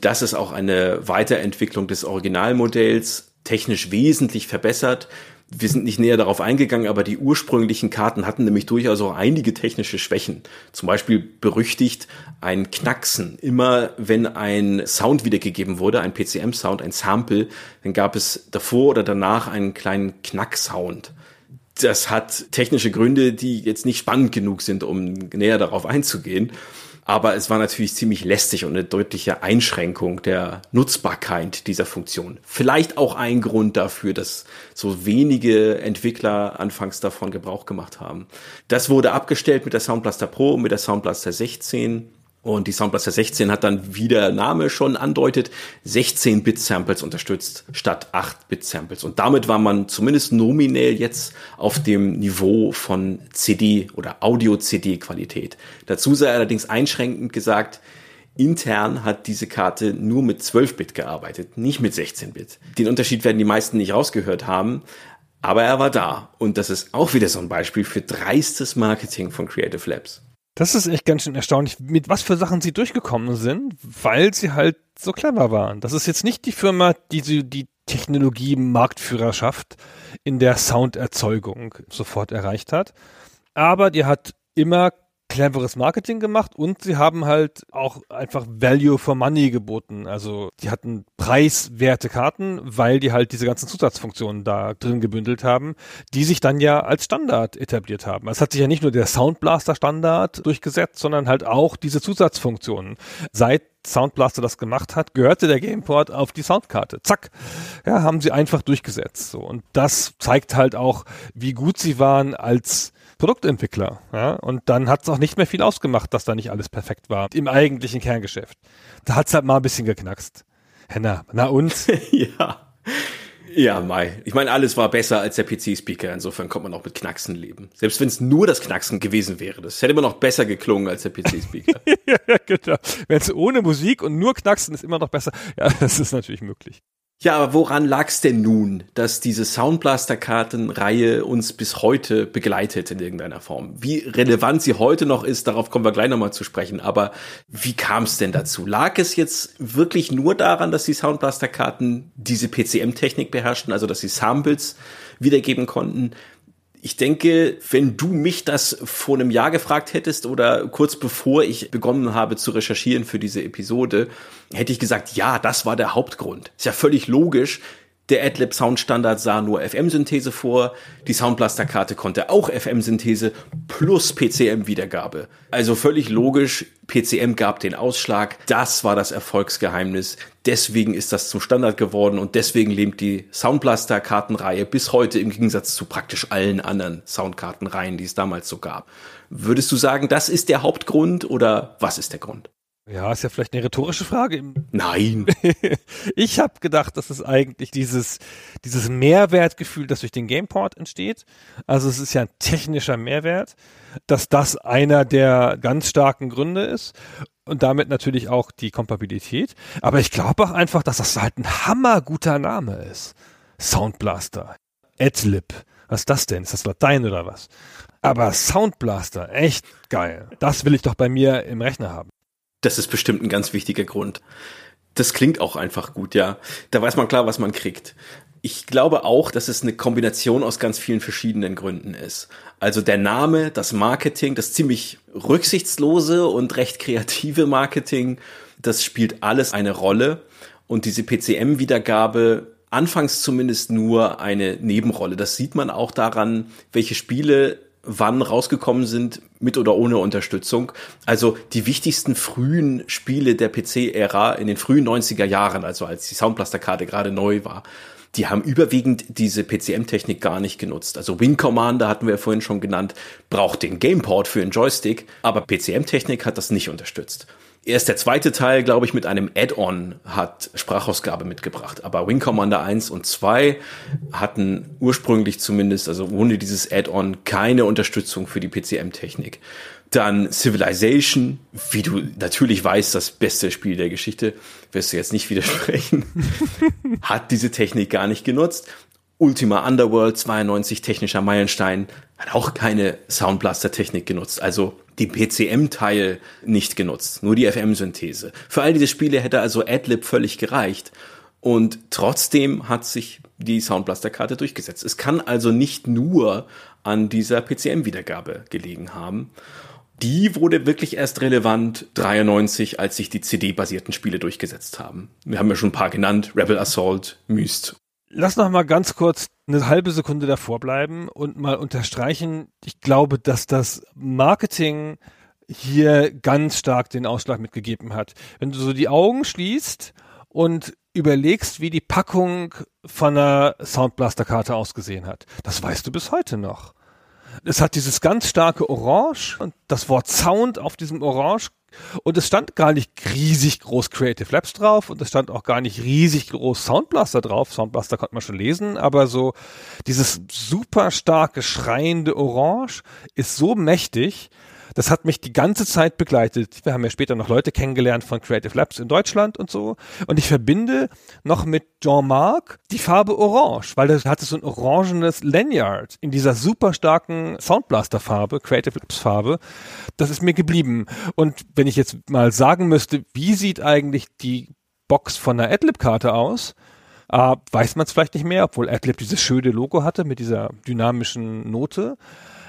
Das ist auch eine Weiterentwicklung des Originalmodells, technisch wesentlich verbessert. Wir sind nicht näher darauf eingegangen, aber die ursprünglichen Karten hatten nämlich durchaus auch einige technische Schwächen. Zum Beispiel berüchtigt ein Knacksen. Immer wenn ein Sound wiedergegeben wurde, ein PCM-Sound, ein Sample, dann gab es davor oder danach einen kleinen Knacksound das hat technische Gründe, die jetzt nicht spannend genug sind, um näher darauf einzugehen. Aber es war natürlich ziemlich lästig und eine deutliche Einschränkung der Nutzbarkeit dieser Funktion. Vielleicht auch ein Grund dafür, dass so wenige Entwickler anfangs davon Gebrauch gemacht haben. Das wurde abgestellt mit der Soundblaster Pro und mit der Soundblaster 16. Und die Soundblaster 16 hat dann, wie der Name schon andeutet, 16-Bit-Samples unterstützt statt 8-Bit-Samples. Und damit war man zumindest nominell jetzt auf dem Niveau von CD oder Audio-CD-Qualität. Dazu sei allerdings einschränkend gesagt, intern hat diese Karte nur mit 12-Bit gearbeitet, nicht mit 16-Bit. Den Unterschied werden die meisten nicht rausgehört haben, aber er war da. Und das ist auch wieder so ein Beispiel für dreistes Marketing von Creative Labs. Das ist echt ganz schön erstaunlich, mit was für Sachen sie durchgekommen sind, weil sie halt so clever waren. Das ist jetzt nicht die Firma, die die Technologie-Marktführerschaft in der Sounderzeugung sofort erreicht hat. Aber die hat immer cleveres Marketing gemacht und sie haben halt auch einfach Value for Money geboten. Also die hatten preiswerte Karten, weil die halt diese ganzen Zusatzfunktionen da drin gebündelt haben, die sich dann ja als Standard etabliert haben. Es hat sich ja nicht nur der Soundblaster Standard durchgesetzt, sondern halt auch diese Zusatzfunktionen. Seit Soundblaster das gemacht hat, gehörte der Gameport auf die Soundkarte. Zack. Ja, haben sie einfach durchgesetzt. So. Und das zeigt halt auch, wie gut sie waren als Produktentwickler. Ja? Und dann hat es auch nicht mehr viel ausgemacht, dass da nicht alles perfekt war im eigentlichen Kerngeschäft. Da hat es halt mal ein bisschen geknackst. Henna, na und? ja. Ja, Mai. Ich meine, alles war besser als der PC-Speaker. Insofern kommt man auch mit Knacksen leben. Selbst wenn es nur das Knacksen gewesen wäre. Das hätte immer noch besser geklungen als der PC-Speaker. ja, genau. Wenn es ohne Musik und nur Knacksen ist immer noch besser. Ja, das ist natürlich möglich. Ja, aber woran lag es denn nun, dass diese Soundblaster-Kartenreihe uns bis heute begleitet in irgendeiner Form? Wie relevant sie heute noch ist, darauf kommen wir gleich nochmal zu sprechen. Aber wie kam es denn dazu? Lag es jetzt wirklich nur daran, dass die Soundblaster-Karten diese PCM-Technik beherrschten, also dass sie Samples wiedergeben konnten? Ich denke, wenn du mich das vor einem Jahr gefragt hättest oder kurz bevor ich begonnen habe zu recherchieren für diese Episode, hätte ich gesagt, ja, das war der Hauptgrund. Ist ja völlig logisch. Der AdLib Soundstandard sah nur FM-Synthese vor, die Soundblaster-Karte konnte auch FM-Synthese plus PCM-Wiedergabe. Also völlig logisch, PCM gab den Ausschlag, das war das Erfolgsgeheimnis, deswegen ist das zum Standard geworden und deswegen lebt die Soundblaster-Kartenreihe bis heute im Gegensatz zu praktisch allen anderen Soundkartenreihen, die es damals so gab. Würdest du sagen, das ist der Hauptgrund oder was ist der Grund? Ja, ist ja vielleicht eine rhetorische Frage. Nein. ich habe gedacht, dass es eigentlich dieses, dieses Mehrwertgefühl, das durch den Gameport entsteht, also es ist ja ein technischer Mehrwert, dass das einer der ganz starken Gründe ist und damit natürlich auch die Kompatibilität. Aber ich glaube auch einfach, dass das halt ein hammerguter Name ist. Soundblaster. Adlib. Was ist das denn? Ist das Latein oder was? Aber Soundblaster, echt geil. Das will ich doch bei mir im Rechner haben. Das ist bestimmt ein ganz wichtiger Grund. Das klingt auch einfach gut, ja. Da weiß man klar, was man kriegt. Ich glaube auch, dass es eine Kombination aus ganz vielen verschiedenen Gründen ist. Also der Name, das Marketing, das ziemlich rücksichtslose und recht kreative Marketing, das spielt alles eine Rolle. Und diese PCM-Wiedergabe anfangs zumindest nur eine Nebenrolle. Das sieht man auch daran, welche Spiele wann rausgekommen sind, mit oder ohne Unterstützung. Also die wichtigsten frühen Spiele der PC-Ära in den frühen 90er Jahren, also als die Soundblaster-Karte gerade neu war, die haben überwiegend diese PCM-Technik gar nicht genutzt. Also Wing Commander hatten wir vorhin schon genannt, braucht den Gameport für einen Joystick, aber PCM-Technik hat das nicht unterstützt. Erst der zweite Teil, glaube ich, mit einem Add-on hat Sprachausgabe mitgebracht. Aber Wing Commander 1 und 2 hatten ursprünglich zumindest, also ohne dieses Add-on, keine Unterstützung für die PCM-Technik. Dann Civilization, wie du natürlich weißt, das beste Spiel der Geschichte, wirst du jetzt nicht widersprechen, hat diese Technik gar nicht genutzt. Ultima Underworld 92 technischer Meilenstein hat auch keine Soundblaster-Technik genutzt. Also die PCM-Teil nicht genutzt, nur die FM-Synthese. Für all diese Spiele hätte also AdLib völlig gereicht. Und trotzdem hat sich die Soundblaster-Karte durchgesetzt. Es kann also nicht nur an dieser PCM-Wiedergabe gelegen haben. Die wurde wirklich erst relevant 93, als sich die CD-basierten Spiele durchgesetzt haben. Wir haben ja schon ein paar genannt, Rebel Assault, Myst Lass noch mal ganz kurz eine halbe Sekunde davor bleiben und mal unterstreichen. Ich glaube, dass das Marketing hier ganz stark den Ausschlag mitgegeben hat. Wenn du so die Augen schließt und überlegst, wie die Packung von einer Soundblaster-Karte ausgesehen hat, das weißt du bis heute noch. Es hat dieses ganz starke Orange und das Wort Sound auf diesem Orange und es stand gar nicht riesig groß Creative Labs drauf und es stand auch gar nicht riesig groß Soundblaster drauf. Soundblaster konnte man schon lesen, aber so dieses super starke schreiende Orange ist so mächtig, Das hat mich die ganze Zeit begleitet. Wir haben ja später noch Leute kennengelernt von Creative Labs in Deutschland und so. Und ich verbinde noch mit Jean-Marc die Farbe Orange, weil das hatte so ein orangenes Lanyard in dieser super starken Soundblaster Farbe, Creative Labs Farbe. Das ist mir geblieben. Und wenn ich jetzt mal sagen müsste, wie sieht eigentlich die Box von der Adlib-Karte aus, äh, weiß man es vielleicht nicht mehr, obwohl Adlib dieses schöne Logo hatte mit dieser dynamischen Note.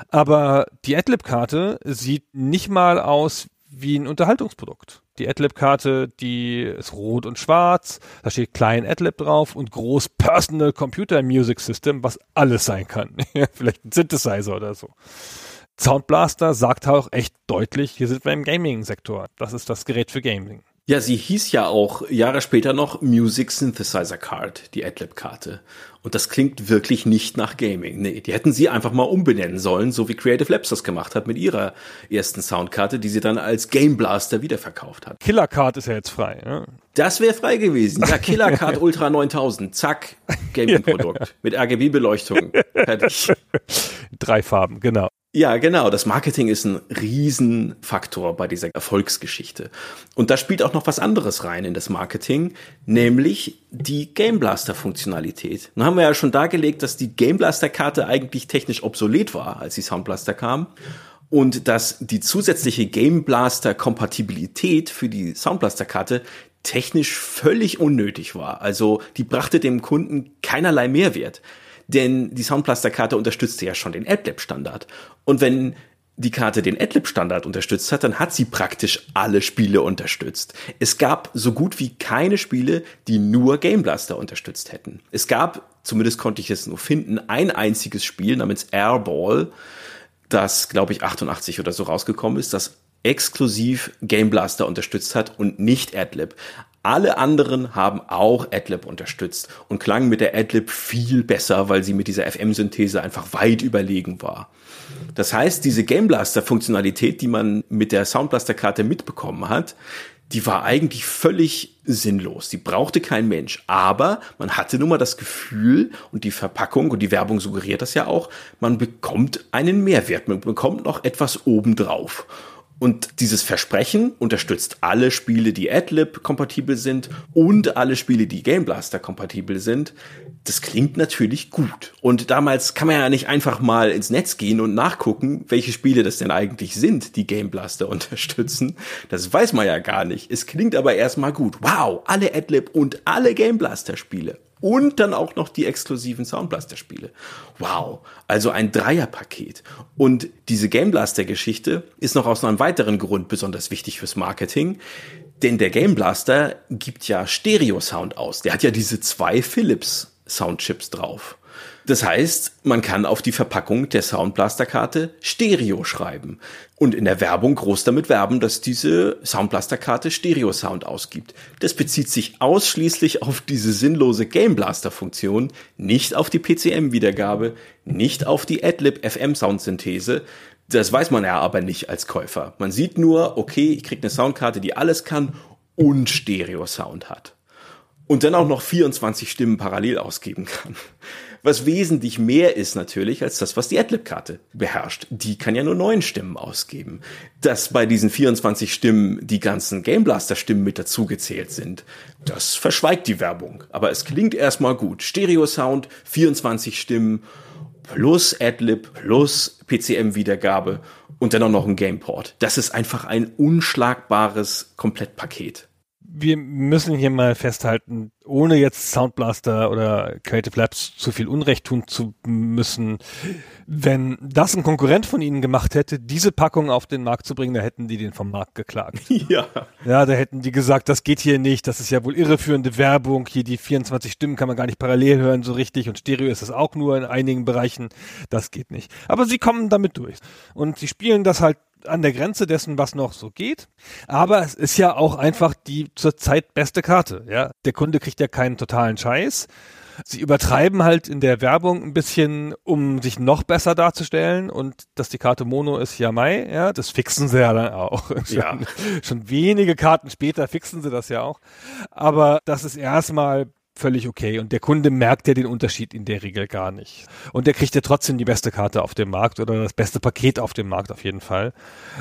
Aber die Adlib-Karte sieht nicht mal aus wie ein Unterhaltungsprodukt. Die Adlib-Karte, die ist rot und schwarz, da steht klein Adlib drauf und groß Personal Computer Music System, was alles sein kann. Vielleicht ein Synthesizer oder so. Soundblaster sagt auch echt deutlich, hier sind wir im Gaming-Sektor. Das ist das Gerät für Gaming. Ja, sie hieß ja auch Jahre später noch Music Synthesizer Card, die Adlib-Karte. Und das klingt wirklich nicht nach Gaming. Nee, die hätten sie einfach mal umbenennen sollen, so wie Creative Labs das gemacht hat mit ihrer ersten Soundkarte, die sie dann als Game Blaster wiederverkauft hat. Killer Card ist ja jetzt frei. Ja? Das wäre frei gewesen. Ja, Killer Card Ultra 9000. Zack, Gaming-Produkt. mit RGB-Beleuchtung. Fertig. Drei Farben, genau. Ja, genau. Das Marketing ist ein Riesenfaktor bei dieser Erfolgsgeschichte. Und da spielt auch noch was anderes rein in das Marketing, nämlich die Game Blaster Funktionalität. Nun haben wir ja schon dargelegt, dass die Game Blaster Karte eigentlich technisch obsolet war, als die Sound Blaster kam. Und dass die zusätzliche Game Blaster Kompatibilität für die Sound Blaster Karte technisch völlig unnötig war. Also die brachte dem Kunden keinerlei Mehrwert denn die Soundblaster-Karte unterstützte ja schon den AdLib-Standard. Und wenn die Karte den AdLib-Standard unterstützt hat, dann hat sie praktisch alle Spiele unterstützt. Es gab so gut wie keine Spiele, die nur Game Blaster unterstützt hätten. Es gab, zumindest konnte ich es nur finden, ein einziges Spiel namens Airball, das, glaube ich, 88 oder so rausgekommen ist, das exklusiv Game Blaster unterstützt hat und nicht AdLib. Alle anderen haben auch AdLib unterstützt und klangen mit der AdLib viel besser, weil sie mit dieser FM-Synthese einfach weit überlegen war. Das heißt, diese Game Blaster-Funktionalität, die man mit der Soundblaster-Karte mitbekommen hat, die war eigentlich völlig sinnlos. Die brauchte kein Mensch. Aber man hatte nun mal das Gefühl, und die Verpackung und die Werbung suggeriert das ja auch, man bekommt einen Mehrwert. Man bekommt noch etwas obendrauf. Und dieses Versprechen unterstützt alle Spiele, die AdLib kompatibel sind und alle Spiele, die Game Blaster kompatibel sind. Das klingt natürlich gut. Und damals kann man ja nicht einfach mal ins Netz gehen und nachgucken, welche Spiele das denn eigentlich sind, die Game Blaster unterstützen. Das weiß man ja gar nicht. Es klingt aber erstmal gut. Wow, alle AdLib und alle Game Blaster Spiele und dann auch noch die exklusiven Soundblaster-Spiele. Wow, also ein Dreierpaket. Und diese Game Blaster-Geschichte ist noch aus einem weiteren Grund besonders wichtig fürs Marketing. Denn der Game Blaster gibt ja Stereo-Sound aus. Der hat ja diese zwei Philips Soundchips drauf. Das heißt, man kann auf die Verpackung der Soundblaster-Karte Stereo schreiben und in der Werbung groß damit werben, dass diese Soundblaster-Karte Stereo-Sound ausgibt. Das bezieht sich ausschließlich auf diese sinnlose Game Blaster-Funktion, nicht auf die PCM-Wiedergabe, nicht auf die Adlib FM-Soundsynthese. Das weiß man ja aber nicht als Käufer. Man sieht nur, okay, ich krieg eine Soundkarte, die alles kann und Stereo-Sound hat und dann auch noch 24 Stimmen parallel ausgeben kann. Was wesentlich mehr ist natürlich als das, was die Adlib-Karte beherrscht. Die kann ja nur neun Stimmen ausgeben. Dass bei diesen 24 Stimmen die ganzen Game Blaster-Stimmen mit dazugezählt sind, das verschweigt die Werbung. Aber es klingt erstmal gut. Stereo-Sound, 24 Stimmen, plus Adlib, plus PCM-Wiedergabe und dann auch noch ein Gameport. Das ist einfach ein unschlagbares Komplettpaket wir müssen hier mal festhalten, ohne jetzt Soundblaster oder Creative Labs zu viel Unrecht tun zu müssen, wenn das ein Konkurrent von ihnen gemacht hätte, diese Packung auf den Markt zu bringen, da hätten die den vom Markt geklagt. Ja. Ja, da hätten die gesagt, das geht hier nicht, das ist ja wohl irreführende Werbung, hier die 24 Stimmen kann man gar nicht parallel hören so richtig und Stereo ist es auch nur in einigen Bereichen, das geht nicht. Aber sie kommen damit durch und sie spielen das halt an der Grenze dessen, was noch so geht. Aber es ist ja auch einfach die zurzeit beste Karte. Ja, der Kunde kriegt ja keinen totalen Scheiß. Sie übertreiben halt in der Werbung ein bisschen, um sich noch besser darzustellen und dass die Karte Mono ist ja Mai, ja, das fixen sie ja dann auch. Ja. Schon, schon wenige Karten später fixen sie das ja auch. Aber das ist erstmal völlig okay. Und der Kunde merkt ja den Unterschied in der Regel gar nicht. Und der kriegt ja trotzdem die beste Karte auf dem Markt oder das beste Paket auf dem Markt auf jeden Fall.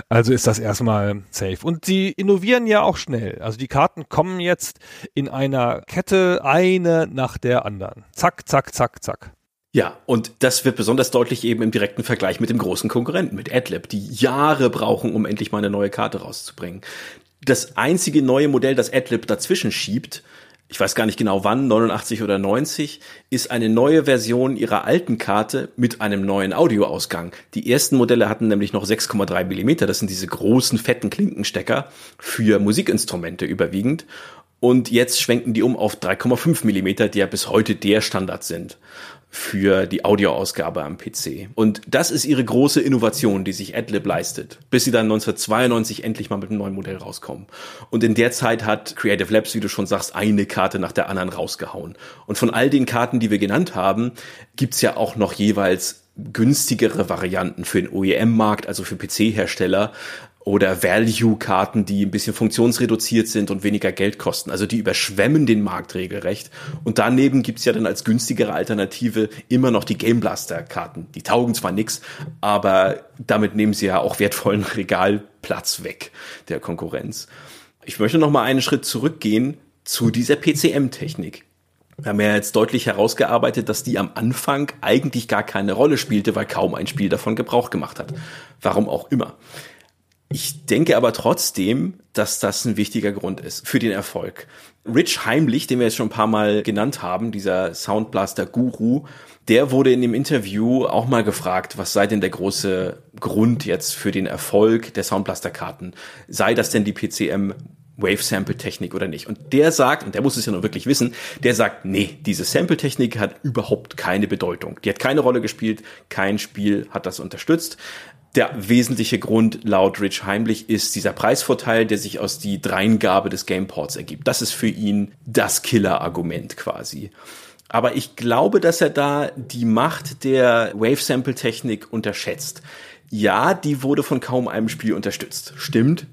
Also ist das erstmal safe. Und sie innovieren ja auch schnell. Also die Karten kommen jetzt in einer Kette eine nach der anderen. Zack, zack, zack, zack. Ja, und das wird besonders deutlich eben im direkten Vergleich mit dem großen Konkurrenten, mit AdLib, die Jahre brauchen, um endlich mal eine neue Karte rauszubringen. Das einzige neue Modell, das AdLib dazwischen schiebt, ich weiß gar nicht genau wann, 89 oder 90, ist eine neue Version ihrer alten Karte mit einem neuen Audioausgang. Die ersten Modelle hatten nämlich noch 6,3 Millimeter. Das sind diese großen, fetten Klinkenstecker für Musikinstrumente überwiegend. Und jetzt schwenken die um auf 3,5 Millimeter, die ja bis heute der Standard sind für die Audioausgabe am PC. Und das ist ihre große Innovation, die sich AdLib leistet, bis sie dann 1992 endlich mal mit einem neuen Modell rauskommen. Und in der Zeit hat Creative Labs, wie du schon sagst, eine Karte nach der anderen rausgehauen. Und von all den Karten, die wir genannt haben, gibt's ja auch noch jeweils günstigere Varianten für den OEM-Markt, also für PC-Hersteller, oder Value-Karten, die ein bisschen funktionsreduziert sind und weniger Geld kosten. Also die überschwemmen den Markt regelrecht. Und daneben gibt's ja dann als günstigere Alternative immer noch die Game Blaster-Karten. Die taugen zwar nix, aber damit nehmen sie ja auch wertvollen Regalplatz weg der Konkurrenz. Ich möchte noch mal einen Schritt zurückgehen zu dieser PCM-Technik. Wir haben ja jetzt deutlich herausgearbeitet, dass die am Anfang eigentlich gar keine Rolle spielte, weil kaum ein Spiel davon Gebrauch gemacht hat. Warum auch immer. Ich denke aber trotzdem, dass das ein wichtiger Grund ist für den Erfolg. Rich Heimlich, den wir jetzt schon ein paar Mal genannt haben, dieser Soundblaster Guru, der wurde in dem Interview auch mal gefragt, was sei denn der große Grund jetzt für den Erfolg der Soundblaster-Karten? Sei das denn die PCM Wave Sample Technik oder nicht? Und der sagt, und der muss es ja nur wirklich wissen, der sagt, nee, diese Sample Technik hat überhaupt keine Bedeutung. Die hat keine Rolle gespielt, kein Spiel hat das unterstützt der wesentliche Grund laut Rich Heimlich ist dieser Preisvorteil, der sich aus die Dreingabe des Gameports ergibt. Das ist für ihn das Killer-Argument quasi. Aber ich glaube, dass er da die Macht der Wave-Sample-Technik unterschätzt. Ja, die wurde von kaum einem Spiel unterstützt. Stimmt.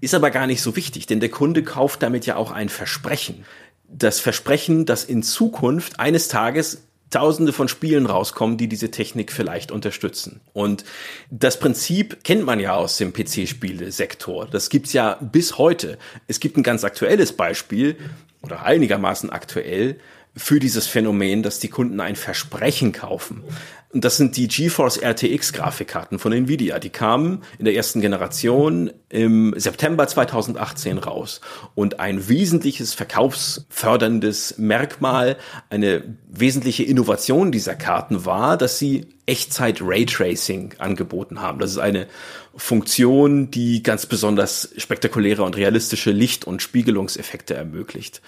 Ist aber gar nicht so wichtig, denn der Kunde kauft damit ja auch ein Versprechen. Das Versprechen, dass in Zukunft eines Tages Tausende von Spielen rauskommen, die diese Technik vielleicht unterstützen. Und das Prinzip kennt man ja aus dem PC-Spiele-Sektor. Das gibt's ja bis heute. Es gibt ein ganz aktuelles Beispiel oder einigermaßen aktuell für dieses Phänomen, dass die Kunden ein Versprechen kaufen. Und das sind die GeForce RTX Grafikkarten von Nvidia. Die kamen in der ersten Generation im September 2018 raus. Und ein wesentliches verkaufsförderndes Merkmal, eine wesentliche Innovation dieser Karten war, dass sie Echtzeit Raytracing angeboten haben. Das ist eine Funktion, die ganz besonders spektakuläre und realistische Licht- und Spiegelungseffekte ermöglicht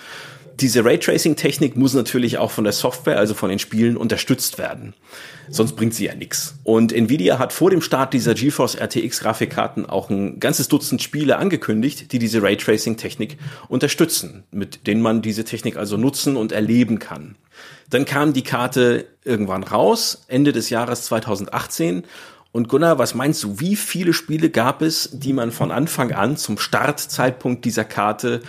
diese Raytracing-Technik muss natürlich auch von der Software, also von den Spielen, unterstützt werden. Sonst bringt sie ja nichts. Und Nvidia hat vor dem Start dieser GeForce RTX Grafikkarten auch ein ganzes Dutzend Spiele angekündigt, die diese Raytracing-Technik unterstützen, mit denen man diese Technik also nutzen und erleben kann. Dann kam die Karte irgendwann raus, Ende des Jahres 2018 und Gunnar, was meinst du, wie viele Spiele gab es, die man von Anfang an zum Startzeitpunkt dieser Karte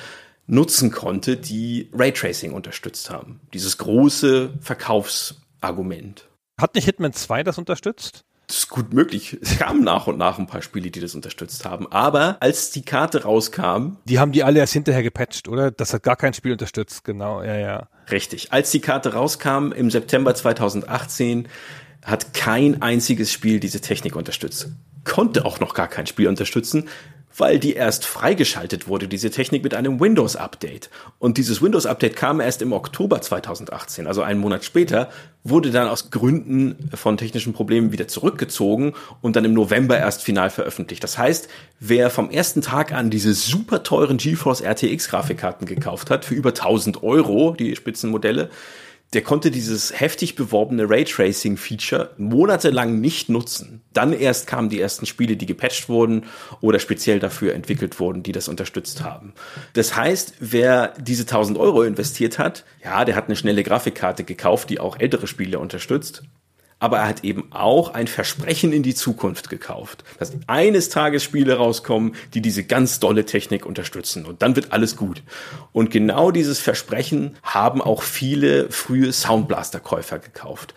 nutzen konnte, die Raytracing unterstützt haben. Dieses große Verkaufsargument. Hat nicht Hitman 2 das unterstützt? Das ist gut möglich. Es kamen nach und nach ein paar Spiele, die das unterstützt haben. Aber als die Karte rauskam. Die haben die alle erst hinterher gepatcht, oder? Das hat gar kein Spiel unterstützt, genau, ja, ja. Richtig. Als die Karte rauskam im September 2018, hat kein einziges Spiel diese Technik unterstützt. Konnte auch noch gar kein Spiel unterstützen, weil die erst freigeschaltet wurde, diese Technik mit einem Windows-Update. Und dieses Windows-Update kam erst im Oktober 2018, also einen Monat später, wurde dann aus Gründen von technischen Problemen wieder zurückgezogen und dann im November erst final veröffentlicht. Das heißt, wer vom ersten Tag an diese super teuren GeForce RTX Grafikkarten gekauft hat, für über 1000 Euro, die Spitzenmodelle, der konnte dieses heftig beworbene Raytracing-Feature monatelang nicht nutzen. Dann erst kamen die ersten Spiele, die gepatcht wurden oder speziell dafür entwickelt wurden, die das unterstützt haben. Das heißt, wer diese 1000 Euro investiert hat, ja, der hat eine schnelle Grafikkarte gekauft, die auch ältere Spiele unterstützt. Aber er hat eben auch ein Versprechen in die Zukunft gekauft, dass eines Tages Spiele rauskommen, die diese ganz dolle Technik unterstützen und dann wird alles gut. Und genau dieses Versprechen haben auch viele frühe Soundblaster-Käufer gekauft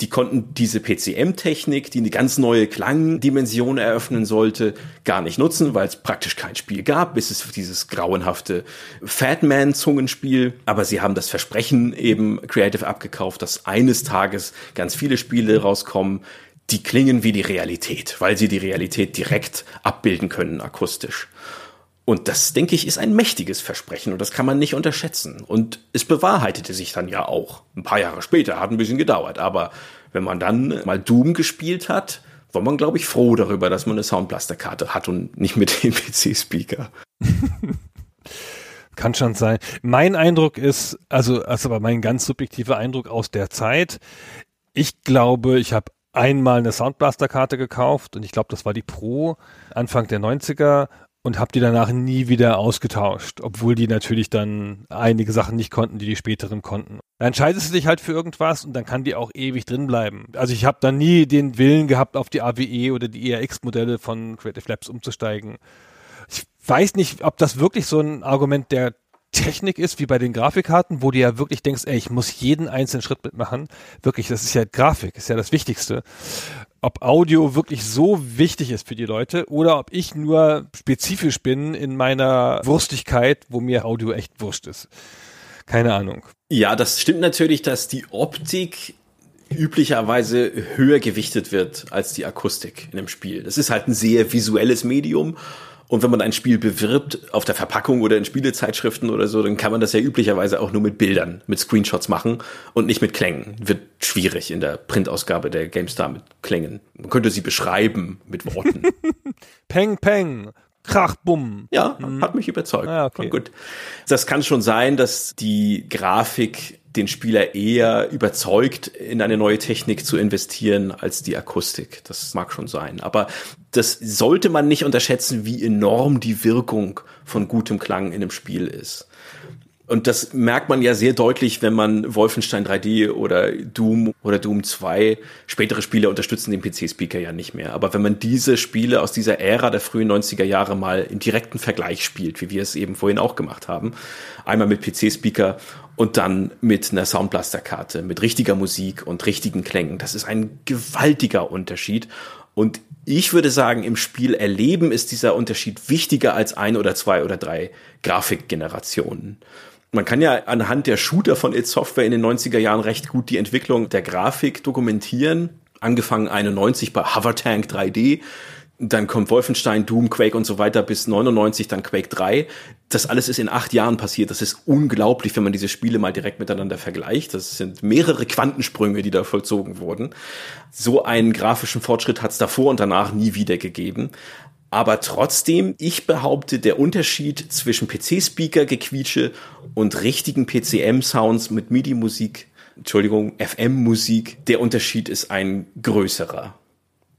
die konnten diese PCM-Technik, die eine ganz neue Klangdimension eröffnen sollte, gar nicht nutzen, weil es praktisch kein Spiel gab, bis es dieses grauenhafte Fatman-Zungenspiel. Aber sie haben das Versprechen eben Creative abgekauft, dass eines Tages ganz viele Spiele rauskommen, die klingen wie die Realität, weil sie die Realität direkt abbilden können akustisch. Und das, denke ich, ist ein mächtiges Versprechen und das kann man nicht unterschätzen. Und es bewahrheitete sich dann ja auch. Ein paar Jahre später, hat ein bisschen gedauert. Aber wenn man dann mal Doom gespielt hat, war man, glaube ich, froh darüber, dass man eine Soundblaster-Karte hat und nicht mit dem PC-Speaker. Kann schon sein. Mein Eindruck ist, also, also aber mein ganz subjektiver Eindruck aus der Zeit, ich glaube, ich habe einmal eine Soundblaster-Karte gekauft und ich glaube, das war die Pro Anfang der 90er und habe die danach nie wieder ausgetauscht, obwohl die natürlich dann einige Sachen nicht konnten, die die späteren konnten. Dann entscheidest du dich halt für irgendwas und dann kann die auch ewig drin bleiben. Also ich habe dann nie den Willen gehabt, auf die AWE oder die ERX-Modelle von Creative Labs umzusteigen. Ich weiß nicht, ob das wirklich so ein Argument der Technik ist, wie bei den Grafikkarten, wo du ja wirklich denkst, ey, ich muss jeden einzelnen Schritt mitmachen. Wirklich, das ist ja Grafik, ist ja das Wichtigste ob Audio wirklich so wichtig ist für die Leute oder ob ich nur spezifisch bin in meiner Wurstigkeit, wo mir Audio echt wurscht ist. Keine Ahnung. Ja, das stimmt natürlich, dass die Optik üblicherweise höher gewichtet wird als die Akustik in einem Spiel. Das ist halt ein sehr visuelles Medium und wenn man ein Spiel bewirbt auf der Verpackung oder in Spielezeitschriften oder so, dann kann man das ja üblicherweise auch nur mit Bildern, mit Screenshots machen und nicht mit Klängen. Wird schwierig in der Printausgabe der GameStar mit Klängen. Man könnte sie beschreiben mit Worten. peng, peng. Krach, bumm. Ja, hm. hat mich überzeugt. Ah, okay. gut. Das kann schon sein, dass die Grafik den Spieler eher überzeugt, in eine neue Technik zu investieren, als die Akustik. Das mag schon sein. Aber das sollte man nicht unterschätzen, wie enorm die Wirkung von gutem Klang in einem Spiel ist. Und das merkt man ja sehr deutlich, wenn man Wolfenstein 3D oder Doom oder Doom 2, spätere Spiele unterstützen den PC-Speaker ja nicht mehr. Aber wenn man diese Spiele aus dieser Ära der frühen 90er Jahre mal im direkten Vergleich spielt, wie wir es eben vorhin auch gemacht haben, einmal mit PC-Speaker und dann mit einer Soundblaster-Karte, mit richtiger Musik und richtigen Klängen, das ist ein gewaltiger Unterschied. Und ich würde sagen, im Spiel erleben ist dieser Unterschied wichtiger als ein oder zwei oder drei Grafikgenerationen. Man kann ja anhand der Shooter von It Software in den 90er Jahren recht gut die Entwicklung der Grafik dokumentieren. Angefangen 91 bei Hovertank 3D, dann kommt Wolfenstein, Doom, Quake und so weiter bis 99, dann Quake 3. Das alles ist in acht Jahren passiert. Das ist unglaublich, wenn man diese Spiele mal direkt miteinander vergleicht. Das sind mehrere Quantensprünge, die da vollzogen wurden. So einen grafischen Fortschritt hat es davor und danach nie wieder gegeben. Aber trotzdem, ich behaupte, der Unterschied zwischen PC-Speaker-Gequietsche und richtigen PCM-Sounds mit MIDI-Musik, Entschuldigung, FM-Musik, der Unterschied ist ein größerer.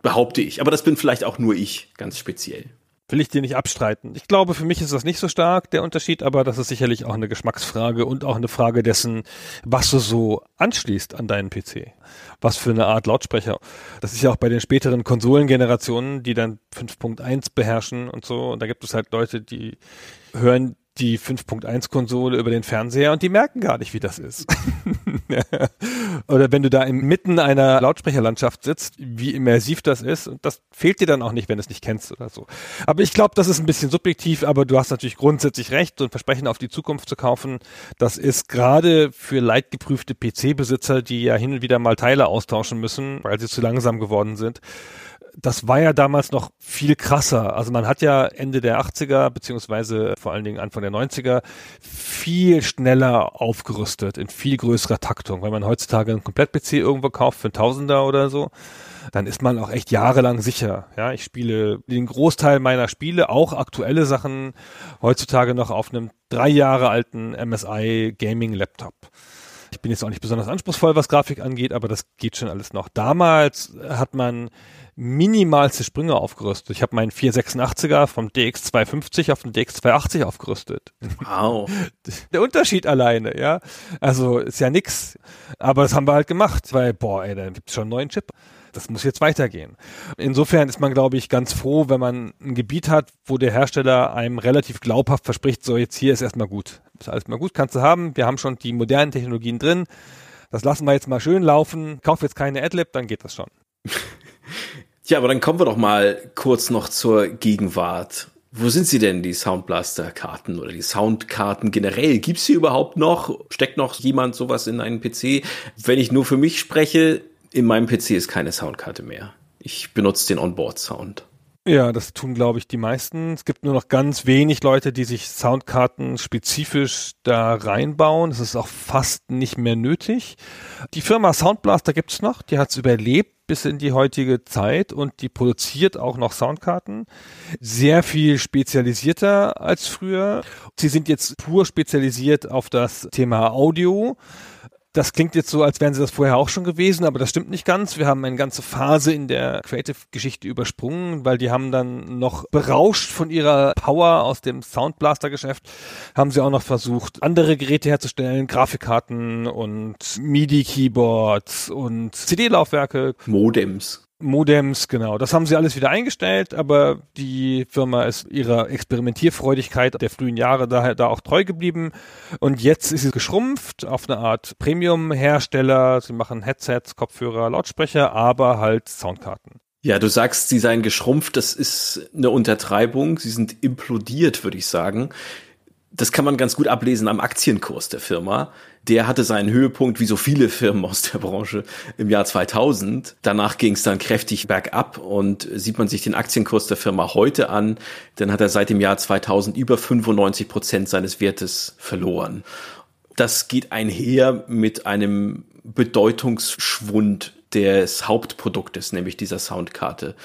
Behaupte ich. Aber das bin vielleicht auch nur ich, ganz speziell will ich dir nicht abstreiten. Ich glaube, für mich ist das nicht so stark, der Unterschied, aber das ist sicherlich auch eine Geschmacksfrage und auch eine Frage dessen, was du so anschließt an deinen PC. Was für eine Art Lautsprecher. Das ist ja auch bei den späteren Konsolengenerationen, die dann 5.1 beherrschen und so. Und da gibt es halt Leute, die hören die 5.1-Konsole über den Fernseher und die merken gar nicht, wie das ist. Oder wenn du da inmitten einer Lautsprecherlandschaft sitzt, wie immersiv das ist, und das fehlt dir dann auch nicht, wenn du es nicht kennst oder so. Aber ich glaube, das ist ein bisschen subjektiv, aber du hast natürlich grundsätzlich recht, so ein Versprechen auf die Zukunft zu kaufen, das ist gerade für leidgeprüfte PC-Besitzer, die ja hin und wieder mal Teile austauschen müssen, weil sie zu langsam geworden sind, das war ja damals noch viel krasser. Also man hat ja Ende der 80er beziehungsweise vor allen Dingen Anfang der 90er viel schneller aufgerüstet in viel größerer Taktung. Wenn man heutzutage einen Komplett-PC irgendwo kauft für einen Tausender oder so, dann ist man auch echt jahrelang sicher. Ja, ich spiele den Großteil meiner Spiele, auch aktuelle Sachen, heutzutage noch auf einem drei Jahre alten MSI Gaming Laptop. Ich bin jetzt auch nicht besonders anspruchsvoll, was Grafik angeht, aber das geht schon alles noch. Damals hat man minimalste Sprünge aufgerüstet. Ich habe meinen 486er vom DX250 auf den DX280 aufgerüstet. Wow. Der Unterschied alleine, ja. Also ist ja nix. Aber das haben wir halt gemacht, weil, boah, ey, da gibt's schon einen neuen Chip. Das muss jetzt weitergehen. Insofern ist man, glaube ich, ganz froh, wenn man ein Gebiet hat, wo der Hersteller einem relativ glaubhaft verspricht, so jetzt hier ist erstmal gut. Ist alles mal gut, kannst du haben. Wir haben schon die modernen Technologien drin. Das lassen wir jetzt mal schön laufen. Kauf jetzt keine Adlib, dann geht das schon. Ja, aber dann kommen wir doch mal kurz noch zur Gegenwart. Wo sind sie denn, die Soundblaster-Karten oder die Soundkarten generell? Gibt's sie überhaupt noch? Steckt noch jemand sowas in einen PC? Wenn ich nur für mich spreche, in meinem PC ist keine Soundkarte mehr. Ich benutze den Onboard-Sound. Ja, das tun, glaube ich, die meisten. Es gibt nur noch ganz wenig Leute, die sich Soundkarten spezifisch da reinbauen. Es ist auch fast nicht mehr nötig. Die Firma Soundblaster gibt's noch, die hat's überlebt bis in die heutige Zeit und die produziert auch noch Soundkarten. Sehr viel spezialisierter als früher. Sie sind jetzt pur spezialisiert auf das Thema Audio das klingt jetzt so, als wären sie das vorher auch schon gewesen, aber das stimmt nicht ganz. Wir haben eine ganze Phase in der Creative-Geschichte übersprungen, weil die haben dann noch berauscht von ihrer Power aus dem Soundblaster-Geschäft, haben sie auch noch versucht, andere Geräte herzustellen, Grafikkarten und MIDI-Keyboards und CD-Laufwerke. Modems. Modems, genau. Das haben sie alles wieder eingestellt, aber die Firma ist ihrer Experimentierfreudigkeit der frühen Jahre da, da auch treu geblieben. Und jetzt ist sie geschrumpft auf eine Art Premium-Hersteller. Sie machen Headsets, Kopfhörer, Lautsprecher, aber halt Soundkarten. Ja, du sagst, sie seien geschrumpft. Das ist eine Untertreibung. Sie sind implodiert, würde ich sagen. Das kann man ganz gut ablesen am Aktienkurs der Firma der hatte seinen Höhepunkt, wie so viele Firmen aus der Branche, im Jahr 2000. Danach ging es dann kräftig bergab und sieht man sich den Aktienkurs der Firma heute an, dann hat er seit dem Jahr 2000 über 95 Prozent seines Wertes verloren. Das geht einher mit einem Bedeutungsschwund des Hauptproduktes, nämlich dieser Soundkarte.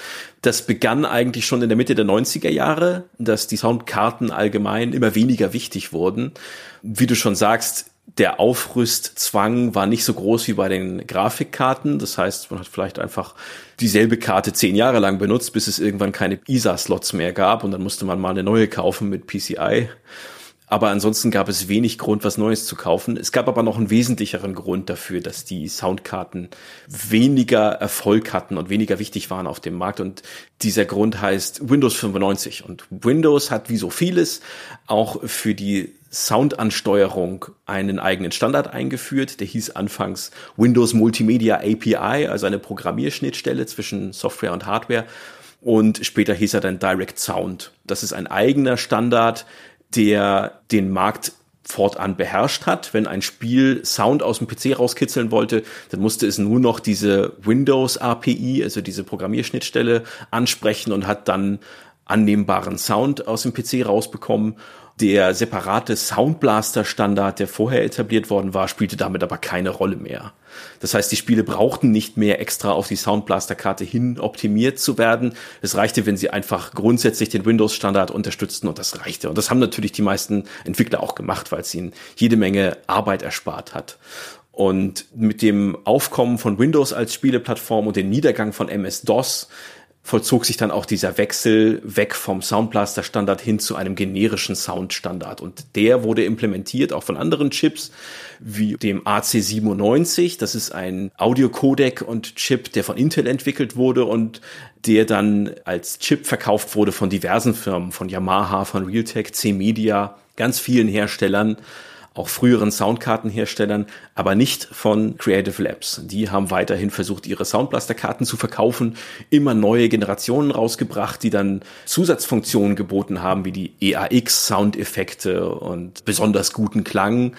Das begann eigentlich schon in der Mitte der 90er Jahre, dass die Soundkarten allgemein immer weniger wichtig wurden. Wie du schon sagst, der Aufrüstzwang war nicht so groß wie bei den Grafikkarten. Das heißt, man hat vielleicht einfach dieselbe Karte zehn Jahre lang benutzt, bis es irgendwann keine ISA-Slots mehr gab und dann musste man mal eine neue kaufen mit PCI. Aber ansonsten gab es wenig Grund, was Neues zu kaufen. Es gab aber noch einen wesentlicheren Grund dafür, dass die Soundkarten weniger Erfolg hatten und weniger wichtig waren auf dem Markt. Und dieser Grund heißt Windows 95. Und Windows hat wie so vieles auch für die Soundansteuerung einen eigenen Standard eingeführt. Der hieß anfangs Windows Multimedia API, also eine Programmierschnittstelle zwischen Software und Hardware. Und später hieß er dann Direct Sound. Das ist ein eigener Standard, der den Markt fortan beherrscht hat. Wenn ein Spiel Sound aus dem PC rauskitzeln wollte, dann musste es nur noch diese Windows API, also diese Programmierschnittstelle, ansprechen und hat dann annehmbaren Sound aus dem PC rausbekommen. Der separate Soundblaster-Standard, der vorher etabliert worden war, spielte damit aber keine Rolle mehr. Das heißt, die Spiele brauchten nicht mehr extra auf die Soundblaster-Karte hin optimiert zu werden. Es reichte, wenn sie einfach grundsätzlich den Windows-Standard unterstützten und das reichte. Und das haben natürlich die meisten Entwickler auch gemacht, weil es ihnen jede Menge Arbeit erspart hat. Und mit dem Aufkommen von Windows als Spieleplattform und dem Niedergang von MS-DOS vollzog sich dann auch dieser Wechsel weg vom Soundblaster Standard hin zu einem generischen Soundstandard. Und der wurde implementiert auch von anderen Chips wie dem AC97, das ist ein Audio-Codec und Chip, der von Intel entwickelt wurde und der dann als Chip verkauft wurde von diversen Firmen, von Yamaha, von Realtek, C-Media, ganz vielen Herstellern auch früheren Soundkartenherstellern, aber nicht von Creative Labs. Die haben weiterhin versucht, ihre Soundblaster-Karten zu verkaufen, immer neue Generationen rausgebracht, die dann Zusatzfunktionen geboten haben, wie die EAX-Soundeffekte und besonders guten Klang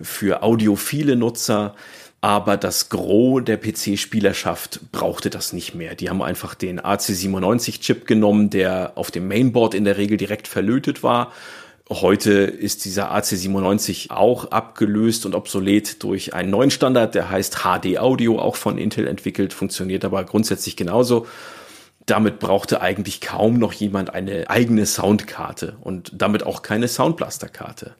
für audiophile Nutzer. Aber das Gros der PC-Spielerschaft brauchte das nicht mehr. Die haben einfach den AC97-Chip genommen, der auf dem Mainboard in der Regel direkt verlötet war Heute ist dieser AC97 auch abgelöst und obsolet durch einen neuen Standard, der heißt HD Audio, auch von Intel entwickelt, funktioniert aber grundsätzlich genauso. damit brauchte eigentlich kaum noch jemand eine eigene Soundkarte und damit auch keine Soundblaster-Karte.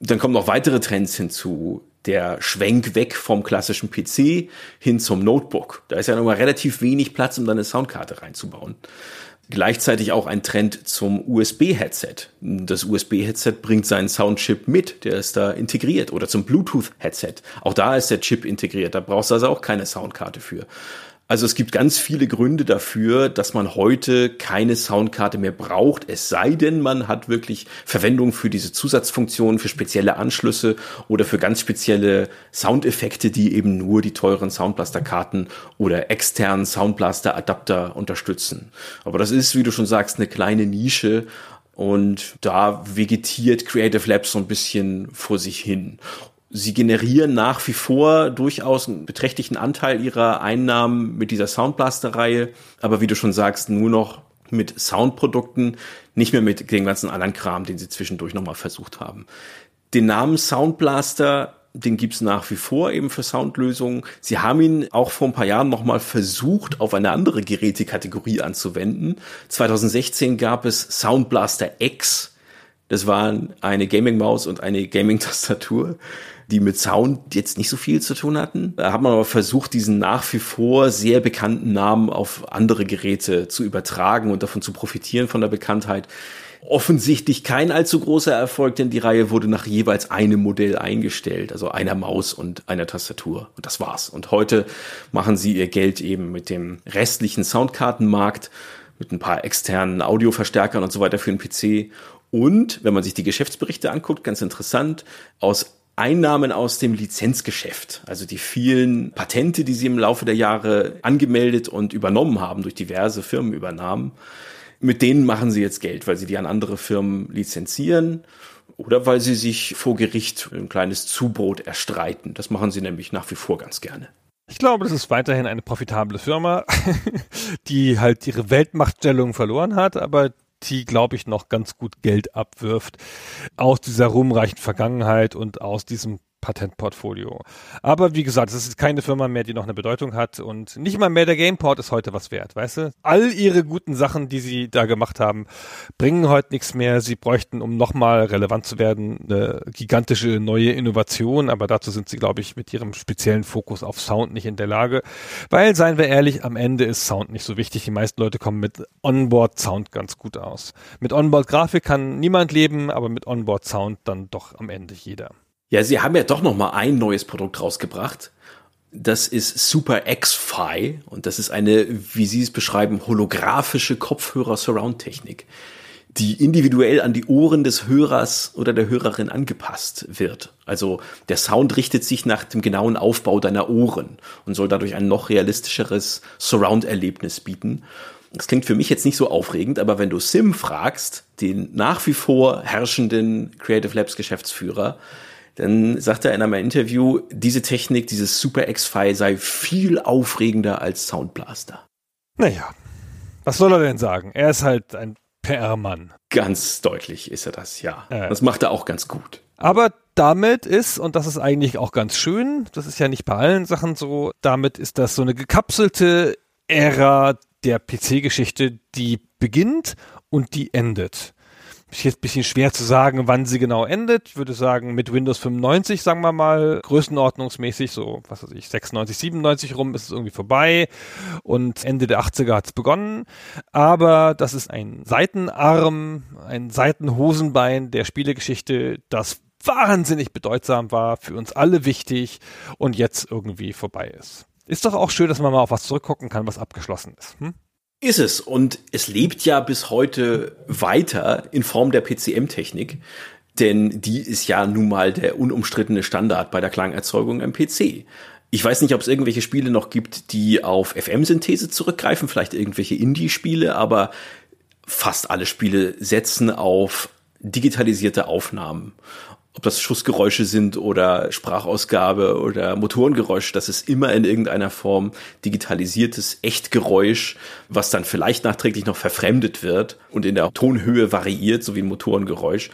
Dann kommen noch weitere Trends hinzu. Der Schwenk weg vom klassischen PC hin zum Notebook. Da ist ja noch mal relativ wenig Platz, um dann eine Soundkarte reinzubauen. Gleichzeitig auch ein Trend zum USB-Headset. Das USB-Headset bringt seinen Soundchip mit, der ist da integriert. Oder zum Bluetooth-Headset. Auch da ist der Chip integriert, da brauchst du also auch keine Soundkarte für. Also es gibt ganz viele Gründe dafür, dass man heute keine Soundkarte mehr braucht, es sei denn, man hat wirklich Verwendung für diese Zusatzfunktionen, für spezielle Anschlüsse oder für ganz spezielle Soundeffekte, die eben nur die teuren Soundblaster-Karten oder externen Soundblaster-Adapter unterstützen. Aber das ist, wie du schon sagst, eine kleine Nische und da vegetiert Creative Labs so ein bisschen vor sich hin. Sie generieren nach wie vor durchaus einen beträchtlichen Anteil ihrer Einnahmen mit dieser Soundblaster-Reihe, aber wie du schon sagst, nur noch mit Soundprodukten, nicht mehr mit dem ganzen anderen Kram, den sie zwischendurch nochmal versucht haben. Den Namen Soundblaster, den gibt's nach wie vor eben für Soundlösungen. Sie haben ihn auch vor ein paar Jahren nochmal versucht, auf eine andere Gerätekategorie anzuwenden. 2016 gab es Soundblaster X. Das waren eine Gaming-Maus und eine Gaming-Tastatur die mit Sound jetzt nicht so viel zu tun hatten. Da hat man aber versucht, diesen nach wie vor sehr bekannten Namen auf andere Geräte zu übertragen und davon zu profitieren von der Bekanntheit. Offensichtlich kein allzu großer Erfolg, denn die Reihe wurde nach jeweils einem Modell eingestellt, also einer Maus und einer Tastatur. Und das war's. Und heute machen sie ihr Geld eben mit dem restlichen Soundkartenmarkt, mit ein paar externen Audioverstärkern und so weiter für den PC. Und wenn man sich die Geschäftsberichte anguckt, ganz interessant, aus Einnahmen aus dem Lizenzgeschäft, also die vielen Patente, die sie im Laufe der Jahre angemeldet und übernommen haben durch diverse Firmenübernahmen. Mit denen machen sie jetzt Geld, weil sie die an andere Firmen lizenzieren oder weil sie sich vor Gericht ein kleines Zubrot erstreiten. Das machen sie nämlich nach wie vor ganz gerne. Ich glaube, das ist weiterhin eine profitable Firma, die halt ihre Weltmachtstellung verloren hat, aber die, glaube ich, noch ganz gut Geld abwirft. Aus dieser ruhmreichen Vergangenheit und aus diesem Patentportfolio. Aber wie gesagt, es ist keine Firma mehr, die noch eine Bedeutung hat und nicht mal mehr der Gameport ist heute was wert, weißt du? All ihre guten Sachen, die sie da gemacht haben, bringen heute nichts mehr. Sie bräuchten, um nochmal relevant zu werden, eine gigantische neue Innovation, aber dazu sind sie, glaube ich, mit ihrem speziellen Fokus auf Sound nicht in der Lage, weil, seien wir ehrlich, am Ende ist Sound nicht so wichtig. Die meisten Leute kommen mit Onboard Sound ganz gut aus. Mit Onboard Grafik kann niemand leben, aber mit Onboard Sound dann doch am Ende jeder. Ja, sie haben ja doch noch mal ein neues Produkt rausgebracht. Das ist Super X-Fi und das ist eine, wie Sie es beschreiben, holographische Kopfhörer-Surround-Technik, die individuell an die Ohren des Hörers oder der Hörerin angepasst wird. Also der Sound richtet sich nach dem genauen Aufbau deiner Ohren und soll dadurch ein noch realistischeres Surround-Erlebnis bieten. Das klingt für mich jetzt nicht so aufregend, aber wenn du Sim fragst, den nach wie vor herrschenden Creative Labs Geschäftsführer, dann sagt er in einem Interview, diese Technik, dieses Super X-Fi sei viel aufregender als Soundblaster. Naja, was soll er denn sagen? Er ist halt ein PR-Mann. Ganz deutlich ist er das, ja. Äh. Das macht er auch ganz gut. Aber damit ist, und das ist eigentlich auch ganz schön, das ist ja nicht bei allen Sachen so, damit ist das so eine gekapselte Ära der PC-Geschichte, die beginnt und die endet ist jetzt ein bisschen schwer zu sagen, wann sie genau endet. Ich würde sagen, mit Windows 95, sagen wir mal, größenordnungsmäßig, so, was weiß ich, 96, 97 rum ist es irgendwie vorbei und Ende der 80er hat es begonnen. Aber das ist ein Seitenarm, ein Seitenhosenbein der Spielegeschichte, das wahnsinnig bedeutsam war, für uns alle wichtig und jetzt irgendwie vorbei ist. Ist doch auch schön, dass man mal auf was zurückgucken kann, was abgeschlossen ist. Hm? Ist es. Und es lebt ja bis heute weiter in Form der PCM-Technik. Denn die ist ja nun mal der unumstrittene Standard bei der Klangerzeugung am PC. Ich weiß nicht, ob es irgendwelche Spiele noch gibt, die auf FM-Synthese zurückgreifen, vielleicht irgendwelche Indie-Spiele, aber fast alle Spiele setzen auf digitalisierte Aufnahmen ob das Schussgeräusche sind oder Sprachausgabe oder Motorengeräusch, das ist immer in irgendeiner Form digitalisiertes Echtgeräusch, was dann vielleicht nachträglich noch verfremdet wird und in der Tonhöhe variiert, so wie ein Motorengeräusch.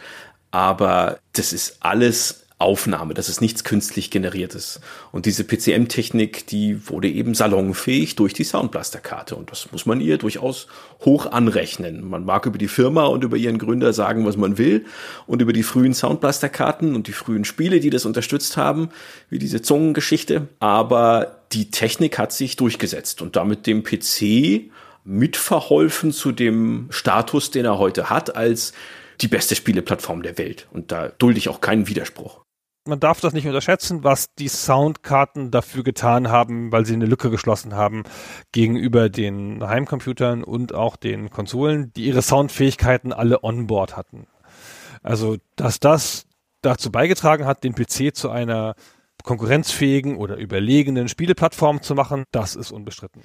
Aber das ist alles Aufnahme. Das ist nichts künstlich generiertes. Und diese PCM-Technik, die wurde eben salonfähig durch die Soundblaster-Karte. Und das muss man ihr durchaus hoch anrechnen. Man mag über die Firma und über ihren Gründer sagen, was man will. Und über die frühen Soundblaster-Karten und die frühen Spiele, die das unterstützt haben, wie diese Zungengeschichte. Aber die Technik hat sich durchgesetzt und damit dem PC mitverholfen zu dem Status, den er heute hat, als die beste Spieleplattform der Welt. Und da dulde ich auch keinen Widerspruch man darf das nicht unterschätzen, was die Soundkarten dafür getan haben, weil sie eine Lücke geschlossen haben gegenüber den Heimcomputern und auch den Konsolen, die ihre Soundfähigkeiten alle onboard hatten. Also, dass das dazu beigetragen hat, den PC zu einer konkurrenzfähigen oder überlegenen Spieleplattform zu machen, das ist unbestritten.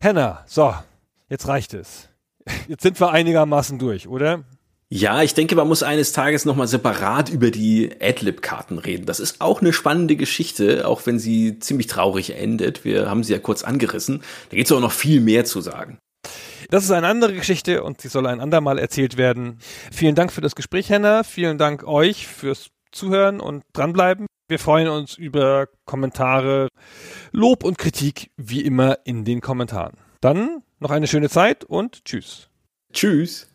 Henna, so, jetzt reicht es. Jetzt sind wir einigermaßen durch, oder? Ja, ich denke, man muss eines Tages nochmal separat über die Adlib-Karten reden. Das ist auch eine spannende Geschichte, auch wenn sie ziemlich traurig endet. Wir haben sie ja kurz angerissen. Da geht es auch noch viel mehr zu sagen. Das ist eine andere Geschichte und sie soll ein andermal erzählt werden. Vielen Dank für das Gespräch, Henna. Vielen Dank euch fürs Zuhören und dranbleiben. Wir freuen uns über Kommentare, Lob und Kritik, wie immer in den Kommentaren. Dann noch eine schöne Zeit und tschüss. Tschüss.